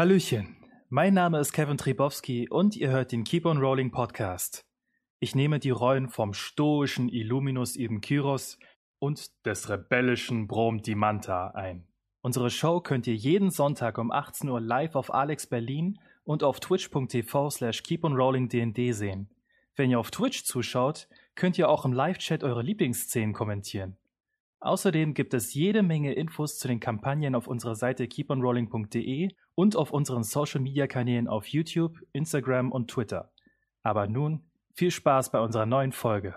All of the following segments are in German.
Hallöchen, mein Name ist Kevin Tribowski und ihr hört den Keep on Rolling Podcast. Ich nehme die Rollen vom stoischen Illuminus Ibn Kyros und des rebellischen Brom Dimanta ein. Unsere Show könnt ihr jeden Sonntag um 18 Uhr live auf Alex Berlin und auf twitch.tv slash keeponrollingdnd sehen. Wenn ihr auf Twitch zuschaut, könnt ihr auch im Live-Chat eure Lieblingsszenen kommentieren. Außerdem gibt es jede Menge Infos zu den Kampagnen auf unserer Seite keeponrolling.de und auf unseren Social-Media-Kanälen auf YouTube, Instagram und Twitter. Aber nun viel Spaß bei unserer neuen Folge.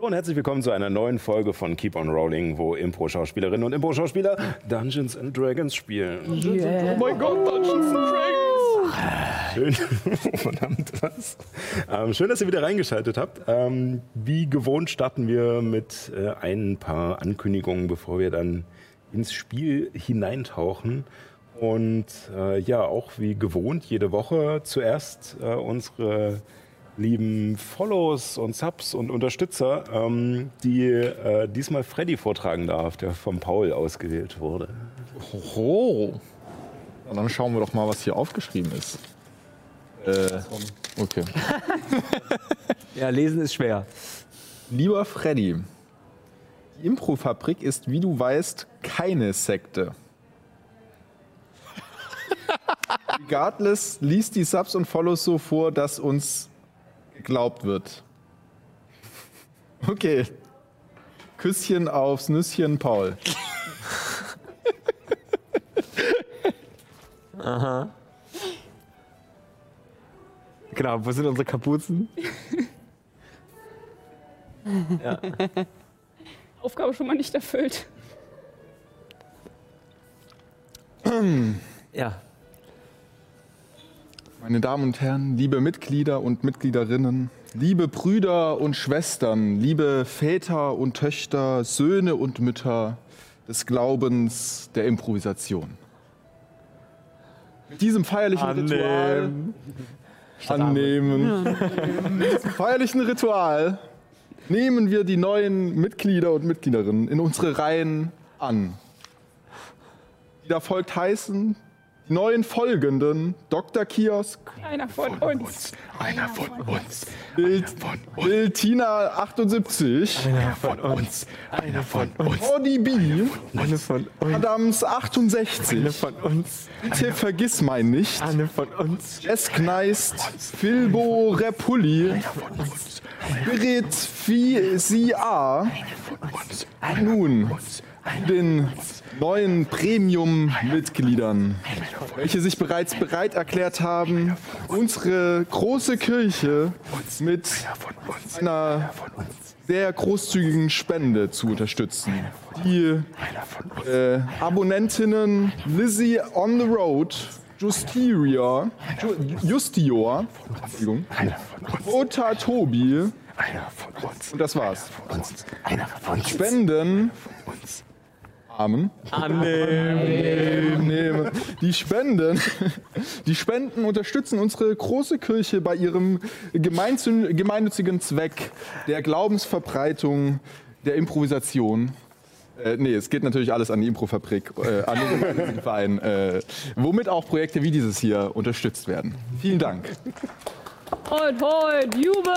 Hallo und herzlich willkommen zu einer neuen Folge von Keep on Rolling, wo Impro-Schauspielerinnen und Impro-Schauspieler Dungeons and Dragons spielen. Yeah. Oh mein Gott, Dungeons and Dragons! Schön, verdammt was. Ähm, schön, dass ihr wieder reingeschaltet habt. Ähm, wie gewohnt starten wir mit äh, ein paar Ankündigungen, bevor wir dann ins Spiel hineintauchen. Und äh, ja, auch wie gewohnt, jede Woche zuerst äh, unsere lieben Follows und Subs und Unterstützer, ähm, die äh, diesmal Freddy vortragen darf, der vom Paul ausgewählt wurde. Hoho. Na, dann schauen wir doch mal, was hier aufgeschrieben ist. Äh, okay. Ja, lesen ist schwer. Lieber Freddy, die Improfabrik ist, wie du weißt, keine Sekte. Regardless liest die Subs und Follows so vor, dass uns geglaubt wird. Okay. Küsschen aufs Nüsschen, Paul. Genau, wo sind unsere Kapuzen? Aufgabe schon mal nicht erfüllt. Ja. Meine Damen und Herren, liebe Mitglieder und Mitgliederinnen, liebe Brüder und Schwestern, liebe Väter und Töchter, Söhne und Mütter des Glaubens der Improvisation. Mit diesem feierlichen Ritual annehmen. Mit diesem feierlichen Ritual nehmen wir die neuen Mitglieder und Mitgliederinnen in unsere Reihen an. Die da folgt heißen neuen folgenden Dr. Kiosk, Einer von uns. Einer von uns. Bild, Bildtina 78, Einer von uns. Einer von uns. Audi B, Eine von uns. Adams 68, von uns. Bitte vergiss mein nicht, Eine von uns. Jess Kneist, Filbo Repulli, Spirit Phi Si A, nun den neuen Premium-Mitgliedern, welche sich bereits bereit erklärt haben, unsere große Kirche mit einer sehr großzügigen Spende zu unterstützen. Die äh, Abonnentinnen Lizzie on the Road, Justiria, Ju Justior, Entschuldigung, Ota Tobi und das war's. Einer von uns. Spenden. Amen. Annehmen. Nehme. Die Spenden, die Spenden unterstützen unsere große Kirche bei ihrem gemeinnützigen Zweck der Glaubensverbreitung, der Improvisation. Äh, nee, es geht natürlich alles an die Improfabrik, äh, an den Verein, äh, womit auch Projekte wie dieses hier unterstützt werden. Vielen Dank. Und holt Jubel!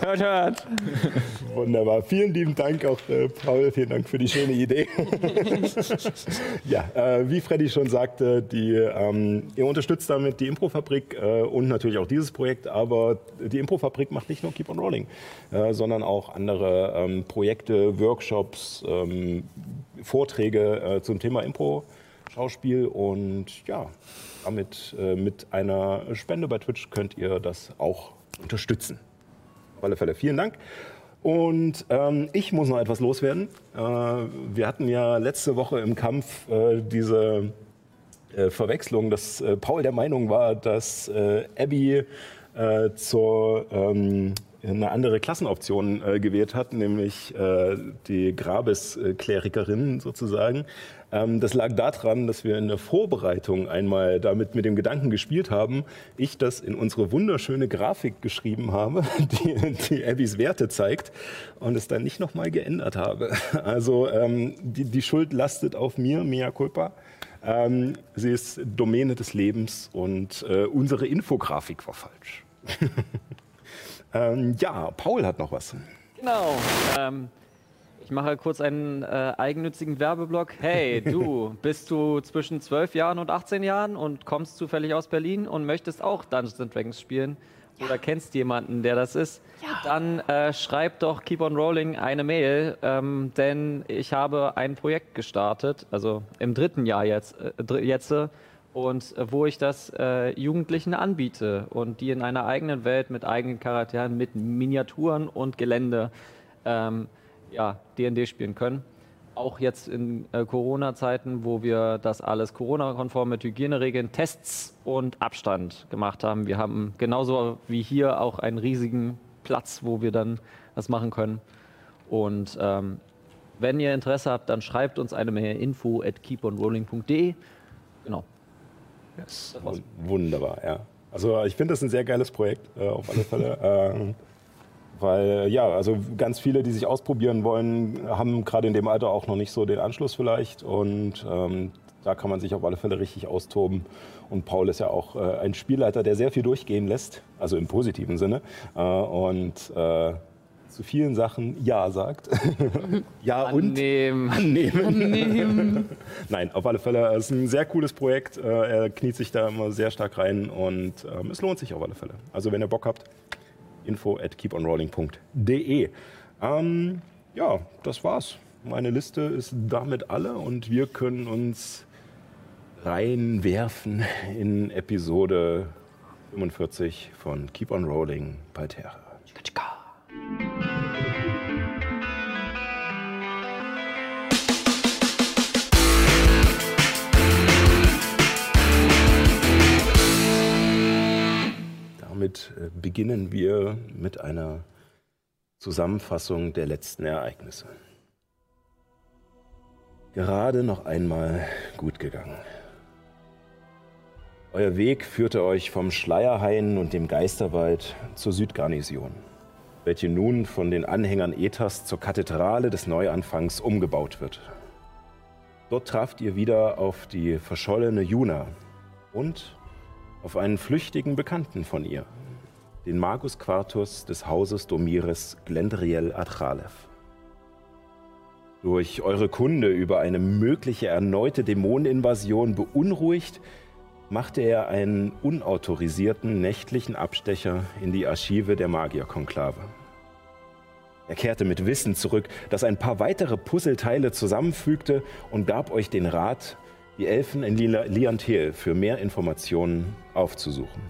Hört, hört. Wunderbar. Vielen lieben Dank auch, äh, Paul. Vielen Dank für die schöne Idee. ja, äh, wie Freddy schon sagte, die, ähm, ihr unterstützt damit die Improfabrik äh, und natürlich auch dieses Projekt. Aber die Improfabrik macht nicht nur Keep on Rolling, äh, sondern auch andere ähm, Projekte, Workshops, ähm, Vorträge äh, zum Thema Impro. Schauspiel und ja, damit äh, mit einer Spende bei Twitch könnt ihr das auch unterstützen. Auf alle Fälle vielen Dank. Und ähm, ich muss noch etwas loswerden. Äh, wir hatten ja letzte Woche im Kampf äh, diese äh, Verwechslung, dass äh, Paul der Meinung war, dass äh, Abby zur ähm, eine andere Klassenoption äh, gewählt hat, nämlich äh, die Grabesklerikerin sozusagen. Ähm, das lag daran, dass wir in der Vorbereitung einmal damit mit dem Gedanken gespielt haben, ich das in unsere wunderschöne Grafik geschrieben habe, die, die Abbys Werte zeigt und es dann nicht nochmal geändert habe. Also ähm, die, die Schuld lastet auf mir, mea culpa. Ähm, sie ist Domäne des Lebens und äh, unsere Infografik war falsch. ähm, ja, Paul hat noch was. Genau. Ich mache kurz einen äh, eigennützigen Werbeblock. Hey, du, bist du zwischen 12 Jahren und 18 Jahren und kommst zufällig aus Berlin und möchtest auch Dungeons Dragons spielen? Oder kennst jemanden, der das ist? Dann äh, schreib doch Keep on Rolling eine Mail, ähm, denn ich habe ein Projekt gestartet, also im dritten Jahr jetzt, äh, dr- jetzt und äh, wo ich das äh, Jugendlichen anbiete und die in einer eigenen Welt mit eigenen Charakteren, mit Miniaturen und Gelände ähm, ja, D&D spielen können. Auch jetzt in äh, Corona-Zeiten, wo wir das alles Corona-konform mit Hygieneregeln, Tests und Abstand gemacht haben. Wir haben genauso wie hier auch einen riesigen Platz, wo wir dann das machen können. Und ähm, wenn ihr Interesse habt, dann schreibt uns eine Mail info at keeponrolling.de. Genau. War's. Wunderbar, ja. Also ich finde das ein sehr geiles Projekt, äh, auf alle Fälle. ähm, weil ja, also ganz viele, die sich ausprobieren wollen, haben gerade in dem Alter auch noch nicht so den Anschluss vielleicht. Und ähm, da kann man sich auf alle Fälle richtig austoben. Und Paul ist ja auch äh, ein Spielleiter, der sehr viel durchgehen lässt, also im positiven Sinne. Äh, und äh, zu vielen Sachen Ja sagt. ja und Annehmen. annehmen. Nein, auf alle Fälle. Es ist ein sehr cooles Projekt. Äh, Er kniet sich da immer sehr stark rein und ähm, es lohnt sich auf alle Fälle. Also wenn ihr Bock habt, info at keeponrolling.de. Ähm, ja, das war's. Meine Liste ist damit alle und wir können uns reinwerfen in Episode 45 von Keep on Rolling bei Terra. Damit äh, beginnen wir mit einer Zusammenfassung der letzten Ereignisse. Gerade noch einmal gut gegangen. Euer Weg führte euch vom Schleierhain und dem Geisterwald zur Südgarnison, welche nun von den Anhängern Ethers zur Kathedrale des Neuanfangs umgebaut wird. Dort traft ihr wieder auf die verschollene Juna und auf einen flüchtigen Bekannten von ihr, den Magus Quartus des Hauses Domires Glendriel Atralev. Durch eure Kunde über eine mögliche erneute Dämoneninvasion beunruhigt, machte er einen unautorisierten nächtlichen Abstecher in die Archive der Magierkonklave. Er kehrte mit Wissen zurück, das ein paar weitere Puzzleteile zusammenfügte und gab euch den Rat, die Elfen in Liantel für mehr Informationen aufzusuchen.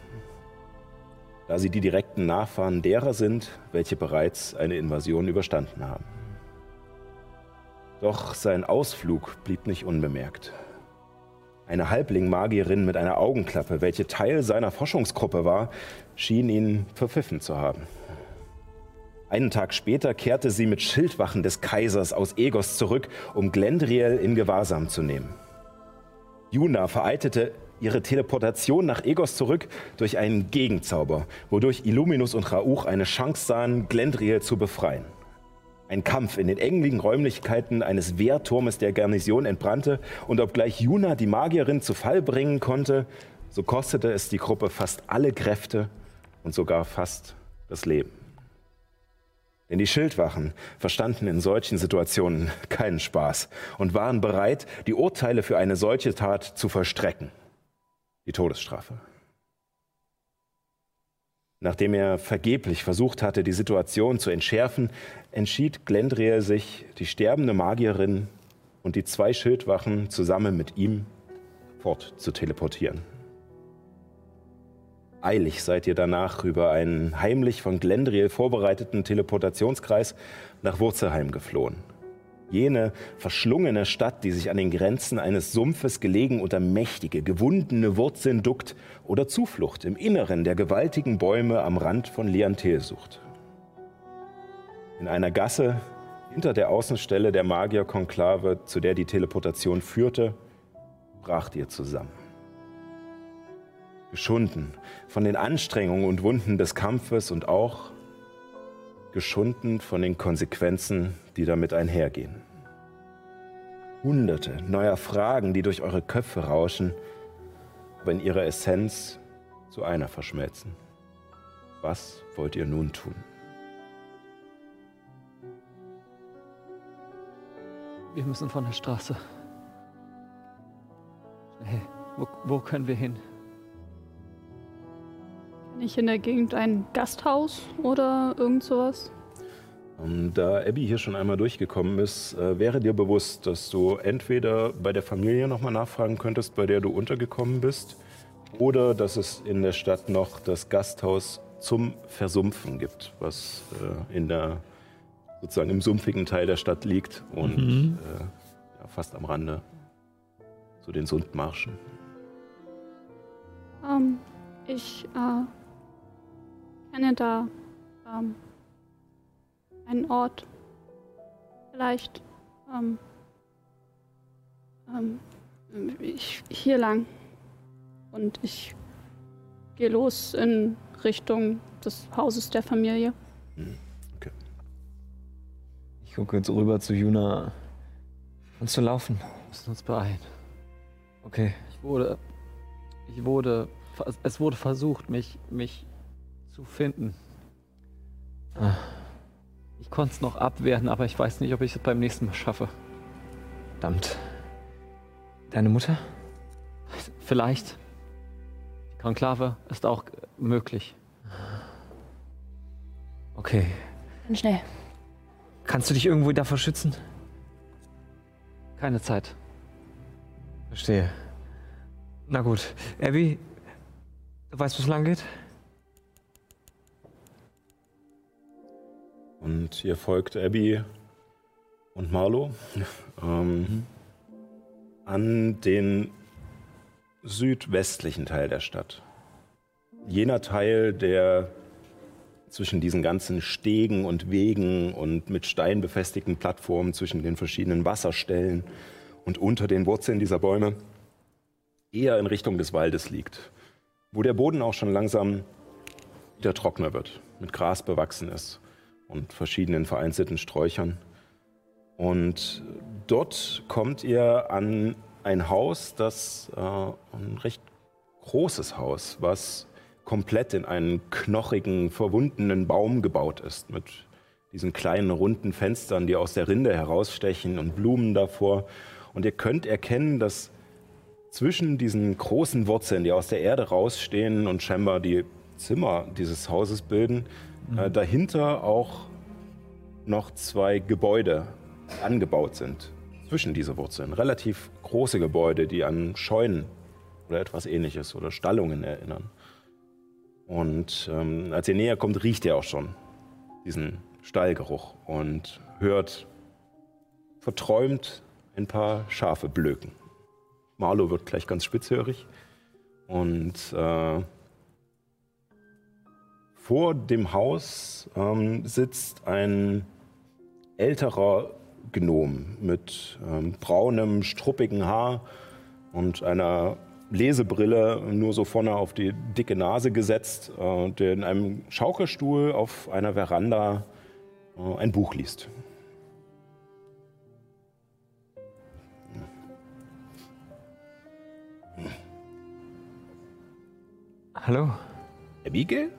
Da sie die direkten Nachfahren derer sind, welche bereits eine Invasion überstanden haben. Doch sein Ausflug blieb nicht unbemerkt. Eine Halbling-Magierin mit einer Augenklappe, welche Teil seiner Forschungsgruppe war, schien ihn verpfiffen zu haben. Einen Tag später kehrte sie mit Schildwachen des Kaisers aus Egos zurück, um Glendriel in Gewahrsam zu nehmen. Juna vereitelte ihre Teleportation nach Egos zurück durch einen Gegenzauber, wodurch Illuminus und Rauch eine Chance sahen, Glendriel zu befreien. Ein Kampf in den engen Räumlichkeiten eines Wehrturmes der Garnison entbrannte und obgleich Juna die Magierin zu Fall bringen konnte, so kostete es die Gruppe fast alle Kräfte und sogar fast das Leben. Denn die Schildwachen verstanden in solchen Situationen keinen Spaß und waren bereit, die Urteile für eine solche Tat zu verstrecken. Die Todesstrafe. Nachdem er vergeblich versucht hatte, die Situation zu entschärfen, entschied Glendriel sich, die sterbende Magierin und die zwei Schildwachen zusammen mit ihm fort zu teleportieren. Eilig seid ihr danach über einen heimlich von Glendriel vorbereiteten Teleportationskreis nach Wurzelheim geflohen. Jene verschlungene Stadt, die sich an den Grenzen eines Sumpfes gelegen unter mächtige, gewundene Wurzeln duckt oder Zuflucht im Inneren der gewaltigen Bäume am Rand von Leantel sucht. In einer Gasse hinter der Außenstelle der Magierkonklave, zu der die Teleportation führte, bracht ihr zusammen. Geschunden von den Anstrengungen und Wunden des Kampfes und auch geschunden von den Konsequenzen, die damit einhergehen. Hunderte neuer Fragen, die durch eure Köpfe rauschen, aber in ihrer Essenz zu einer verschmelzen. Was wollt ihr nun tun? Wir müssen von der Straße. Schnell. Wo, wo können wir hin? Nicht in der Gegend ein Gasthaus oder irgend sowas? Und da Abby hier schon einmal durchgekommen ist, äh, wäre dir bewusst, dass du entweder bei der Familie nochmal nachfragen könntest, bei der du untergekommen bist, oder dass es in der Stadt noch das Gasthaus zum Versumpfen gibt, was äh, in der sozusagen im sumpfigen Teil der Stadt liegt und äh, ja, fast am Rande zu den Sundmarschen. Ähm, ich äh, kenne da ähm, einen Ort. Vielleicht ähm, ähm, ich, hier lang. Und ich gehe los in Richtung des Hauses der Familie. Ich gucke jetzt rüber zu Juna. Kannst du laufen? Wir müssen uns beeilen. Okay. Ich wurde. Ich wurde. Es wurde versucht, mich, mich zu finden. Ah. Ich konnte es noch abwehren, aber ich weiß nicht, ob ich es beim nächsten Mal schaffe. Verdammt. Deine Mutter? Vielleicht. Die Konklave ist auch möglich. Okay. Dann schnell. Kannst du dich irgendwo davor schützen? Keine Zeit. Verstehe. Na gut. Abby, du weißt, wo es lang geht? Und ihr folgt Abby und Marlo ähm, an den südwestlichen Teil der Stadt. Jener Teil, der zwischen diesen ganzen Stegen und Wegen und mit Stein befestigten Plattformen zwischen den verschiedenen Wasserstellen und unter den Wurzeln dieser Bäume eher in Richtung des Waldes liegt, wo der Boden auch schon langsam wieder trockener wird, mit Gras bewachsen ist und verschiedenen vereinzelten Sträuchern. Und dort kommt ihr an ein Haus, das äh, ein recht großes Haus, was komplett in einen knochigen, verwundenen Baum gebaut ist, mit diesen kleinen runden Fenstern, die aus der Rinde herausstechen und Blumen davor. Und ihr könnt erkennen, dass zwischen diesen großen Wurzeln, die aus der Erde rausstehen und scheinbar die Zimmer dieses Hauses bilden, äh, dahinter auch noch zwei Gebäude angebaut sind. Zwischen diese Wurzeln. Relativ große Gebäude, die an Scheunen oder etwas ähnliches oder Stallungen erinnern. Und ähm, als ihr näher kommt, riecht ihr auch schon diesen Stallgeruch und hört verträumt ein paar Schafe blöken. Marlo wird gleich ganz spitzhörig und äh, vor dem Haus ähm, sitzt ein älterer Gnom mit ähm, braunem, struppigen Haar und einer Lesebrille nur so vorne auf die dicke Nase gesetzt, äh, der in einem Schaukelstuhl auf einer Veranda äh, ein Buch liest. Hallo? Abigail?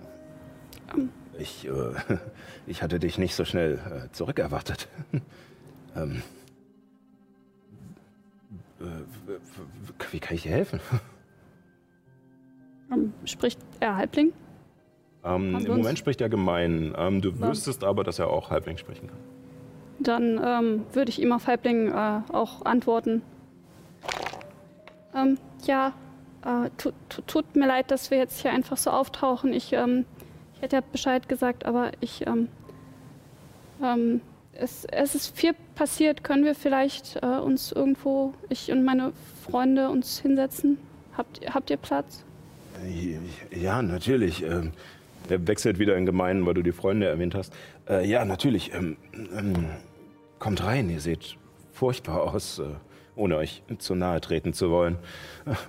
Ich, äh, ich hatte dich nicht so schnell äh, zurückerwartet. ähm, äh, wie kann ich dir helfen? Ähm, spricht er Halbling? Ähm, Im? Moment spricht er gemein. Ähm, du Ja. wüsstest aber, dass er auch Halbling sprechen kann. Dann ähm, würde ich ihm auf Halbling äh, auch antworten. Ähm, ja, äh, tu, tu, tut mir leid, dass wir jetzt hier einfach so auftauchen. Ich, ähm, ich hätte ja Bescheid gesagt, aber ich, ähm, ähm, es, es ist viel passiert. Können wir vielleicht äh, uns irgendwo, ich und meine Freunde, uns hinsetzen? Habt, habt ihr Platz? Ja, natürlich. Ähm, er wechselt wieder in Gemeinen, weil du die Freunde erwähnt hast. Äh, ja, natürlich. Ähm, ähm, kommt rein, ihr seht furchtbar aus, äh, ohne euch zu nahe treten zu wollen.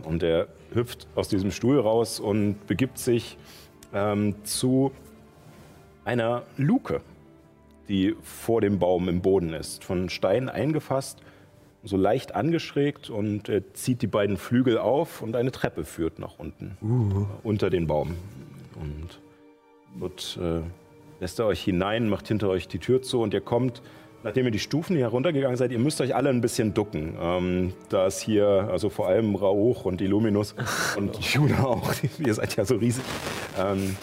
Und er hüpft aus diesem Stuhl raus und begibt sich ähm, zu einer Luke, die vor dem Baum im Boden ist, von Stein eingefasst, so leicht angeschrägt und er zieht die beiden Flügel auf und eine Treppe führt nach unten, uh. unter den Baum. Und dort äh, lässt er euch hinein, macht hinter euch die Tür zu und ihr kommt nachdem ihr die Stufen hier runtergegangen seid, ihr müsst euch alle ein bisschen ducken. Ähm, da ist hier, also vor allem Rauch und Illuminus und Juna auch, ihr seid ja so riesig. Ähm,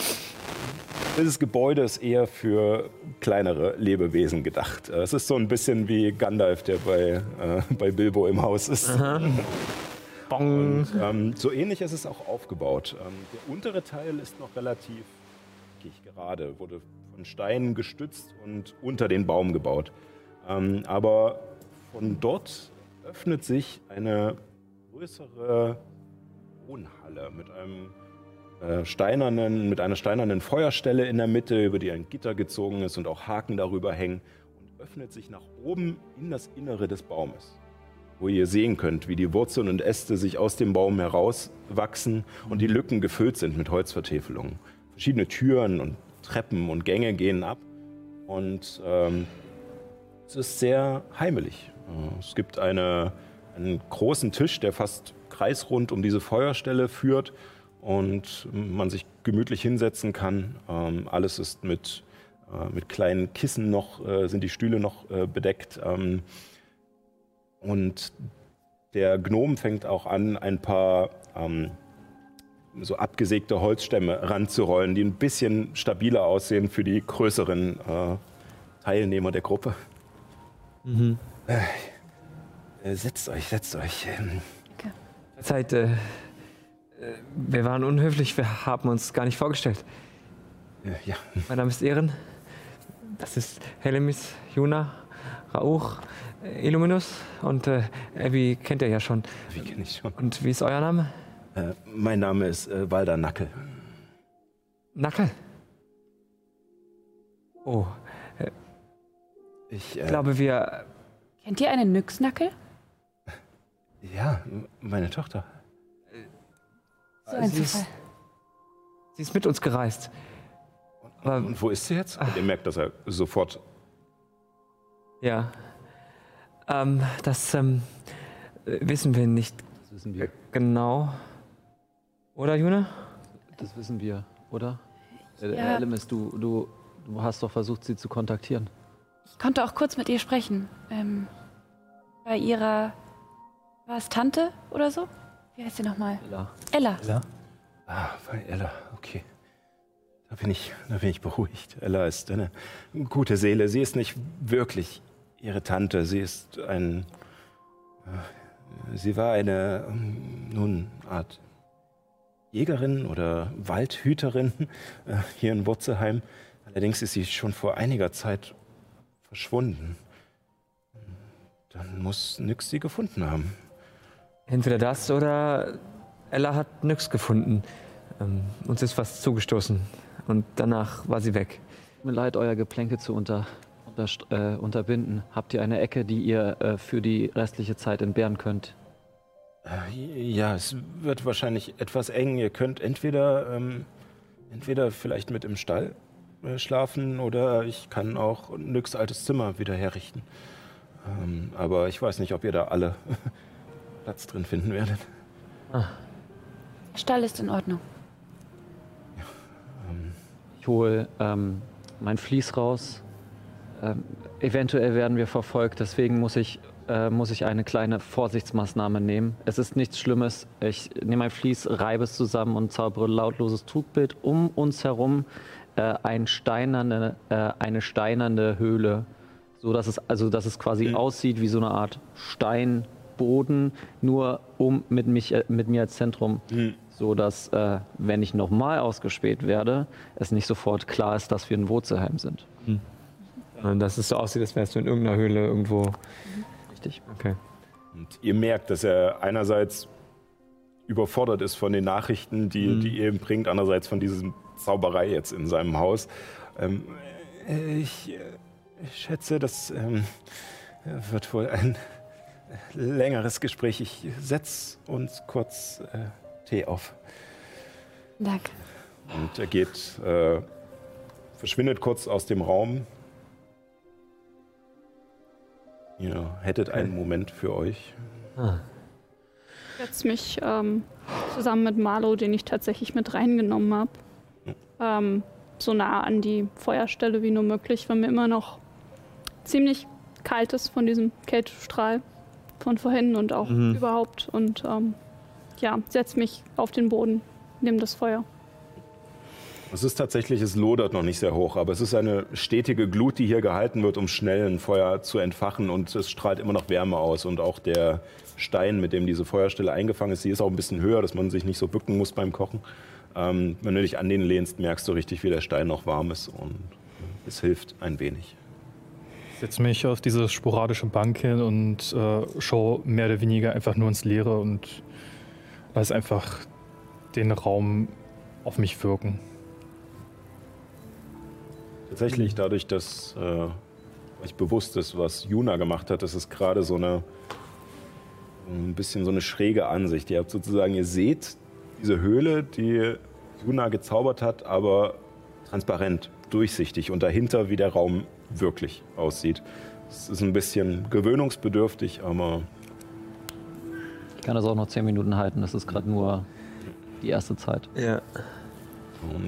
dieses Gebäude ist eher für kleinere Lebewesen gedacht. Äh, es ist so ein bisschen wie Gandalf, der bei, äh, bei Bilbo im Haus ist. Und, ähm, so ähnlich ist es auch aufgebaut. Ähm, der untere Teil ist noch relativ gerade, wurde von Steinen gestützt und unter den Baum gebaut. Ähm, aber von dort öffnet sich eine größere Wohnhalle mit einem äh, steinernen, mit einer steinernen Feuerstelle in der Mitte, über die ein Gitter gezogen ist und auch Haken darüber hängen und öffnet sich nach oben in das Innere des Baumes, wo ihr sehen könnt, wie die Wurzeln und Äste sich aus dem Baum herauswachsen und die Lücken gefüllt sind mit Holzvertäfelungen. Verschiedene Türen und Treppen und Gänge gehen ab und ähm, es ist sehr heimelig. Äh, es gibt eine, einen großen Tisch, der fast kreisrund um diese Feuerstelle führt und man sich gemütlich hinsetzen kann. Ähm, alles ist mit, äh, mit kleinen Kissen noch, äh, sind die Stühle noch bedeckt. Ähm, und der Gnom fängt auch an, ein paar ähm, so abgesägte Holzstämme ranzurollen, die ein bisschen stabiler aussehen für die größeren Teilnehmer der Gruppe. Mhm. Äh, setzt euch, setzt euch. Okay. Zeit, äh, wir waren unhöflich, wir haben uns gar nicht vorgestellt. Ja. Mein Name ist Ehren. Das ist Helemis, Juna, Rauch, Illuminus und äh, Abby kennt ihr ja schon. Wie kenne ich schon. Und wie ist euer Name? Äh, mein Name ist äh, Walder Nackel. Nackel? Oh. Äh, ich äh, glaube, wir. Kennt ihr einen Nyxnackel? Ja, meine Tochter. So ein sie, ist, sie ist mit uns gereist. Aber, und wo ist sie jetzt? Ach. Ihr merkt, dass er sofort. Ja. Ähm, das ähm, wissen wir nicht. Das wissen wir. Genau. Oder, Juna? Das wissen wir, oder? Äh, ja. Elemis, du, du, du hast doch versucht, sie zu kontaktieren. Ich konnte auch kurz mit ihr sprechen. Ähm, bei ihrer. War es Tante oder so? Wie heißt sie nochmal? Ella. Ella. Ella? Ah, bei Ella, okay. Da bin ich, da bin ich beruhigt. Ella ist eine gute Seele. Sie ist nicht wirklich ihre Tante. Sie ist ein. Äh, sie war eine, nun, Art Jägerin oder Waldhüterin äh, hier in Wurzelheim. Allerdings ist sie schon vor einiger Zeit verschwunden. Dann muss Nyx sie gefunden haben. Entweder das oder Ella hat nichts gefunden. Ähm, uns ist was zugestoßen. Und danach war sie weg. Mir leid, euer Geplänke zu unter, unter, äh, unterbinden. Habt ihr eine Ecke, die ihr äh, für die restliche Zeit entbehren könnt? Äh, ja, es wird wahrscheinlich etwas eng. Ihr könnt entweder, ähm, entweder vielleicht mit im Stall schlafen oder ich kann auch Nyx altes Zimmer wieder herrichten. Ähm, aber ich weiß nicht, ob ihr da alle Platz drin finden werdet. Ah. Stall ist in Ordnung. Ja, ähm. Ich hole ähm, mein Vlies raus. Ähm, eventuell werden wir verfolgt, deswegen muss ich, äh, muss ich eine kleine Vorsichtsmaßnahme nehmen. Es ist nichts Schlimmes. Ich nehme mein Vlies, reibe es zusammen und zaubere lautloses Trugbild um uns herum. Äh, ein steinerne, äh, eine steinerne Höhle, so dass es also dass es quasi mhm. aussieht wie so eine Art Stein Boden, nur um mit, mich, äh, mit mir als Zentrum, mhm. so dass, äh, wenn ich nochmal ausgespäht werde, es nicht sofort klar ist, dass wir in Wurzelheim sind. Mhm. Sondern dass es so aussieht, als wärst du in irgendeiner Höhle irgendwo. Richtig. Okay. Und ihr merkt, dass er einerseits überfordert ist von den Nachrichten, die, Mhm. die ihr ihm bringt, andererseits von dieser Zauberei jetzt in seinem Haus. Ähm, äh, ich, äh, ich schätze, das ähm, wird wohl ein längeres Gespräch. Ich setze uns kurz äh, Tee auf. Danke. Und er geht, äh, verschwindet kurz aus dem Raum. Ihr hättet einen Moment für euch. Ah. Ich setze mich ähm, zusammen mit Marlo, den ich tatsächlich mit reingenommen habe, ähm, so nah an die Feuerstelle wie nur möglich, weil mir immer noch ziemlich kalt ist von diesem Kältestrahl von vorhin und auch Mhm. überhaupt. Und ähm, ja, setze mich auf den Boden, nehme das Feuer. Es ist tatsächlich, es lodert noch nicht sehr hoch, aber es ist eine stetige Glut, die hier gehalten wird, um schnell ein Feuer zu entfachen und es strahlt immer noch Wärme aus und auch der Stein, mit dem diese Feuerstelle eingefangen ist, die ist auch ein bisschen höher, dass man sich nicht so bücken muss beim Kochen. Ähm, wenn du dich an den lehnst, merkst du richtig, wie der Stein noch warm ist und es hilft ein wenig. Ich setze mich auf diese sporadische Bank hin und äh, schaue mehr oder weniger einfach nur ins Leere und lasse einfach den Raum auf mich wirken. Tatsächlich, dadurch, dass äh, euch bewusst ist, was Juna gemacht hat, das ist gerade so eine ein bisschen so eine schräge Ansicht. Ihr habt sozusagen, ihr seht diese Höhle, die Juna gezaubert hat, aber transparent, durchsichtig und dahinter, wie der Raum wirklich aussieht. Es ist ein bisschen gewöhnungsbedürftig, aber Ich kann das auch noch zehn Minuten halten. Das ist gerade nur die erste Zeit. Ja.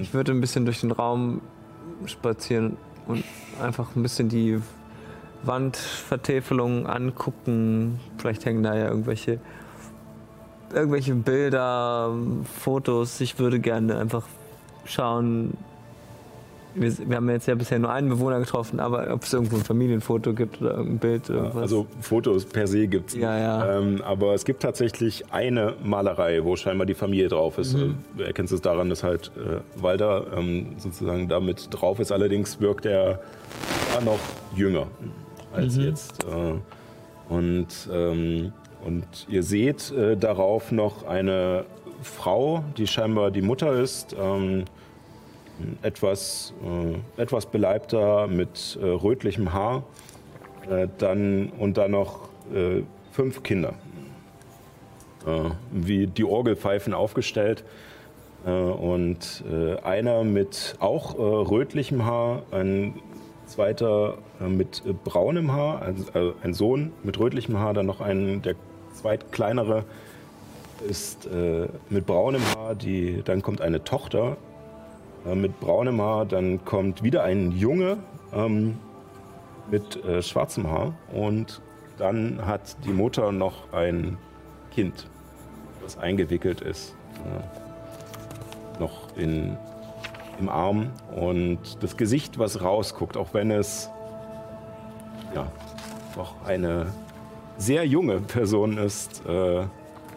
Ich würde ein bisschen durch den Raum spazieren und einfach ein bisschen die Wandvertäfelung angucken. Vielleicht hängen da ja irgendwelche, irgendwelche Bilder, Fotos. Ich würde gerne einfach schauen. Wir, wir haben jetzt ja bisher nur einen Bewohner getroffen, aber ob es irgendwo ein Familienfoto gibt oder irgendein Bild. Irgendwas. also Fotos per se gibt es Ja, ja. Ähm, aber es gibt tatsächlich eine Malerei, wo scheinbar die Familie drauf ist. Mhm. Äh, Du erkennst es daran, dass halt äh, Walter ähm, sozusagen damit drauf ist. Allerdings wirkt er noch jünger als Mhm. jetzt. Äh, und, ähm, und ihr seht äh, darauf noch eine Frau, die scheinbar die Mutter ist. Ähm, etwas, äh, etwas beleibter mit äh, rötlichem Haar. Äh, dann, und dann noch äh, fünf Kinder. Äh, wie die Orgelpfeifen aufgestellt. Äh, und einer mit auch rötlichem Haar, ein zweiter mit braunem Haar, äh, ein Sohn mit rötlichem Haar, dann noch ein, der zweitkleinere ist mit braunem Haar, die, dann kommt eine Tochter äh, mit braunem Haar, dann kommt wieder ein Junge ähm, mit äh, schwarzem Haar und dann hat die Mutter noch ein Kind, das eingewickelt ist, äh, noch in, im Arm und das Gesicht, was rausguckt, auch wenn es ja doch eine sehr junge Person ist, äh,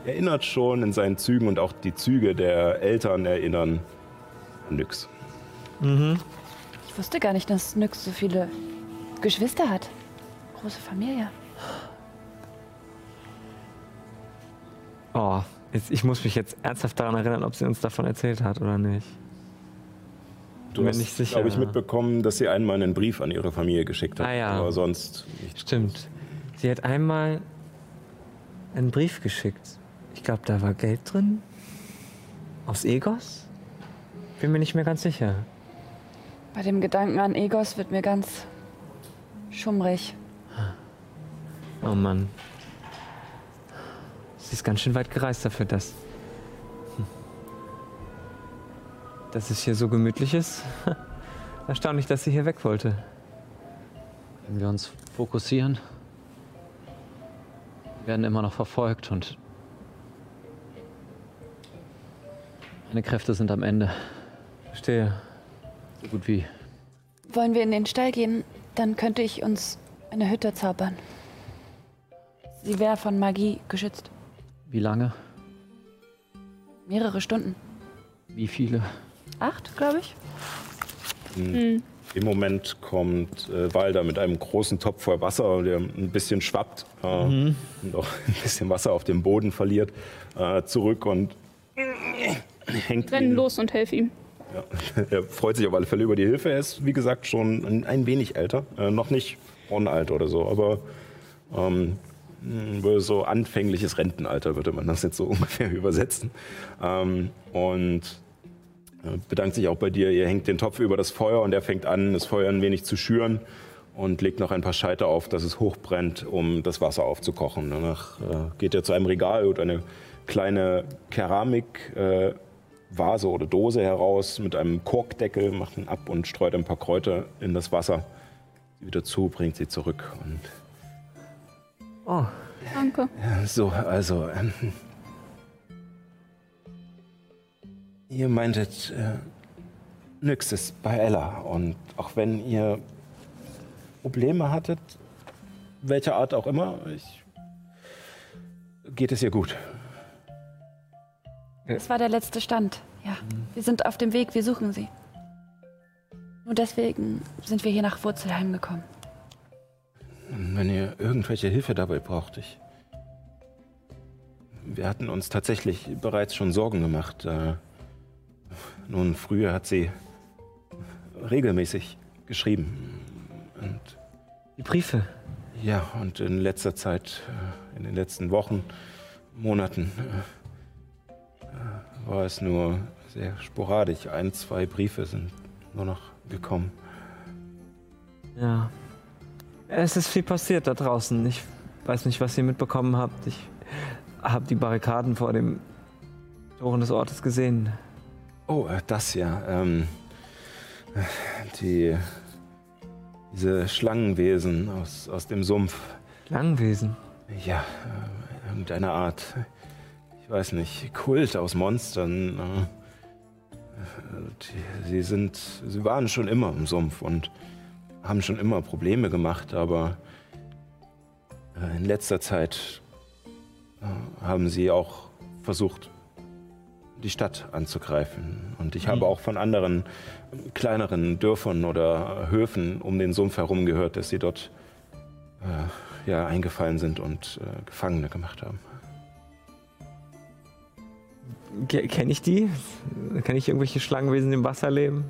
erinnert schon in seinen Zügen und auch die Züge der Eltern erinnern Nyx. Ich wusste gar nicht, dass Nyx so viele Geschwister hat. Große Familie. Oh, jetzt, ich muss mich jetzt ernsthaft daran erinnern, ob sie uns davon erzählt hat oder nicht. Du Bin hast, nicht sicher. glaube ich, mitbekommen, dass sie einmal einen Brief an ihre Familie geschickt hat. Ah, ja. Aber sonst nicht. Stimmt. Sie hat einmal einen Brief geschickt. Ich glaube, da war Geld drin. Aus Egos? Bin mir nicht mehr ganz sicher. Bei dem Gedanken an Egos wird mir ganz schummrig. Oh Mann. Sie ist ganz schön weit gereist dafür, dass. Hm. Dass es hier so gemütlich ist. Erstaunlich, dass sie hier weg wollte. Wenn wir uns fokussieren, wir werden immer noch verfolgt und meine Kräfte sind am Ende. Verstehe. So gut wie. Wollen wir in den Stall gehen? Dann könnte ich uns eine Hütte zaubern. Sie wäre von Magie geschützt. Wie lange? Mehrere Stunden. Wie viele? Acht, glaube ich. Hm. Im Moment kommt äh, Walder mit einem großen Topf voll Wasser, der ein bisschen schwappt äh, und auch ein bisschen Wasser auf dem Boden verliert, äh, zurück und hängt Rennen ihn- los und helf ihm. Er freut sich auf alle Fälle über die Hilfe. Er ist, wie gesagt, schon ein, ein wenig älter. Äh, noch nicht Ron-alt oder so, aber ähm, mh, so anfängliches Rentenalter würde man das jetzt so ungefähr übersetzen. Ähm, und äh, bedankt sich auch bei dir. Ihr hängt den Topf über das Feuer und er fängt an, das Feuer ein wenig zu schüren und legt noch ein paar Scheiter auf, dass es hochbrennt, um das Wasser aufzukochen. Danach äh, geht er zu einem Regal und eine kleine Keramik. Äh, Vase oder Dose heraus mit einem Korkdeckel, macht ihn ab und streut ein paar Kräuter in das Wasser. Sie wieder zu, bringt sie zurück. Und Oh, Danke. so, also. Ähm, ihr meintet, äh, nix ist bei Ella. Und auch wenn ihr Probleme hattet, welcher Art auch immer, ich, geht es ihr gut. Das war der letzte Stand. Ja. Wir sind auf dem Weg, wir suchen sie. Nur deswegen sind wir hier nach Wurzelheim gekommen. Wenn ihr irgendwelche Hilfe dabei braucht, ich. Wir hatten uns tatsächlich bereits schon Sorgen gemacht. Äh, nun, früher hat sie regelmäßig geschrieben. Und die Briefe. ja, und in letzter Zeit, äh, in den letzten Wochen, Monaten, äh, war es nur sehr sporadisch. Ein, zwei Briefe sind nur noch gekommen. Ja. Es ist viel passiert da draußen. Ich weiß nicht, was ihr mitbekommen habt. Ich habe die Barrikaden vor dem Toren des Ortes gesehen. Oh, äh, das ja. Ähm, äh, die, diese Schlangenwesen aus, aus dem Sumpf. Langwesen. Ja, äh, irgendeine Art, ich weiß nicht, Kult aus Monstern. Die, sie sind, sie waren schon immer im Sumpf und haben schon immer Probleme gemacht, aber äh, in letzter Zeit äh, haben sie auch versucht, die Stadt anzugreifen. Und ich habe auch von anderen kleineren Dörfern oder Höfen um den Sumpf herum gehört, dass sie dort äh, ja, eingefallen sind und äh, Gefangene gemacht haben. Kenne ich die? Kenne ich irgendwelche Schlangenwesen, im Wasser leben?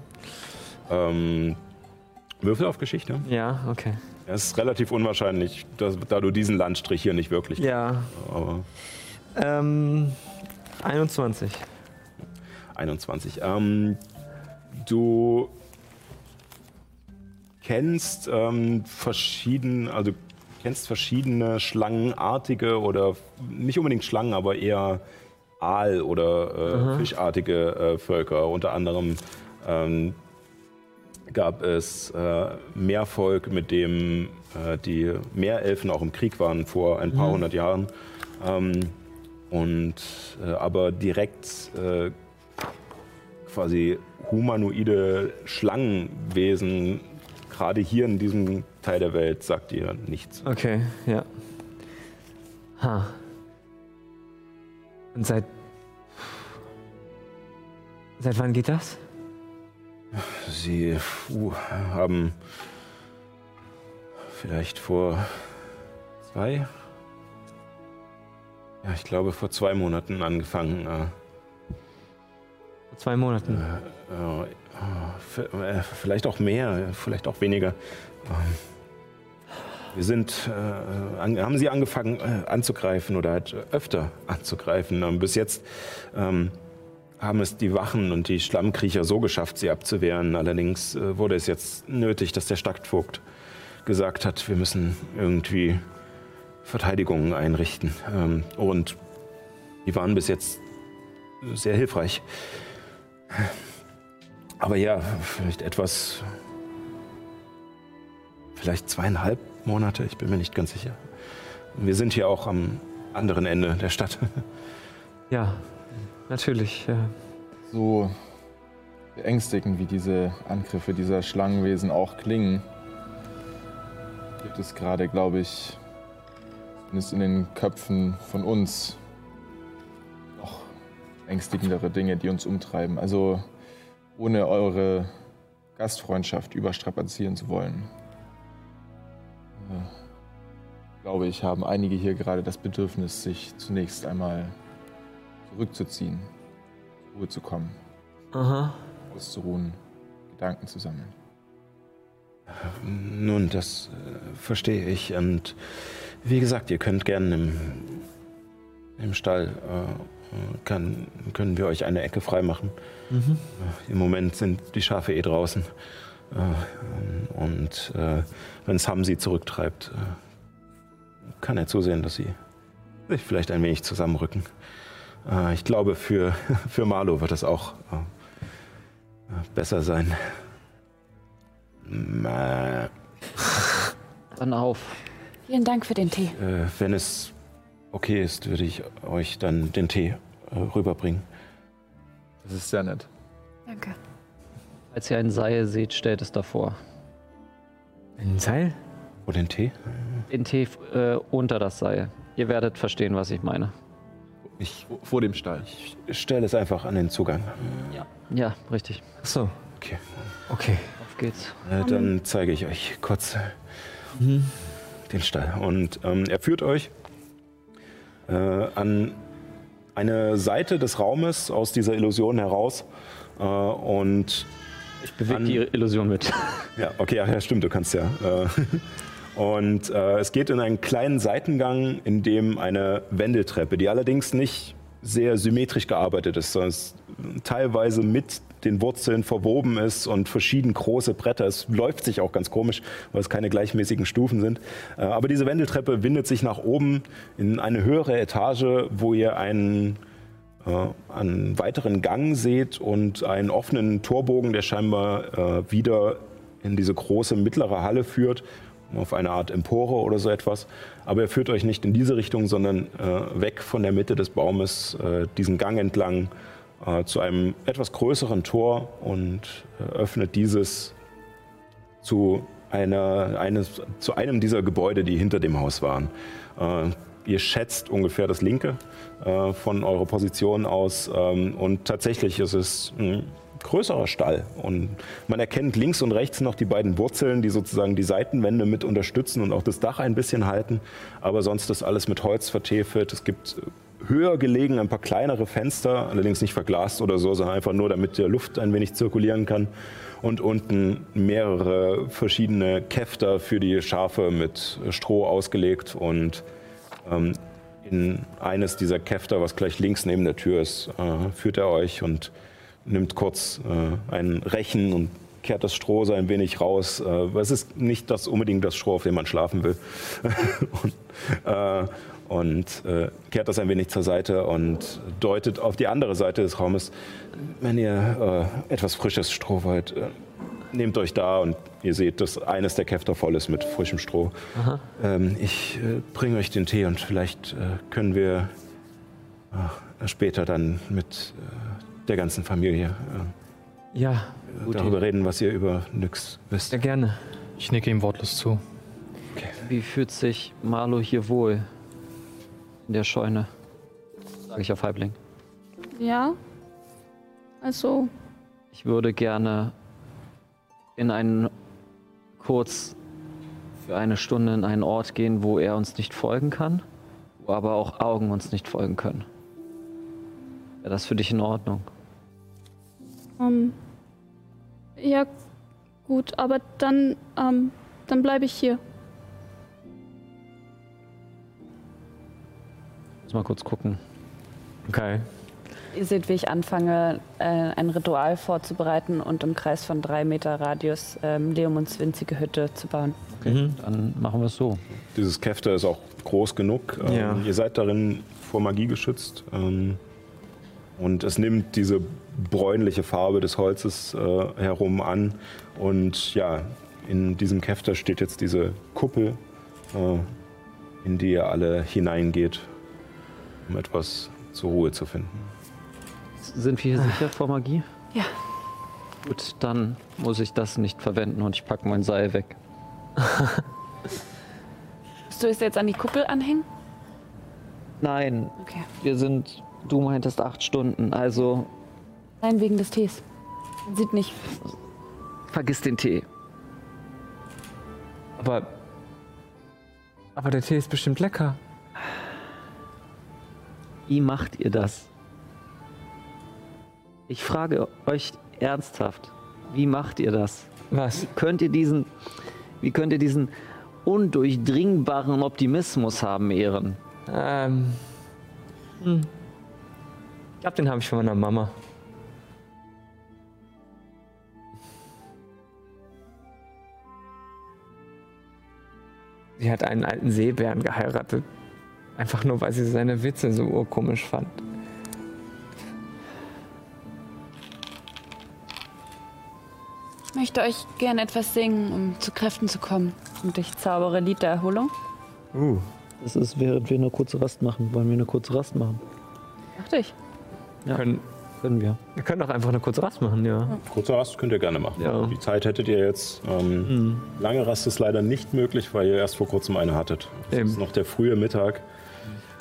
Ähm, Würfel auf Geschichte. Ja, okay. Es ist relativ unwahrscheinlich, dass, da du diesen Landstrich hier nicht wirklich Ja. aber Ähm, 21. 21. Ähm, du kennst ähm, verschiedene, also du kennst verschiedene schlangenartige oder nicht unbedingt Schlangen, aber eher Aal- oder äh, fischartige äh, Völker. Unter anderem ähm, gab es äh, Meervolk, mit dem äh, die Meerelfen auch im Krieg waren vor ein paar hundert Jahren. Ähm, und äh, aber direkt äh, quasi humanoide Schlangenwesen, gerade hier in diesem Teil der Welt, sagt ihr nichts. Okay, ja. Ha. Und seit. Seit wann geht das? Sie puh, haben vielleicht vor zwei, ja, ich glaube vor zwei Monaten angefangen. Äh, Vor zwei Monaten. äh, äh, v- äh, vielleicht auch mehr, vielleicht auch weniger. Wir sind, äh, an, haben sie angefangen äh, anzugreifen oder halt öfter anzugreifen. Ähm, bis jetzt ähm, haben es die Wachen und die Schlammkriecher so geschafft, sie abzuwehren. Allerdings äh, wurde es jetzt nötig, dass der Stadtvogt gesagt hat, wir müssen irgendwie Verteidigungen einrichten. Ähm, und die waren bis jetzt sehr hilfreich. Aber ja, vielleicht etwas, vielleicht zweieinhalb Monate, ich bin mir nicht ganz sicher. Wir sind hier auch am anderen Ende der Stadt. Ja, natürlich. Ja. So beängstigend wie diese Angriffe dieser Schlangenwesen auch klingen, gibt es gerade, glaube ich, zumindest in den Köpfen von uns noch ängstigendere Dinge, die uns umtreiben. Also ohne eure Gastfreundschaft überstrapazieren zu wollen. Äh, glaube ich, haben einige hier gerade das Bedürfnis, sich zunächst einmal zurückzuziehen, zur Ruhe zu kommen, Aha. auszuruhen, Gedanken zu sammeln. Nun, das äh, verstehe ich. Und wie gesagt, ihr könnt gerne im, im Stall, äh, kann, können wir euch eine Ecke freimachen. Äh, Im Moment sind die Schafe eh draußen. Äh, und äh, wenn es Hamsi zurücktreibt, äh, kann er zusehen, dass sie sich vielleicht ein wenig zusammenrücken. Ich glaube, für, für Marlo wird das auch besser sein. Dann auf. Vielen Dank für den Tee. Äh, wenn es okay ist, würde ich euch dann den Tee äh, rüberbringen. Das ist sehr nett. Danke. Als ihr ein Seil seht, stellt es davor. Ein Seil? Wo den Tee? Den Tee äh, unter das Seil. Ihr werdet verstehen, was ich meine. Ich Vor dem Stall. stelle es einfach an den Zugang. Ja, richtig. Ach so. Okay. Okay. Auf geht's. Äh, dann zeige ich euch kurz äh, den Stall. Und ähm, er führt euch äh, an eine Seite des Raumes aus dieser Illusion heraus. Äh, und Ich bewege die Illusion mit. Ja, okay, ach ja, stimmt, du kannst ja. Äh, Und äh, es geht in einen kleinen Seitengang, in dem eine Wendeltreppe, die allerdings nicht sehr symmetrisch gearbeitet ist, sondern teilweise mit den Wurzeln verwoben ist und verschieden große Bretter. Es läuft sich auch ganz komisch, weil es keine gleichmäßigen Stufen sind. Äh, aber diese Wendeltreppe windet sich nach oben in eine höhere Etage, wo ihr einen einen weiteren Gang seht und einen offenen Torbogen, der scheinbar äh, wieder in diese große mittlere Halle führt, auf eine Art Empore oder so etwas. Aber er führt euch nicht in diese Richtung, sondern äh, weg von der Mitte des Baumes, äh, diesen Gang entlang äh, zu einem etwas größeren Tor und äh, öffnet dieses zu, einer, eines, zu einem dieser Gebäude, die hinter dem Haus waren. Ihr schätzt ungefähr das linke äh, von eurer Position aus ähm, und tatsächlich ist es ein größerer Stall und man erkennt links und rechts noch die beiden Wurzeln, die sozusagen die Seitenwände mit unterstützen und auch das Dach ein bisschen halten, aber sonst ist alles mit Holz vertefelt. Es gibt höher gelegen ein paar kleinere Fenster, allerdings nicht verglast oder so, sondern einfach nur, damit der Luft ein wenig zirkulieren kann. Und unten mehrere verschiedene Käfter für die Schafe mit Stroh ausgelegt und ähm, in eines dieser Käfter, was gleich links neben der Tür ist, äh, führt er euch und nimmt kurz äh, ein Rechen und kehrt das Stroh so ein wenig raus. Äh, es ist nicht das unbedingt das Stroh, auf dem man schlafen will. und äh, und äh, kehrt das ein wenig zur Seite und deutet auf die andere Seite des Raumes, wenn ihr äh, etwas frisches Stroh wollt, äh, nehmt euch da und ihr seht, dass eines der Käfter voll ist mit frischem Stroh. Ähm, ich äh, bringe euch den Tee und vielleicht äh, können wir äh, später dann mit äh, der ganzen Familie Ja, äh, darüber reden, was ihr über Nyx wisst. sehr gerne. Ich nicke ihm wortlos zu. Wie fühlt sich Marlo hier wohl? In der Scheune. Sage ich auf Halbling. Ja. Also, Ich würde gerne in einen kurz für eine Stunde in einen Ort gehen, wo er uns nicht folgen kann, wo aber auch Augen uns nicht folgen können. Wäre das für dich in Ordnung? ähm, ja, gut, aber dann, ähm, dann bleibe ich hier. Muss mal kurz gucken. Okay. Ihr seht, wie ich anfange, äh, ein Ritual vorzubereiten und im Kreis von drei Meter Radius ähm, Leomunds winzige Hütte zu bauen. Okay, dann machen wir es so. Dieses Käfter ist auch groß genug. Ähm, Ja. Ihr seid darin vor Magie geschützt. Ähm, und es nimmt diese bräunliche Farbe des Holzes äh, herum an. Und ja, in diesem Käfter steht jetzt diese Kuppel, äh, in die ihr alle hineingeht, um etwas zur Ruhe zu finden. Sind wir hier sicher vor Magie? Ja. Gut, dann muss ich das nicht verwenden und ich packe mein Seil weg. Musst du es jetzt an die Kuppel anhängen? Nein, Okay. wir sind, du meintest acht Stunden, also Nein, wegen des Tees. Man sieht nicht. Vergiss den Tee. Aber. Aber der Tee ist bestimmt lecker. Wie macht ihr das? Ich frage euch ernsthaft, wie macht ihr das? Was? Könnt ihr diesen, wie könnt ihr diesen undurchdringbaren Optimismus haben, Ehren? Ähm. Hm. Ich glaube, den habe ich von meiner Mama. Sie hat einen alten Seebären geheiratet. Einfach nur, weil sie seine Witze so urkomisch fand. Möchte euch gerne etwas singen, um zu Kräften zu kommen. Und ich zaubere Lied der Erholung. Uh. Das ist, während wir eine kurze Rast machen. Wollen wir eine kurze Rast machen? Dachte ich. Ja. Können, Können wir. wir können doch einfach eine kurze Rast machen, ja. Kurze Rast könnt ihr gerne machen. Ja. Die Zeit hättet ihr jetzt. Ähm, Lange Rast ist leider nicht möglich, weil ihr erst vor kurzem eine hattet. Es ist noch der frühe Mittag.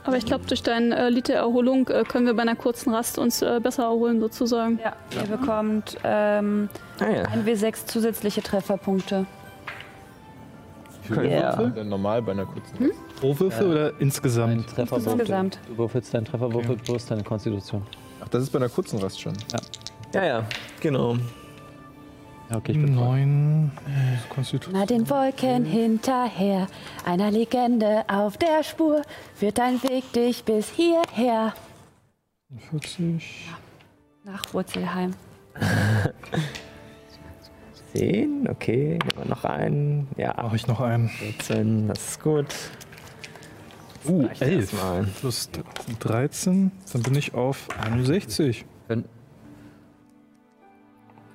Aber ich glaube, durch dein äh, Lied der Erholung äh, können wir bei einer kurzen Rast uns äh, besser erholen, sozusagen. Ja, ihr bekommt ähm, Ah ja. ein W6 zusätzliche Trefferpunkte. Ja. Denn normal bei einer kurzen. Pro Würfel oder insgesamt? Trefferwürfel. Insgesamt. Du würfelst deinen Trefferwürfel plus deine Konstitution. Ach, das ist bei einer kurzen Rast schon. Ja, ja, genau. Okay, ich bin. Neun. äh. Na den Wolken hinterher, einer Legende auf der Spur, führt dein Weg dich bis hierher. 40. Nach Wurzelheim. Zehn, okay. Nehmen wir noch einen. Ja, Mache ich noch einen. 14, das ist gut. Uh, reicht 11. erstmal. Plus 13. Dann bin ich auf 61. Können,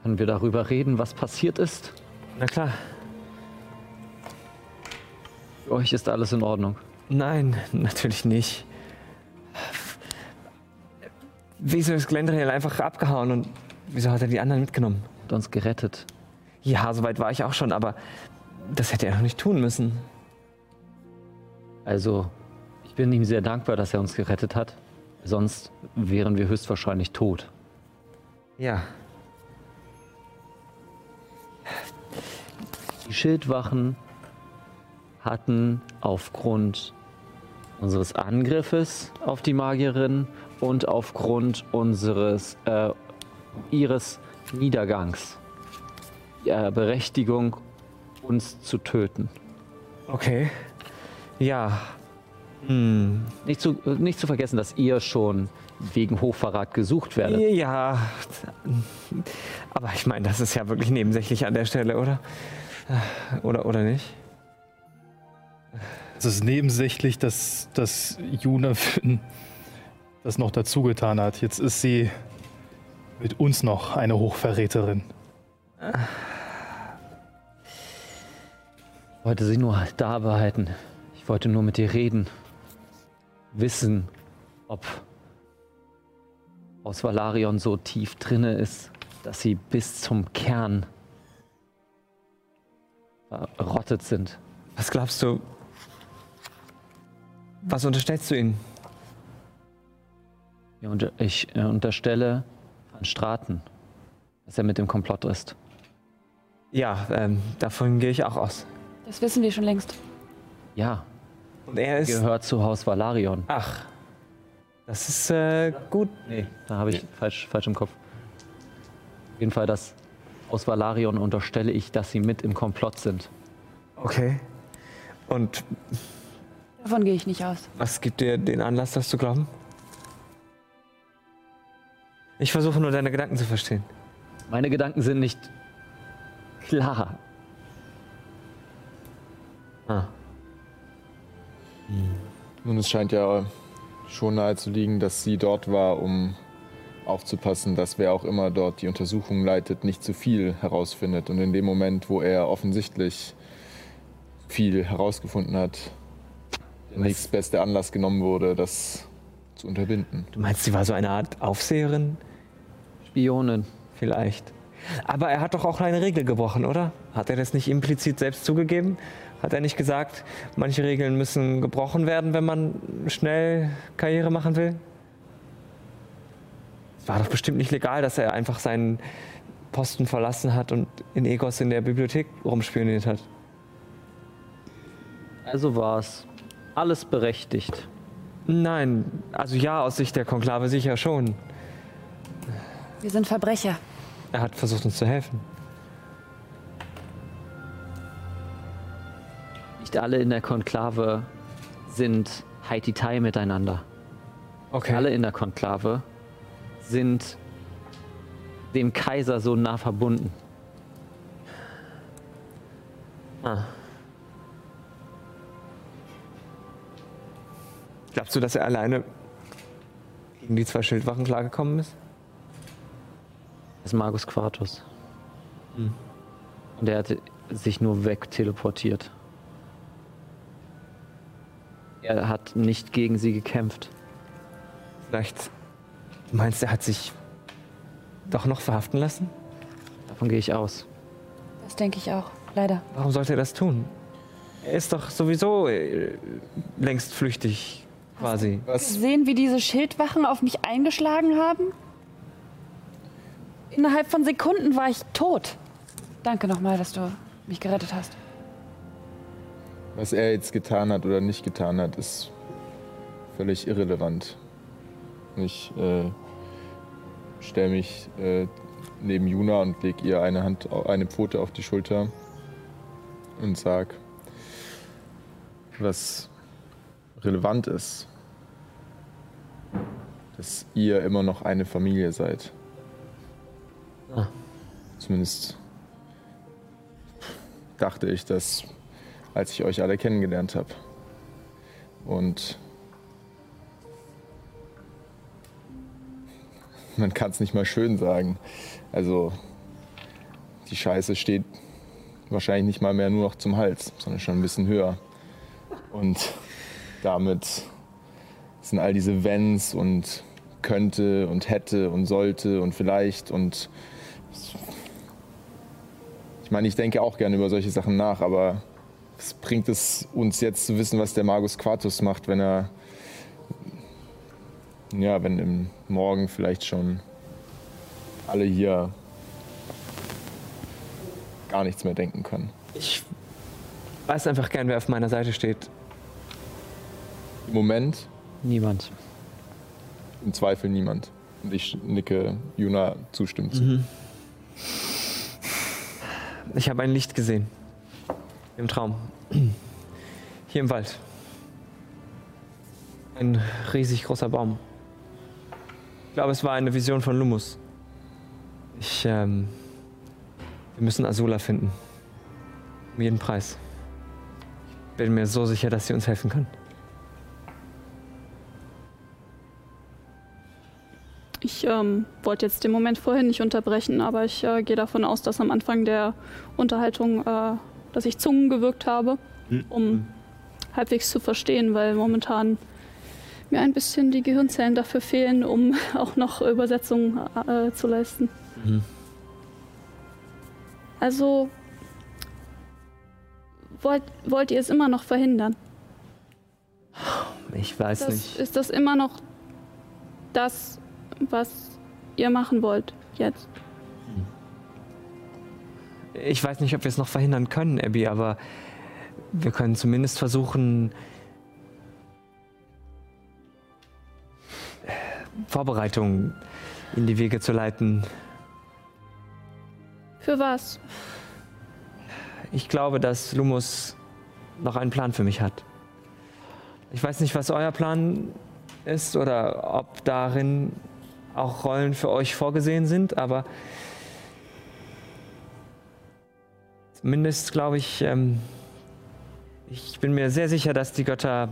können wir darüber reden, was passiert ist? Na klar. Für euch ist alles in Ordnung. Nein, natürlich nicht. Wieso ist Glendriel einfach abgehauen und wieso hat er die anderen mitgenommen? Hat uns gerettet. Ja, soweit war ich auch schon, aber das hätte er doch nicht tun müssen. Also, ich bin ihm sehr dankbar, dass er uns gerettet hat. Sonst wären wir höchstwahrscheinlich tot. Ja, Die Schildwachen hatten aufgrund unseres Angriffes auf die Magierin und aufgrund unseres äh, ihres Niedergangs die äh, Berechtigung, uns zu töten. okay. Ja. Hm. Nicht zu, nicht zu vergessen, dass ihr schon wegen Hochverrat gesucht werdet. Ja. Aber ich meine, das ist ja wirklich nebensächlich an der Stelle, oder? Oder, oder nicht? Es ist nebensächlich, dass, dass Juna das noch dazu getan hat. Jetzt ist sie mit uns noch eine Hochverräterin. Ich wollte sie nur da behalten. Ich wollte nur mit dir reden. Wissen, ob aus Valarion so tief drinne ist, dass sie bis zum Kern verrottet sind. Was glaubst du? Was unterstellst du ihnen? Ich äh, unterstelle Van Straten, dass er mit dem Komplott ist. Ja, ähm, davon gehe ich auch aus. Das wissen wir schon längst. Ja, Und er ist. gehört zu Haus Valarion. Ach. Das ist äh, gut. Nee, da habe ich falsch, falsch im Kopf. Auf jeden Fall, das aus Valarion unterstelle ich, dass sie mit im Komplott sind. Okay. Und Davon gehe ich nicht aus. was gibt dir den Anlass, das zu glauben? Ich versuche nur deine Gedanken zu verstehen. Meine Gedanken sind nicht klar. Ah. Nun, es scheint ja schon nahe zu liegen, dass sie dort war, um aufzupassen, dass wer auch immer dort die Untersuchung leitet, nicht zu viel herausfindet. Und in dem Moment, wo er offensichtlich viel herausgefunden hat, der nächstbeste Anlass genommen wurde, das zu unterbinden. Du meinst, sie war so eine Art Aufseherin? Spionin. Vielleicht. Aber er hat doch auch eine Regel gebrochen, oder? Hat er das nicht implizit selbst zugegeben? Hat er nicht gesagt, manche Regeln müssen gebrochen werden, wenn man schnell Karriere machen will? Es war doch bestimmt nicht legal, dass er einfach seinen Posten verlassen hat und in Egos in der Bibliothek rumspioniert hat. Also war's. Alles berechtigt. Nein, also ja, aus Sicht der Konklave sicher schon. Wir sind Verbrecher. Er hat versucht, uns zu helfen. Nicht alle in der Konklave sind Haiti-Tai miteinander. Okay. Alle in der Konklave sind dem Kaiser so nah verbunden. Ah. Glaubst du, dass er alleine gegen die zwei Schildwachen klargekommen ist? Das ist Magus Quartus. Und er hat sich nur wegteleportiert. Er hat nicht gegen sie gekämpft. Vielleicht du meinst, er hat sich doch noch verhaften lassen? Davon gehe ich aus. Das denke ich auch. Leider. Warum sollte er das tun? Er ist doch sowieso äh, längst flüchtig, quasi. Was, Gesehen, wie diese Schildwachen auf mich eingeschlagen haben? Innerhalb von Sekunden war ich tot. Danke nochmal, dass du mich gerettet hast. was er jetzt getan hat oder nicht getan hat, ist völlig irrelevant. Ich äh, stelle mich äh, neben Juna und lege ihr eine Hand, eine Pfote auf die Schulter und sag, was relevant ist, dass ihr immer noch eine Familie seid. Ah. Zumindest dachte ich das, als ich euch alle kennengelernt habe. Und man kann es nicht mal schön sagen. Also die Scheiße steht wahrscheinlich nicht mal mehr nur noch zum Hals, sondern schon ein bisschen höher. Und damit sind all diese Wenns und könnte und hätte und sollte und vielleicht und ich meine, ich denke auch gerne über solche Sachen nach, aber was bringt es uns jetzt zu wissen, was der Magus Quartus macht, wenn er ja, wenn im Morgen vielleicht schon alle hier gar nichts mehr denken können. Ich weiß einfach gern, wer auf meiner Seite steht. Im Moment Niemand. im Zweifel niemand. Und ich nicke Juna zustimmend zu. Ich habe ein Licht gesehen. Im Traum. Hier im Wald. Ein riesig großer Baum. Ich glaube, es war eine Vision von Lumus. Ich, ähm, wir müssen Azula finden. Um jeden Preis. Ich bin mir so sicher, dass sie uns helfen kann. Ich ähm, wollte jetzt den Moment vorhin nicht unterbrechen, aber ich äh, gehe davon aus, dass am Anfang der Unterhaltung, äh, dass ich Zungen gewirkt habe, um halbwegs zu verstehen, weil momentan mir ein bisschen die Gehirnzellen dafür fehlen, um auch noch Übersetzungen äh, zu leisten. Also wollt, wollt ihr es immer noch verhindern? Ich weiß Das, nicht. ist das immer noch das, was ihr machen wollt jetzt? Ich weiß nicht, ob wir es noch verhindern können, Abby, aber wir können zumindest versuchen, Vorbereitungen in die Wege zu leiten. Für was? Ich glaube, dass Lumus noch einen Plan für mich hat. Ich weiß nicht, was euer Plan ist oder ob darin auch Rollen für euch vorgesehen sind, aber zumindest glaube ich, ähm, ich bin mir sehr sicher, dass die Götter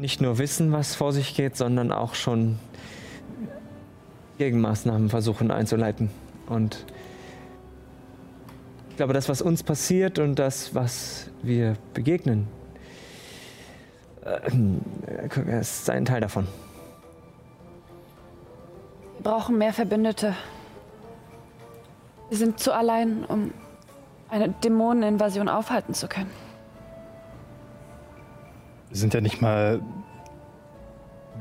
nicht nur wissen, was vor sich geht, sondern auch schon Gegenmaßnahmen versuchen einzuleiten. Und ich glaube, das, was uns passiert und das, was wir begegnen, äh, ist ein Teil davon. Wir brauchen mehr Verbündete. Wir sind zu allein, um eine Dämoneninvasion aufhalten zu können. Wir sind ja nicht mal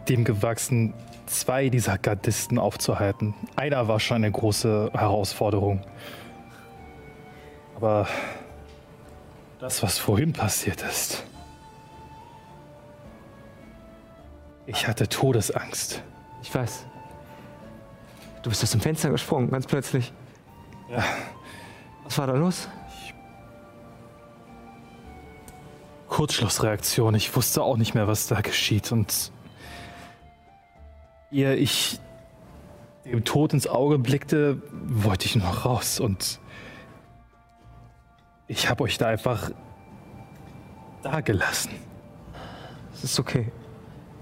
dem gewachsen, zwei dieser Gardisten aufzuhalten. Einer war schon eine große Herausforderung. Aber das, was vorhin passiert ist. Ich hatte Todesangst. Ich weiß. Du bist aus dem Fenster gesprungen, ganz plötzlich. Ja. Was war da los? Kurzschlussreaktion. Ich wusste auch nicht mehr, was da geschieht. Und ehe ich dem Tod ins Auge blickte, wollte ich noch raus. Und ich habe euch da einfach da gelassen. Es ist okay.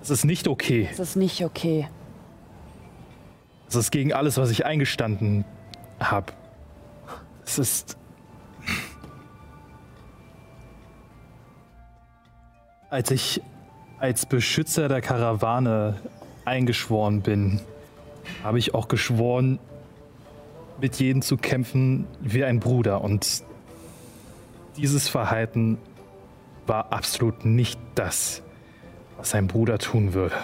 Es ist nicht okay. Das ist nicht okay. Es ist gegen alles, was ich eingestanden habe. Es ist. Als ich als Beschützer der Karawane eingeschworen bin, habe ich auch geschworen, mit jedem zu kämpfen wie ein Bruder. Und dieses Verhalten war absolut nicht das, was ein Bruder tun würde.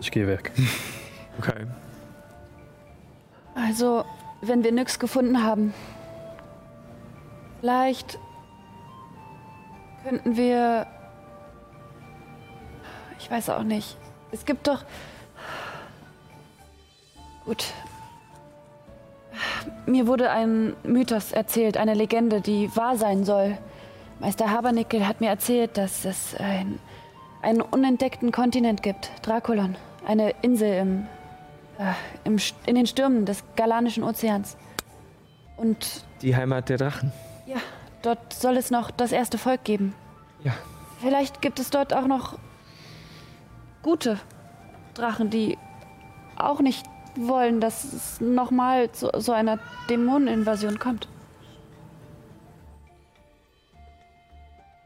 Ich gehe weg. Okay. Also, wenn wir nix gefunden haben, vielleicht könnten wir. Ich weiß auch nicht. Es gibt doch. Gut. Mir wurde ein Mythos erzählt, eine Legende, die wahr sein soll. Meister Habernickel hat mir erzählt, dass es ein, einen unentdeckten Kontinent gibt, Draculon. Eine Insel im, äh, im, in den Stürmen des Galanischen Ozeans. Und Die Heimat der Drachen. Ja, dort soll es noch das erste Volk geben. Ja. Vielleicht gibt es dort auch noch gute Drachen, die auch nicht wollen, dass es nochmal zu so einer Dämoneninvasion kommt.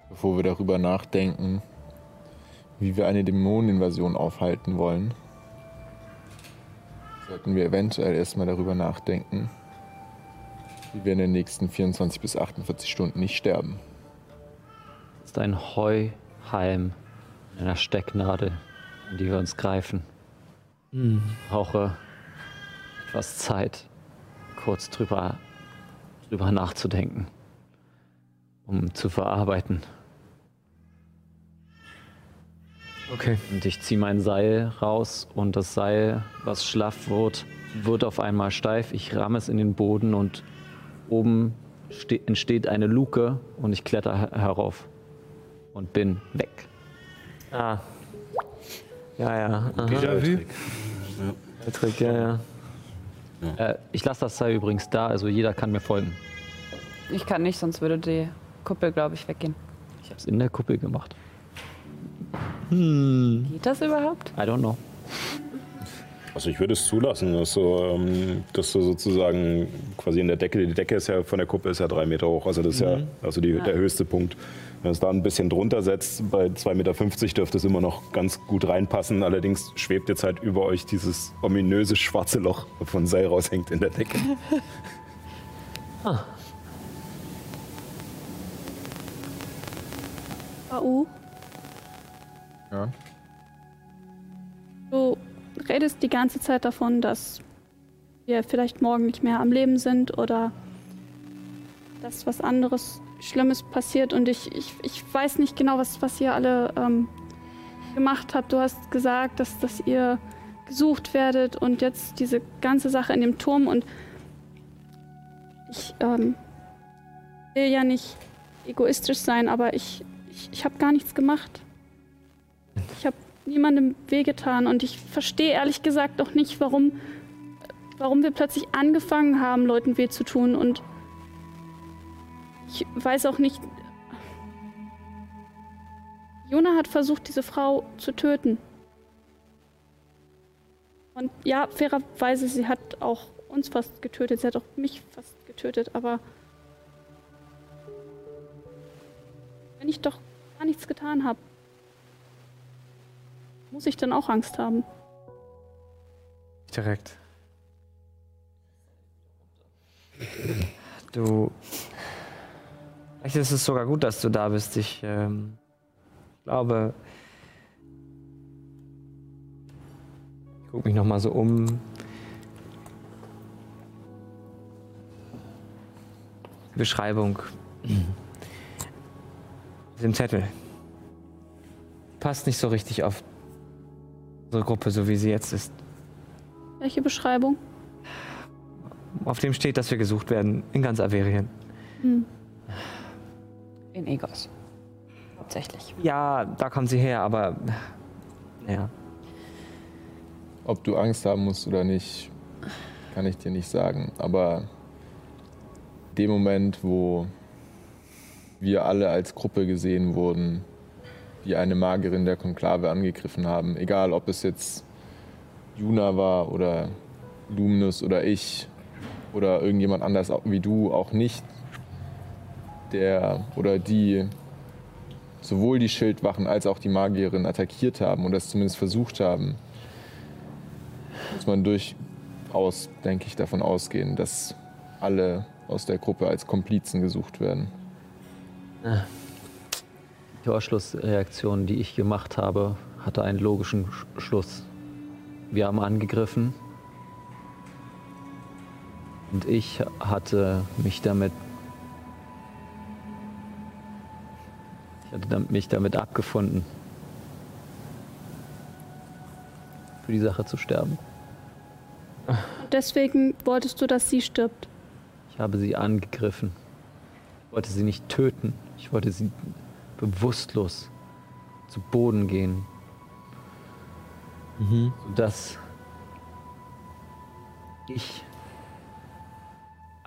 Bevor wir darüber nachdenken, wie wir eine Dämoneninvasion aufhalten wollen, sollten wir eventuell erstmal darüber nachdenken, wie wir in den nächsten 24 bis 48 Stunden nicht sterben. ist ein Heuhalm in einer Stecknadel, in die wir uns greifen. Brauche etwas Zeit, kurz drüber, drüber nachzudenken, um zu verarbeiten. Okay. Und ich ziehe mein Seil raus und das Seil, was schlaff wird, wird auf einmal steif. Ich ramme es in den Boden und oben ste entsteht eine Luke und ich kletter her- herauf und bin weg. Ah. Ja, ja. Déjà-vu? Der Trick, ja, ja. Äh, ich lasse das Seil übrigens da, also jeder kann mir folgen. Ich kann nicht, sonst würde die Kuppel, glaube ich, weggehen. Ich habe es in der Kuppel gemacht. Geht das überhaupt? I don't know. Also ich würde es zulassen, dass du, ähm, dass du sozusagen quasi in der Decke, die Decke ist ja von der Kuppel ist ja drei Meter hoch, also das ist ja also die, der höchste Punkt. Wenn du es da ein bisschen drunter setzt, bei 2,50 Meter dürfte es immer noch ganz gut reinpassen. Allerdings schwebt jetzt halt über euch dieses ominöse schwarze Loch, wovon Seil raushängt in der Decke. AU, Ja. du redest die ganze Zeit davon, dass wir vielleicht morgen nicht mehr am Leben sind oder dass was anderes Schlimmes passiert und ich, ich, ich weiß nicht genau, was, was ihr alle ähm, gemacht habt. Du hast gesagt, dass, dass ihr gesucht werdet und jetzt diese ganze Sache in dem Turm und ich ähm, will ja nicht egoistisch sein, aber ich, ich, ich habe gar nichts gemacht. Ich habe niemandem wehgetan und ich verstehe ehrlich gesagt auch nicht, warum, warum wir plötzlich angefangen haben, Leuten weh zu tun und ich weiß auch nicht. Jona hat versucht, diese Frau zu töten. Und ja, fairerweise, sie hat auch uns fast getötet. Sie hat auch mich fast getötet, aber wenn ich doch gar nichts getan habe, muss ich dann auch Angst haben? Direkt. Du. Vielleicht ist es sogar gut, dass du da bist. Ich ähm, glaube. Ich gucke mich noch mal so um. Beschreibung. Dem Zettel. Passt nicht so richtig auf unsere Gruppe, so wie sie jetzt ist. Welche Beschreibung? Auf dem steht, dass wir gesucht werden in ganz Averien. In Egos. Hauptsächlich. Ja, da kommt sie her, aber. Ja. Ob du Angst haben musst oder nicht, kann ich dir nicht sagen. Aber in dem Moment, wo wir alle als Gruppe gesehen wurden, die eine Magierin der Konklave angegriffen haben, egal ob es jetzt Juna war oder Luminus oder ich oder irgendjemand anders wie du, auch nicht, der oder die sowohl die Schildwachen als auch die Magierin attackiert haben und das zumindest versucht haben, muss man durchaus, denke ich, davon ausgehen, dass alle aus der Gruppe als Komplizen gesucht werden. Die Ausschlussreaktion, die ich gemacht habe, hatte einen logischen Sch- Schluss. Wir haben angegriffen. Und ich hatte mich damit. Ich hatte mich damit abgefunden, für die Sache zu sterben. Deswegen wolltest du, dass sie stirbt. Ich habe sie angegriffen. Ich wollte sie nicht töten. Ich wollte sie bewusstlos zu Boden gehen. Sodass ich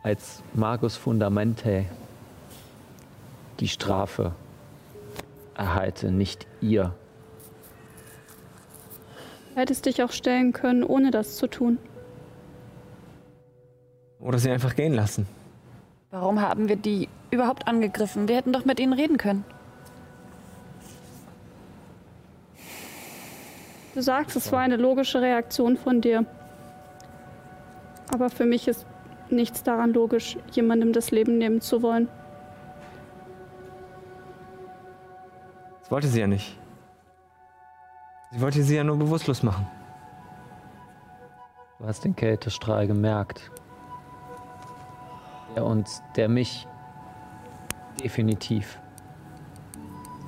als Magus Fundamente die Strafe erhalte, nicht ihr. Du hättest dich auch stellen können, ohne das zu tun. Oder sie einfach gehen lassen. Warum haben wir die überhaupt angegriffen? Wir hätten doch mit ihnen reden können. Du sagst, es war eine logische Reaktion von dir. Aber für mich ist nichts daran logisch, jemandem das Leben nehmen zu wollen. Das wollte sie ja nicht. Sie wollte sie ja nur bewusstlos machen. Du hast den Kältestrahl gemerkt. Der uns, der mich definitiv,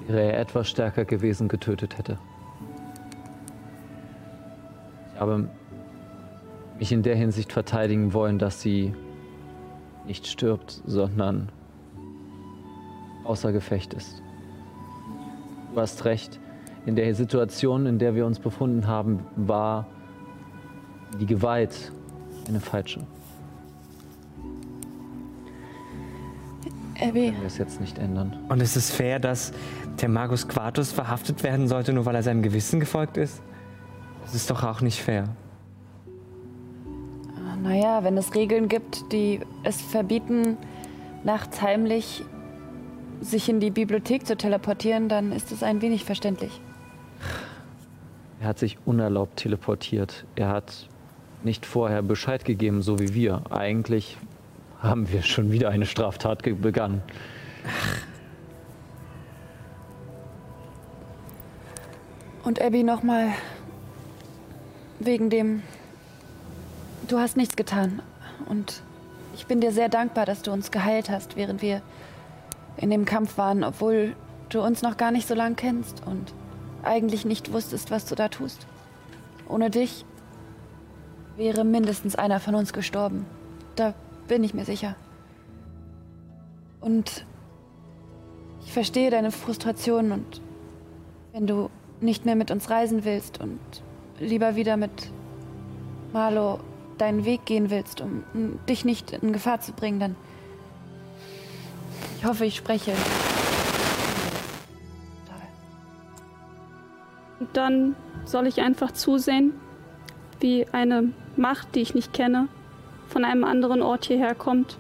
wäre er etwas stärker gewesen, getötet hätte. Ich habe mich in der Hinsicht verteidigen wollen, dass sie nicht stirbt, sondern außer Gefecht ist. Du hast recht. In der Situation, in der wir uns befunden haben, war die Gewalt eine falsche. Abby, Können wir es jetzt nicht ändern. Und ist es fair, dass der Magus Quartus verhaftet werden sollte, nur weil er seinem Gewissen gefolgt ist? Das ist doch auch nicht fair. naja, wenn es Regeln gibt, die es verbieten, nachts heimlich sich in die Bibliothek zu teleportieren, dann ist es ein wenig verständlich. Er hat sich unerlaubt teleportiert. Er hat nicht vorher Bescheid gegeben, so wie wir. Eigentlich haben wir schon wieder eine Straftat ge- begangen. Und Abby, nochmal wegen dem. Du hast nichts getan. Und ich bin dir sehr dankbar, dass du uns geheilt hast, während wir in dem Kampf waren, obwohl du uns noch gar nicht so lang kennst und eigentlich nicht wusstest, was du da tust. Ohne dich wäre mindestens einer von uns gestorben. Da bin ich mir sicher. Und ich verstehe deine Frustration und wenn du nicht mehr mit uns reisen willst und lieber wieder mit Marlo deinen Weg gehen willst, um dich nicht in Gefahr zu bringen, dann ich hoffe, ich spreche. Toll. Und dann soll ich einfach zusehen, wie eine Macht, die ich nicht kenne, von einem anderen Ort hierher kommt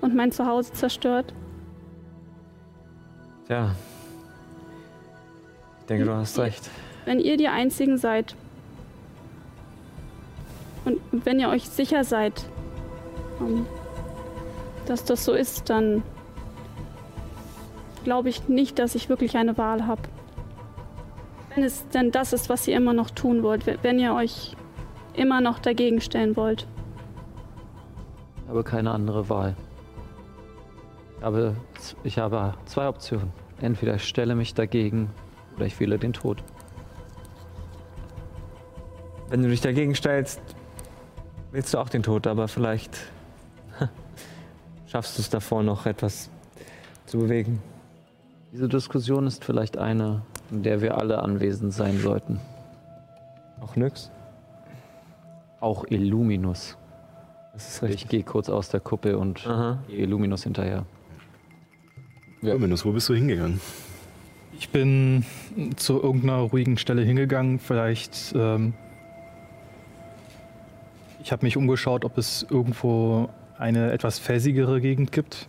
und mein Zuhause zerstört. Tja. Ich denke, du hast recht. Wenn ihr die Einzigen seid und wenn ihr euch sicher seid, ähm, dass das so ist, dann glaube ich nicht, dass ich wirklich eine Wahl habe. Wenn es denn das ist, was ihr immer noch tun wollt, wenn ihr euch immer noch dagegen stellen wollt. Ich habe keine andere Wahl. Ich habe, ich habe zwei Optionen. Entweder ich stelle mich dagegen oder ich wähle den Tod. Wenn du dich dagegen stellst, willst du auch den Tod, aber vielleicht schaffst du es davor noch etwas zu bewegen. Diese Diskussion ist vielleicht eine, in der wir alle anwesend sein sollten. Auch nix? Auch Illuminus. Das ist Ich richtig. gehe kurz aus der Kuppel und Aha. gehe Illuminus hinterher. Dominus, wo bist du hingegangen? Ich bin zu irgendeiner ruhigen Stelle hingegangen. Vielleicht. Ähm, ich habe mich umgeschaut, ob es irgendwo eine etwas felsigere Gegend gibt.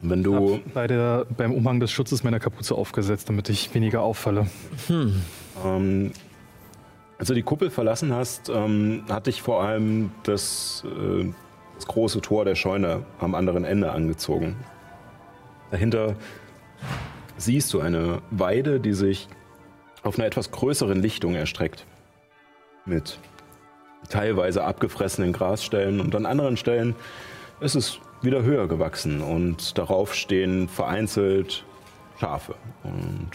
Wenn Ich du hab bei der, beim Umhang des Schutzes meiner Kapuze aufgesetzt, damit ich weniger auffalle. Ähm, als du die Kuppel verlassen hast, ähm, hat dich vor allem das, äh, das große Tor der Scheune am anderen Ende angezogen. Dahinter siehst du eine Weide, die sich auf einer etwas größeren Lichtung erstreckt. Mit teilweise abgefressenen Grasstellen und an anderen Stellen ist es wieder höher gewachsen und darauf stehen vereinzelt Schafe. Und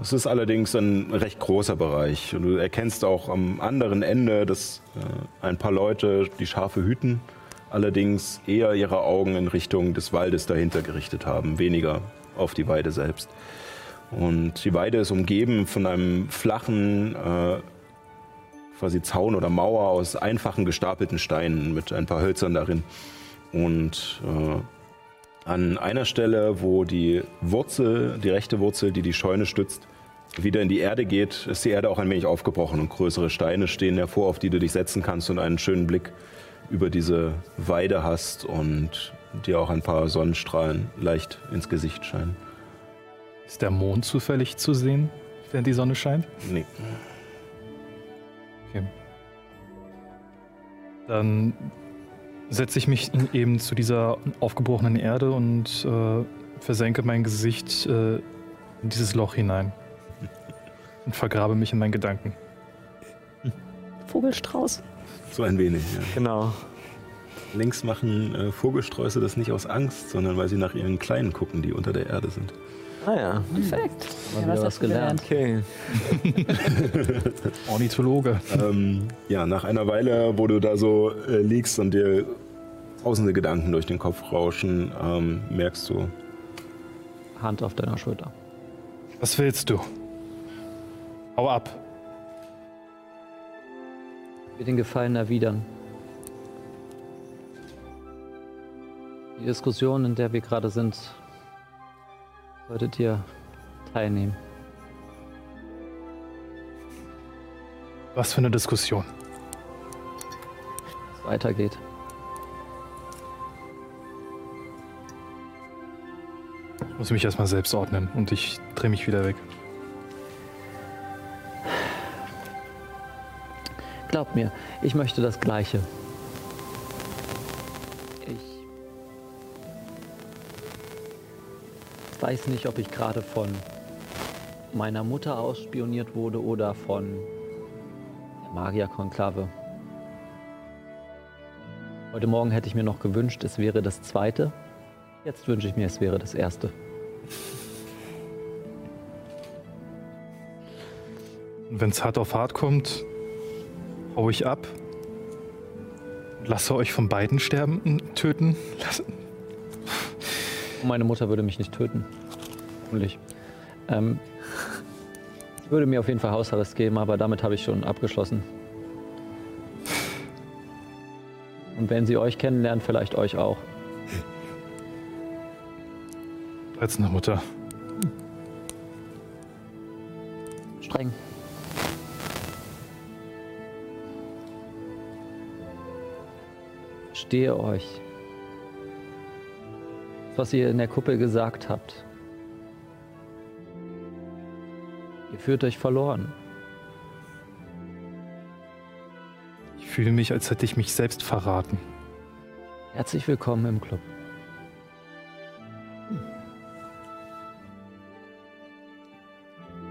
es ist allerdings ein recht großer Bereich. Und du erkennst auch am anderen Ende, dass äh, ein paar Leute die Schafe hüten, allerdings eher ihre Augen in Richtung des Waldes dahinter gerichtet haben, weniger auf die Weide selbst. Und die Weide ist umgeben von einem flachen, äh, quasi Zaun oder Mauer aus einfachen gestapelten Steinen mit ein paar Hölzern darin. Und äh, an einer Stelle, wo die Wurzel, die rechte Wurzel, die die Scheune stützt, wieder in die Erde geht, ist die Erde auch ein wenig aufgebrochen und größere Steine stehen hervor, auf die du dich setzen kannst und einen schönen Blick über diese Weide hast und dir auch ein paar Sonnenstrahlen leicht ins Gesicht scheinen. Ist der Mond zufällig zu sehen, während die Sonne scheint? Nee. Okay. Dann setze ich mich eben zu dieser aufgebrochenen Erde und äh, versenke mein Gesicht äh, in dieses Loch hinein und vergrabe mich in meinen Gedanken. Vogelstrauß. So ein wenig, ja. Genau. Links machen äh, Vogelsträuße das nicht aus Angst, sondern weil sie nach ihren Kleinen gucken, die unter der Erde sind. Ah ja. Perfekt. Mal Ja, was was hast du gelernt. Okay. Ornithologe. ähm, ja, nach einer Weile, wo du da so äh, liegst und dir tausende Gedanken durch den Kopf rauschen, ähm, merkst du, Hand auf deiner Schulter. Was willst du? Hau ab. Wir den Gefallen erwidern. Die Diskussion, in der wir gerade sind, solltet ihr teilnehmen. Was für eine Diskussion. Es weitergeht. Ich muss mich erstmal selbst ordnen und ich drehe mich wieder weg. Glaubt mir, ich möchte das Gleiche. Weiß nicht, ob ich gerade von meiner Mutter ausspioniert wurde oder von der Magierkonklave. Heute Morgen hätte ich mir noch gewünscht, es wäre das zweite. Jetzt wünsche ich mir, es wäre das erste. Wenn es hart auf hart kommt, hau ich ab. Lasse euch von beiden sterben, töten. Lasse, meine Mutter würde mich nicht töten. Hoffentlich. Ähm, ich würde mir auf jeden Fall Hausarrest geben, aber damit habe ich schon abgeschlossen. Und wenn sie euch kennenlernt, vielleicht euch auch. als eine Mutter. Streng. Stehe euch was ihr in der Kuppel gesagt habt. Ihr führt euch verloren. Ich fühle mich, als hätte ich mich selbst verraten. Herzlich willkommen im Club.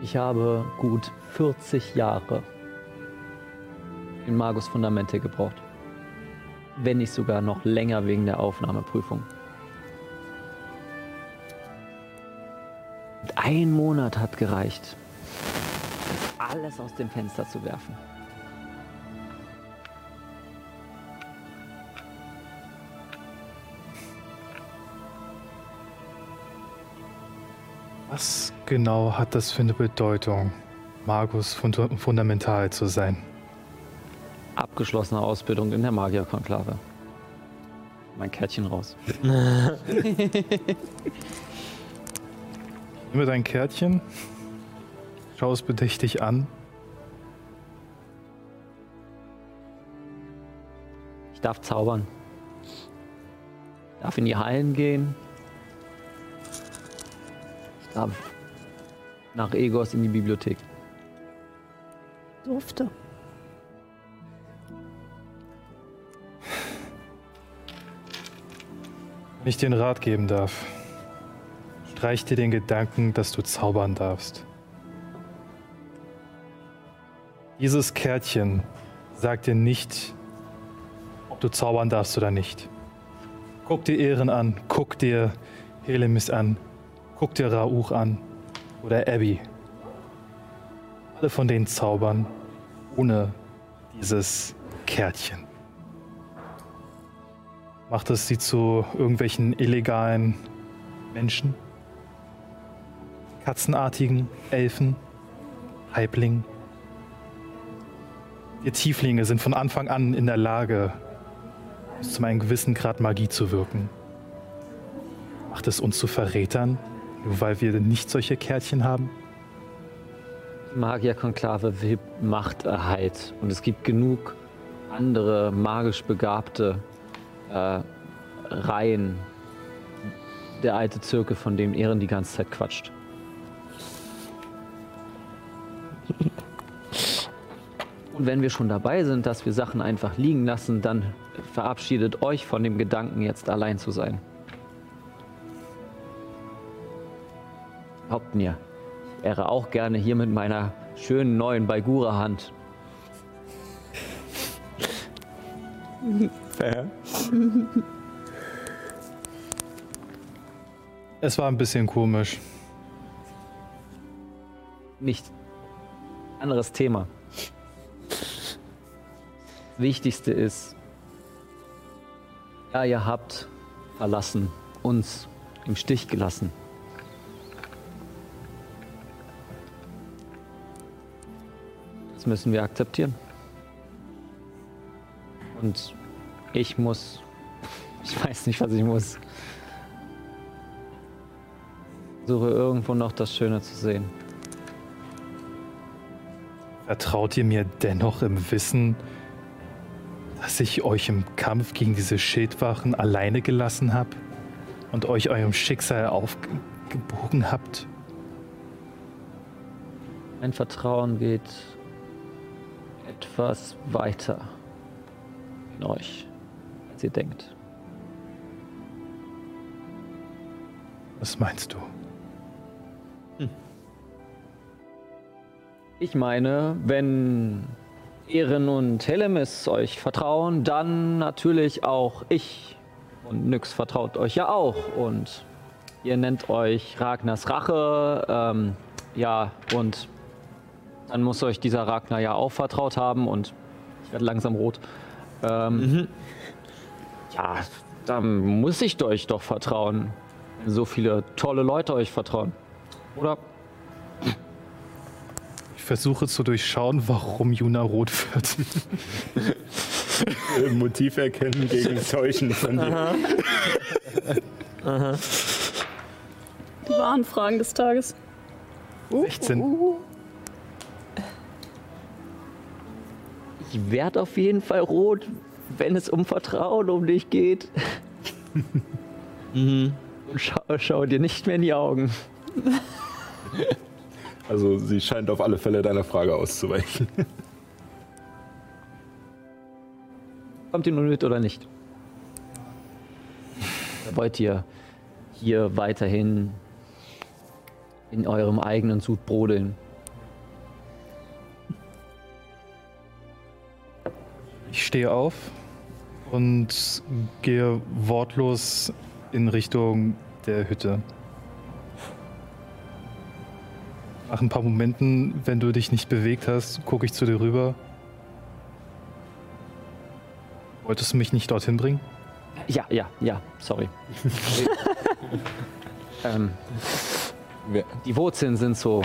Ich habe gut 40 Jahre in Magus Fundamente gebraucht. Wenn nicht sogar noch länger wegen der Aufnahmeprüfung. Ein Monat hat gereicht, das alles aus dem Fenster zu werfen. Was genau hat das für eine Bedeutung, Magus fund fundamental zu sein? Abgeschlossene Ausbildung in der Magierkonklave. Mein Kärtchen raus. Nimm mir dein Kärtchen, schau es bedächtig an. Ich darf zaubern. Darf in die Hallen gehen. Ich darf nach Egos in die Bibliothek. Durfte. Wenn ich dir einen Rat geben darf, streich dir den Gedanken, dass du zaubern darfst. Dieses Kärtchen sagt dir nicht, ob du zaubern darfst oder nicht. Guck dir Ehren an, guck dir Helemis an, guck dir Rauch an oder Abby. Alle von denen zaubern ohne dieses Kärtchen. Macht es sie zu irgendwelchen illegalen Menschen? Katzenartigen Elfen? Halblingen? Wir Tieflinge sind von Anfang an in der Lage, bis zu einem gewissen Grad Magie zu wirken. Macht es uns zu Verrätern, nur weil wir nicht solche Kärtchen haben? Magierkonklave will Machterhalt. Und es gibt genug andere magisch begabte äh, Reihen. Der alte Zirkel, von dem Ehren die ganze Zeit quatscht. Wenn wir schon dabei sind, dass wir Sachen einfach liegen lassen, dann verabschiedet euch von dem Gedanken, jetzt allein zu sein. Glaubt mir, ich wäre auch gerne hier mit meiner schönen neuen Baigura-Hand. Es war ein bisschen komisch. Nicht anderes Thema. Wichtigste ist, ja, ihr habt verlassen, uns im Stich gelassen. Das müssen wir akzeptieren. Und ich muss, ich weiß nicht, was ich muss. Suche irgendwo noch das Schöne zu sehen. Vertraut ihr mir dennoch im Wissen, dass ich euch im Kampf gegen diese Schildwachen alleine gelassen habe und euch eurem Schicksal aufgebogen habt? Mein Vertrauen geht etwas weiter in euch, als ihr denkt. Was meinst du? Ich meine, wenn Ehren und Helemis euch vertrauen, dann natürlich auch ich. Und Nyx vertraut euch ja auch. Und ihr nennt euch Ragnars Rache. Ähm, ja, und dann muss euch dieser Ragnar ja auch vertraut haben. Und ich werde langsam rot. Ähm, Ja, dann muss ich euch doch vertrauen. Wenn so viele tolle Leute euch vertrauen. Oder? Ich versuche zu durchschauen, warum Juna rot wird. Äh, Motiv erkennen gegen Täuschen von dir. Die wahren Fragen des Tages. 16. Ich werde auf jeden Fall rot, wenn es um Vertrauen um dich geht. Und schau, schau dir nicht mehr in die Augen. Also sie scheint auf alle Fälle deiner Frage auszuweichen. Kommt ihr nun mit oder nicht? Wollt ihr hier weiterhin in eurem eigenen Sud brodeln? Ich stehe auf und gehe wortlos in Richtung der Hütte. Nach ein paar Momenten, wenn du dich nicht bewegt hast, gucke ich zu dir rüber. Wolltest du mich nicht dorthin bringen? Ja, ja, ja, sorry. ähm, die Wurzeln sind so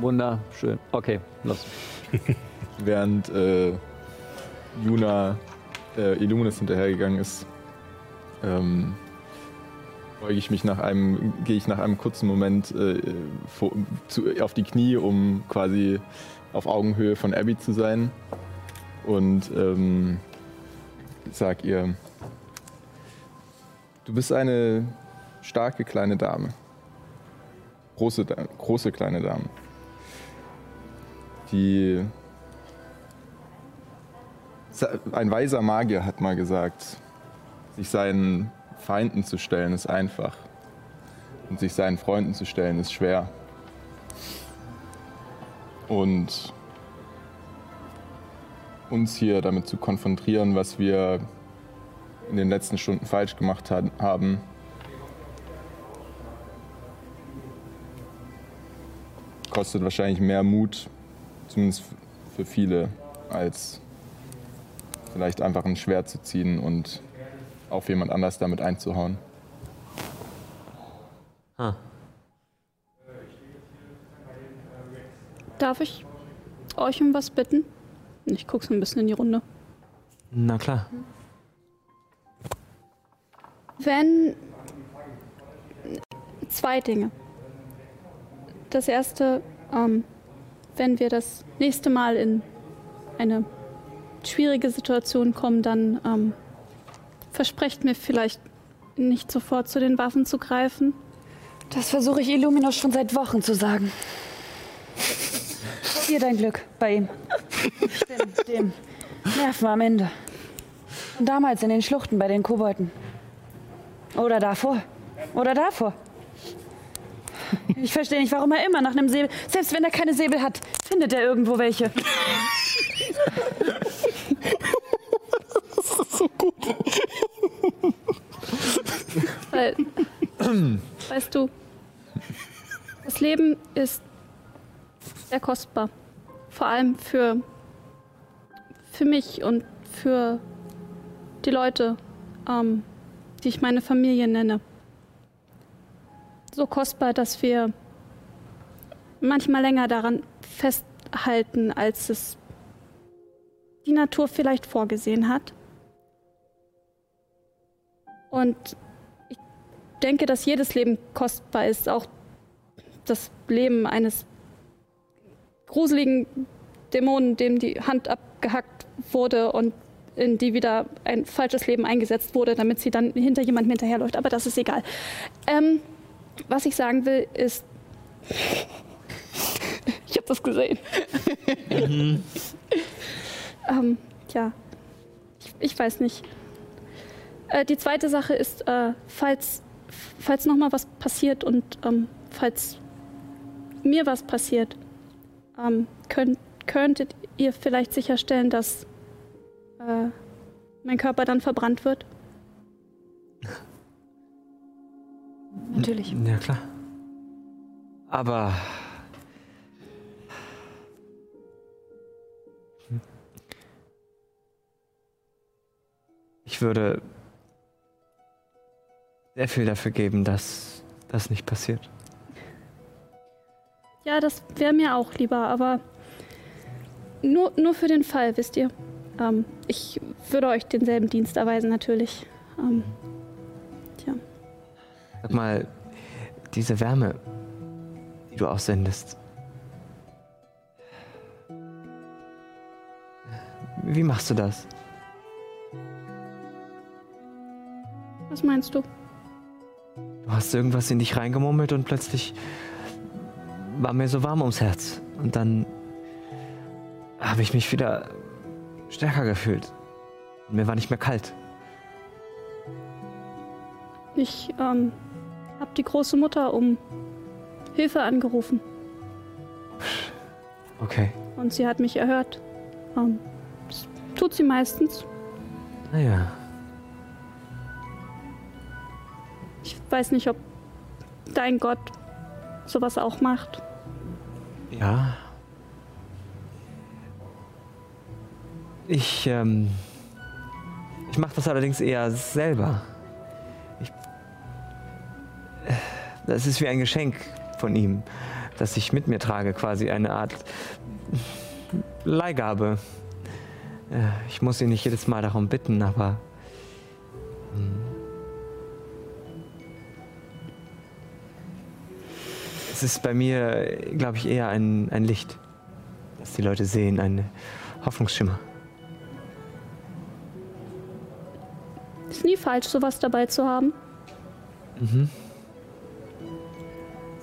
wunderschön. Okay, los. Während äh, Juna äh, Illuminus hinterhergegangen ist, ähm, beuge ich mich nach einem, gehe ich nach einem kurzen Moment äh, vor, zu, auf die Knie, um quasi auf Augenhöhe von Abby zu sein. Und ähm, sag ihr, du bist eine starke kleine Dame. Große, große kleine Dame. Die ein weiser Magier hat mal gesagt, sich seinen Feinden zu stellen ist einfach und sich seinen Freunden zu stellen ist schwer. Und uns hier damit zu konfrontieren, was wir in den letzten Stunden falsch gemacht ha- haben, kostet wahrscheinlich mehr Mut, zumindest für viele, als vielleicht einfach ein Schwert zu ziehen und auf jemand anders damit einzuhauen. Ah. Darf ich euch um was bitten? Ich gucke so ein bisschen in die Runde. Na klar. Wenn. Zwei Dinge. Das erste, ähm, wenn wir das nächste Mal in eine schwierige Situation kommen, dann ähm, versprecht mir vielleicht nicht sofort zu den Waffen zu greifen. Das versuche ich Illuminus schon seit Wochen zu sagen. Probier dein Glück bei ihm. Stimmt, dem Nerven am Ende. Und damals in den Schluchten bei den Kobolden. Oder davor. Oder davor. Ich verstehe nicht, warum er immer nach einem Säbel, selbst wenn er keine Säbel hat, findet er irgendwo welche. Weil, weißt du, das Leben ist sehr kostbar. Vor allem für, für mich und für die Leute, ähm, die ich meine Familie nenne. So kostbar, dass wir manchmal länger daran festhalten, als es die Natur vielleicht vorgesehen hat. Und denke, dass jedes Leben kostbar ist, auch das Leben eines gruseligen Dämonen, dem die Hand abgehackt wurde und in die wieder ein falsches Leben eingesetzt wurde, damit sie dann hinter jemandem hinterherläuft. Aber das ist egal. Ähm, was ich sagen will, ist. ich habe das gesehen. ähm, ja. Ich, ich weiß nicht. Äh, die zweite Sache ist, äh, falls, falls noch mal was passiert und ähm, falls mir was passiert, ähm, könnt, könntet ihr vielleicht sicherstellen, dass äh, mein Körper dann verbrannt wird? Natürlich. Ja, klar. Aber. Ich würde sehr viel dafür geben, dass das nicht passiert. Ja, das wäre mir auch lieber, aber nur, nur für den Fall, wisst ihr. Ähm, ich würde euch denselben Dienst erweisen, natürlich. Ähm, tja. Sag mal, diese Wärme, die du aussendest. Wie machst du das? Was meinst du? Du hast irgendwas in dich reingemummelt und plötzlich war mir so warm ums Herz. Und dann habe ich mich wieder stärker gefühlt. Und mir war nicht mehr kalt. Ich ähm, habe die große Mutter um Hilfe angerufen Okay. und sie hat mich erhört. Ähm, es tut sie meistens. Naja. Weiß nicht, ob dein Gott sowas auch macht. Ja. Ich, ähm. Ich mache das allerdings eher selber. Ich. Das ist wie ein Geschenk von ihm, das ich mit mir trage, quasi eine Art Leihgabe. Äh, Ich muss ihn nicht jedes Mal darum bitten, aber. hm. Es ist bei mir, glaube ich, eher ein, ein Licht, das die Leute sehen, ein Hoffnungsschimmer. Ist nie falsch, sowas dabei zu haben.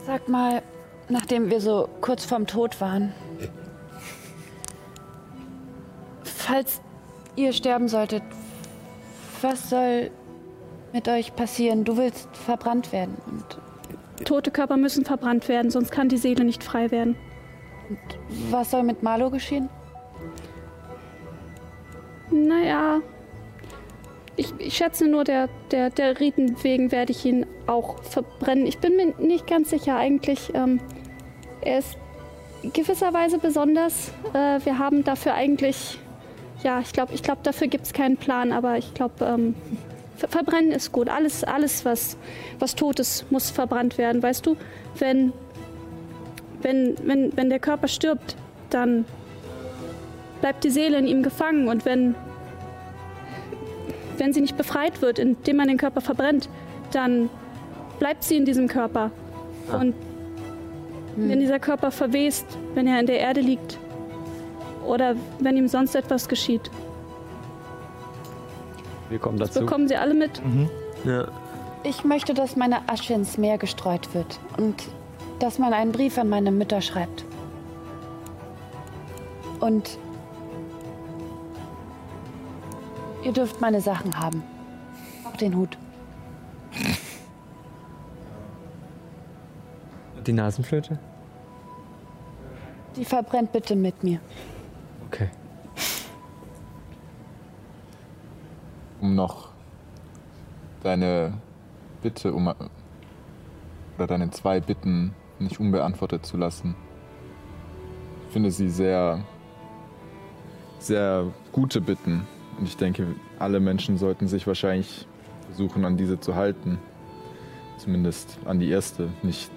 Sag mal, nachdem wir so kurz vorm Tod waren, falls ihr sterben solltet, was soll mit euch passieren? Du willst verbrannt werden. Und Tote Körper müssen verbrannt werden, sonst kann die Seele nicht frei werden. was soll mit Marlo geschehen? Naja, ich, ich schätze nur, der, der, der Riten wegen werde ich ihn auch verbrennen. Ich bin mir nicht ganz sicher eigentlich. Ähm, er ist gewisserweise besonders. Äh, wir haben dafür eigentlich, ja, ich glaube, ich glaub, dafür gibt es keinen Plan, aber ich glaube, ähm, verbrennen ist gut. Alles, alles was, was tot ist, muss verbrannt werden. Weißt du, wenn, wenn, wenn, wenn der Körper stirbt, dann bleibt die Seele in ihm gefangen und wenn wenn sie nicht befreit wird, indem man den Körper verbrennt, dann bleibt sie in diesem Körper. Und wenn dieser Körper verwest, wenn er in der Erde liegt oder wenn ihm sonst etwas geschieht, Wir kommen das dazu. bekommen sie alle mit. Ja. Ich möchte, dass meine Asche ins Meer gestreut wird und dass man einen Brief an meine Mütter schreibt. Und ihr dürft meine Sachen haben. Auch den Hut. Die Nasenflöte? Die verbrennt bitte mit mir. Okay. Um noch deine Bitte um oder deine zwei Bitten nicht unbeantwortet zu lassen. Ich finde sie sehr, sehr gute Bitten. Und ich denke, alle Menschen sollten sich wahrscheinlich versuchen, an diese zu halten. Zumindest an die erste, nicht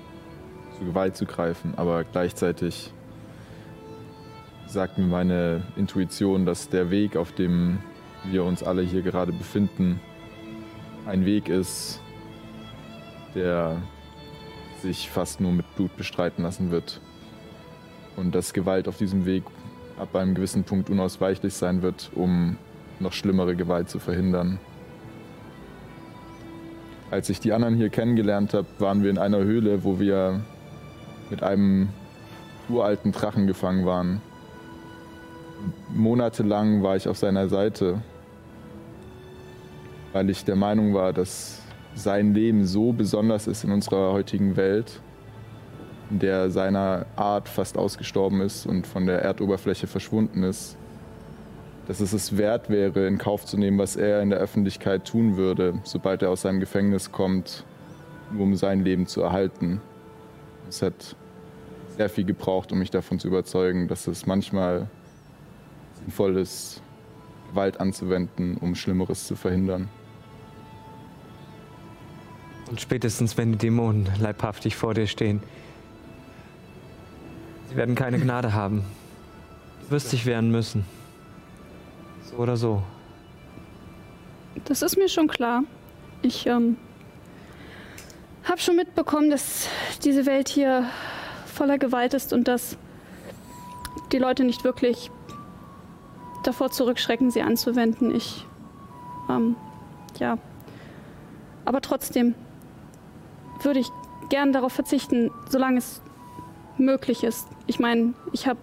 zu Gewalt zu greifen, aber gleichzeitig sagt mir meine Intuition, dass der Weg, auf dem wir uns alle hier gerade befinden, ein Weg ist, der sich fast nur mit Blut bestreiten lassen wird. Und dass Gewalt auf diesem Weg ab einem gewissen Punkt unausweichlich sein wird, um noch schlimmere Gewalt zu verhindern. Als ich die anderen hier kennengelernt habe, waren wir in einer Höhle, wo wir mit einem uralten Drachen gefangen waren. Monatelang war ich auf seiner Seite, weil ich der Meinung war, dass sein Leben so besonders ist in unserer heutigen Welt, in der seiner Art fast ausgestorben ist und von der Erdoberfläche verschwunden ist, dass es es wert wäre, in Kauf zu nehmen, was er in der Öffentlichkeit tun würde, sobald er aus seinem Gefängnis kommt, nur um sein Leben zu erhalten. Es hat sehr viel gebraucht, um mich davon zu überzeugen, dass es manchmal sinnvoll ist, Gewalt anzuwenden, um Schlimmeres zu verhindern. Und spätestens, wenn die Dämonen leibhaftig vor dir stehen. Sie werden keine Gnade haben. Du wirst dich wehren müssen. So oder so. Das ist mir schon klar. Ich ähm, habe schon mitbekommen, dass diese Welt hier voller Gewalt ist und dass die Leute nicht wirklich davor zurückschrecken, sie anzuwenden. Ich, ähm, ja. Aber trotzdem würde ich gern darauf verzichten, solange es möglich ist. Ich meine, ich habe,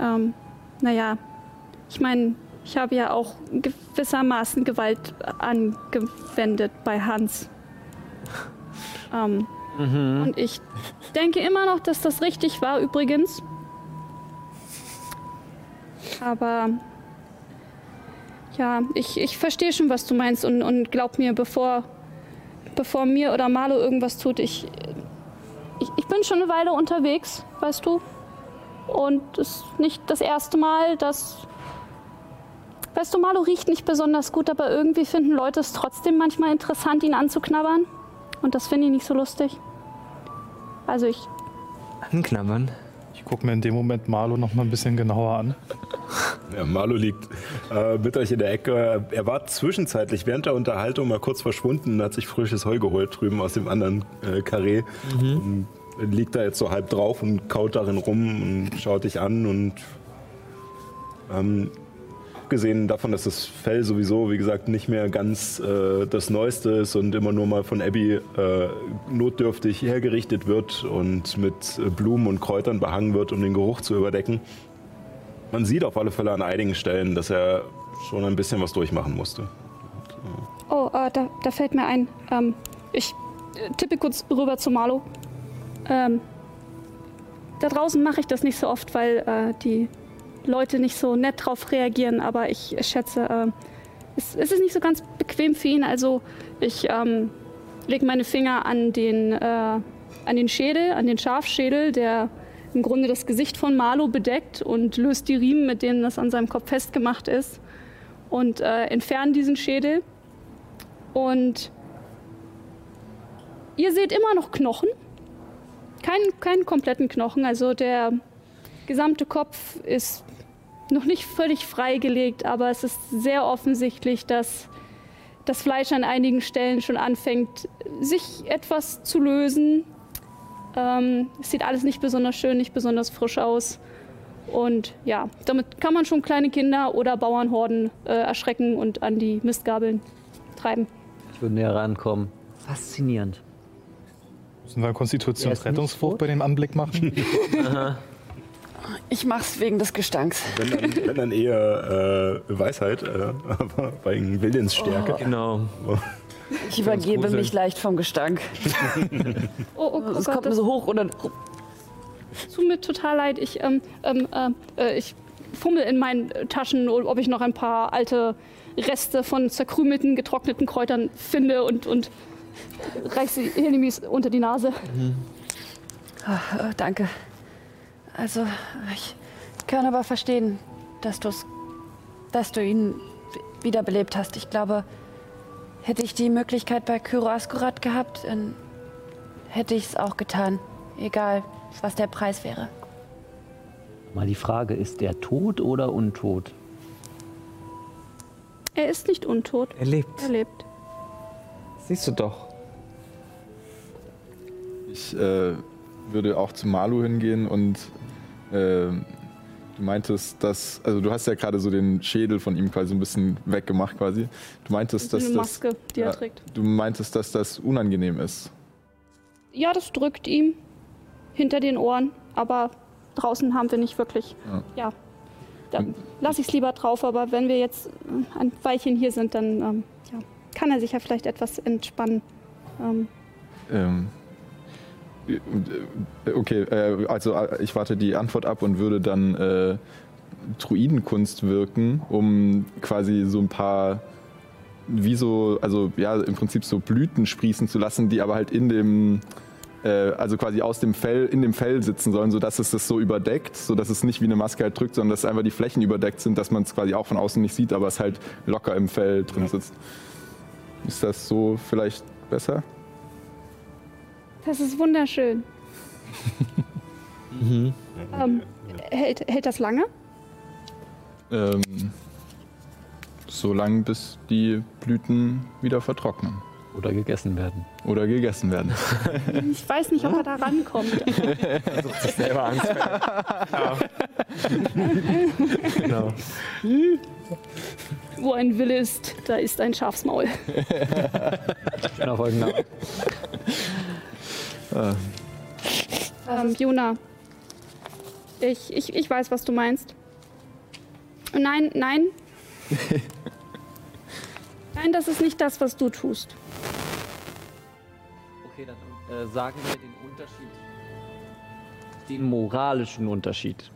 ähm, naja, ich meine, ich habe ja auch gewissermaßen Gewalt angewendet bei Hans. Ähm, Und ich denke immer noch, dass das richtig war, übrigens. Aber Ja, ich, ich verstehe schon, was du meinst und, und glaub mir, bevor, bevor mir oder Marlo irgendwas tut, ich, ich, ich bin schon eine Weile unterwegs, weißt du. Und es ist nicht das erste Mal, dass. Weißt du, Marlo riecht nicht besonders gut, aber irgendwie finden Leute es trotzdem manchmal interessant, ihn anzuknabbern. Und das finde ich nicht so lustig. Also ich. Anknabbern? Ich gucke mir in dem Moment Marlo noch mal ein bisschen genauer an. Ja, Marlo liegt äh, mit euch in der Ecke. Er war zwischenzeitlich während der Unterhaltung mal kurz verschwunden und hat sich frisches Heu geholt drüben aus dem anderen äh, Karree. Und liegt da jetzt so halb drauf und kaut darin rum und schaut dich an und ähm, abgesehen davon, dass das Fell sowieso, wie gesagt, nicht mehr ganz äh, das Neueste ist und immer nur mal von Abby äh, notdürftig hergerichtet wird und mit äh, Blumen und Kräutern behangen wird, um den Geruch zu überdecken. Man sieht auf alle Fälle an einigen Stellen, dass er schon ein bisschen was durchmachen musste. Oh, äh, da, da fällt mir ein. Ähm, ich äh, tippe kurz rüber zu Marlo. Ähm, da draußen mache ich das nicht so oft, weil äh, die Leute nicht so nett drauf reagieren, aber ich schätze, äh, es, es ist nicht so ganz bequem für ihn. Also ich ähm, lege meine Finger an den, äh, an den Schädel, an den Schafschädel, der im Grunde das Gesicht von Marlo bedeckt und löst die Riemen, mit denen das an seinem Kopf festgemacht ist und äh, entfernen diesen Schädel. Und ihr seht immer noch Knochen. Keinen, keinen kompletten Knochen. Also der gesamte Kopf ist noch nicht völlig freigelegt, aber es ist sehr offensichtlich, dass das Fleisch an einigen Stellen schon anfängt, sich etwas zu lösen. Ähm, es sieht alles nicht besonders schön, nicht besonders frisch aus. Und ja, damit kann man schon kleine Kinder oder Bauernhorden äh, erschrecken und an die Mistgabeln treiben. Ich würde näher rankommen. Faszinierend. Müssen wir einen Konstitutionsrettungswurf bei dem Anblick machen? Ich mach's wegen des Gestanks. Wenn dann, wenn dann eher äh, Weisheit, äh, aber bei Willensstärke. Genau. Ich übergebe mich leicht vom Gestank. Oh, oh, oh Es Gott, kommt mir so hoch und dann. tut mir total leid. Ich, ähm, ähm, äh, ich fummel in meinen Taschen, ob ich noch ein paar alte Reste von zerkrümelten, getrockneten Kräutern finde und, und reich sie Helimis unter die Nase. Äh, danke. Also, ich kann aber verstehen, dass, du's, dass du ihn wiederbelebt hast. Ich glaube, hätte ich die Möglichkeit bei Kyro Askurat gehabt, dann hätte ich es auch getan. Egal, was der Preis wäre. Mal die Frage, ist der tot oder untot? Er ist nicht untot. Er lebt. Er lebt. Siehst du doch. Ich äh, würde auch zu Malu hingehen und äh, du meintest, dass, also du hast ja gerade so den Schädel von ihm quasi ein bisschen weggemacht quasi. Du meintest, Das dass eine das, Maske, die ja, er trägt. du meintest, dass das unangenehm ist. Ja, das drückt ihm hinter den Ohren, aber draußen haben wir nicht wirklich. Ja. Ja. Da lasse ich es lieber drauf, aber wenn wir jetzt äh, ein Weilchen hier sind, dann ähm, ja, kann er sich ja vielleicht etwas entspannen. Ähm, Ähm, äh, okay, äh, also äh, ich warte die Antwort ab und würde dann äh, Druidenkunst wirken, um quasi so ein paar, wie so, also ja, im Prinzip so Blüten sprießen zu lassen, die aber halt in dem, äh, also quasi aus dem Fell, in dem Fell sitzen sollen, sodass es das so überdeckt, sodass es nicht wie eine Maske halt drückt, sondern dass einfach die Flächen überdeckt sind, dass man es quasi auch von außen nicht sieht, aber es halt locker im Fell drin sitzt. Ist das so vielleicht besser? Das ist wunderschön. ähm, hält, hält das lange? Ähm, so lange, bis die Blüten wieder vertrocknen Oder gegessen werden? oder gegessen werden. Ich weiß nicht, ob er da rankommt. Selber Angst. genau. Wo ein Wille ist, da ist ein Schafsmaul. Schöner Folgenname. Ähm, Juna, ich, ich, ich weiß, was du meinst. Nein, nein. nein, das ist nicht das, was du tust. Okay, dann äh, sagen wir den Unterschied. Den moralischen Unterschied.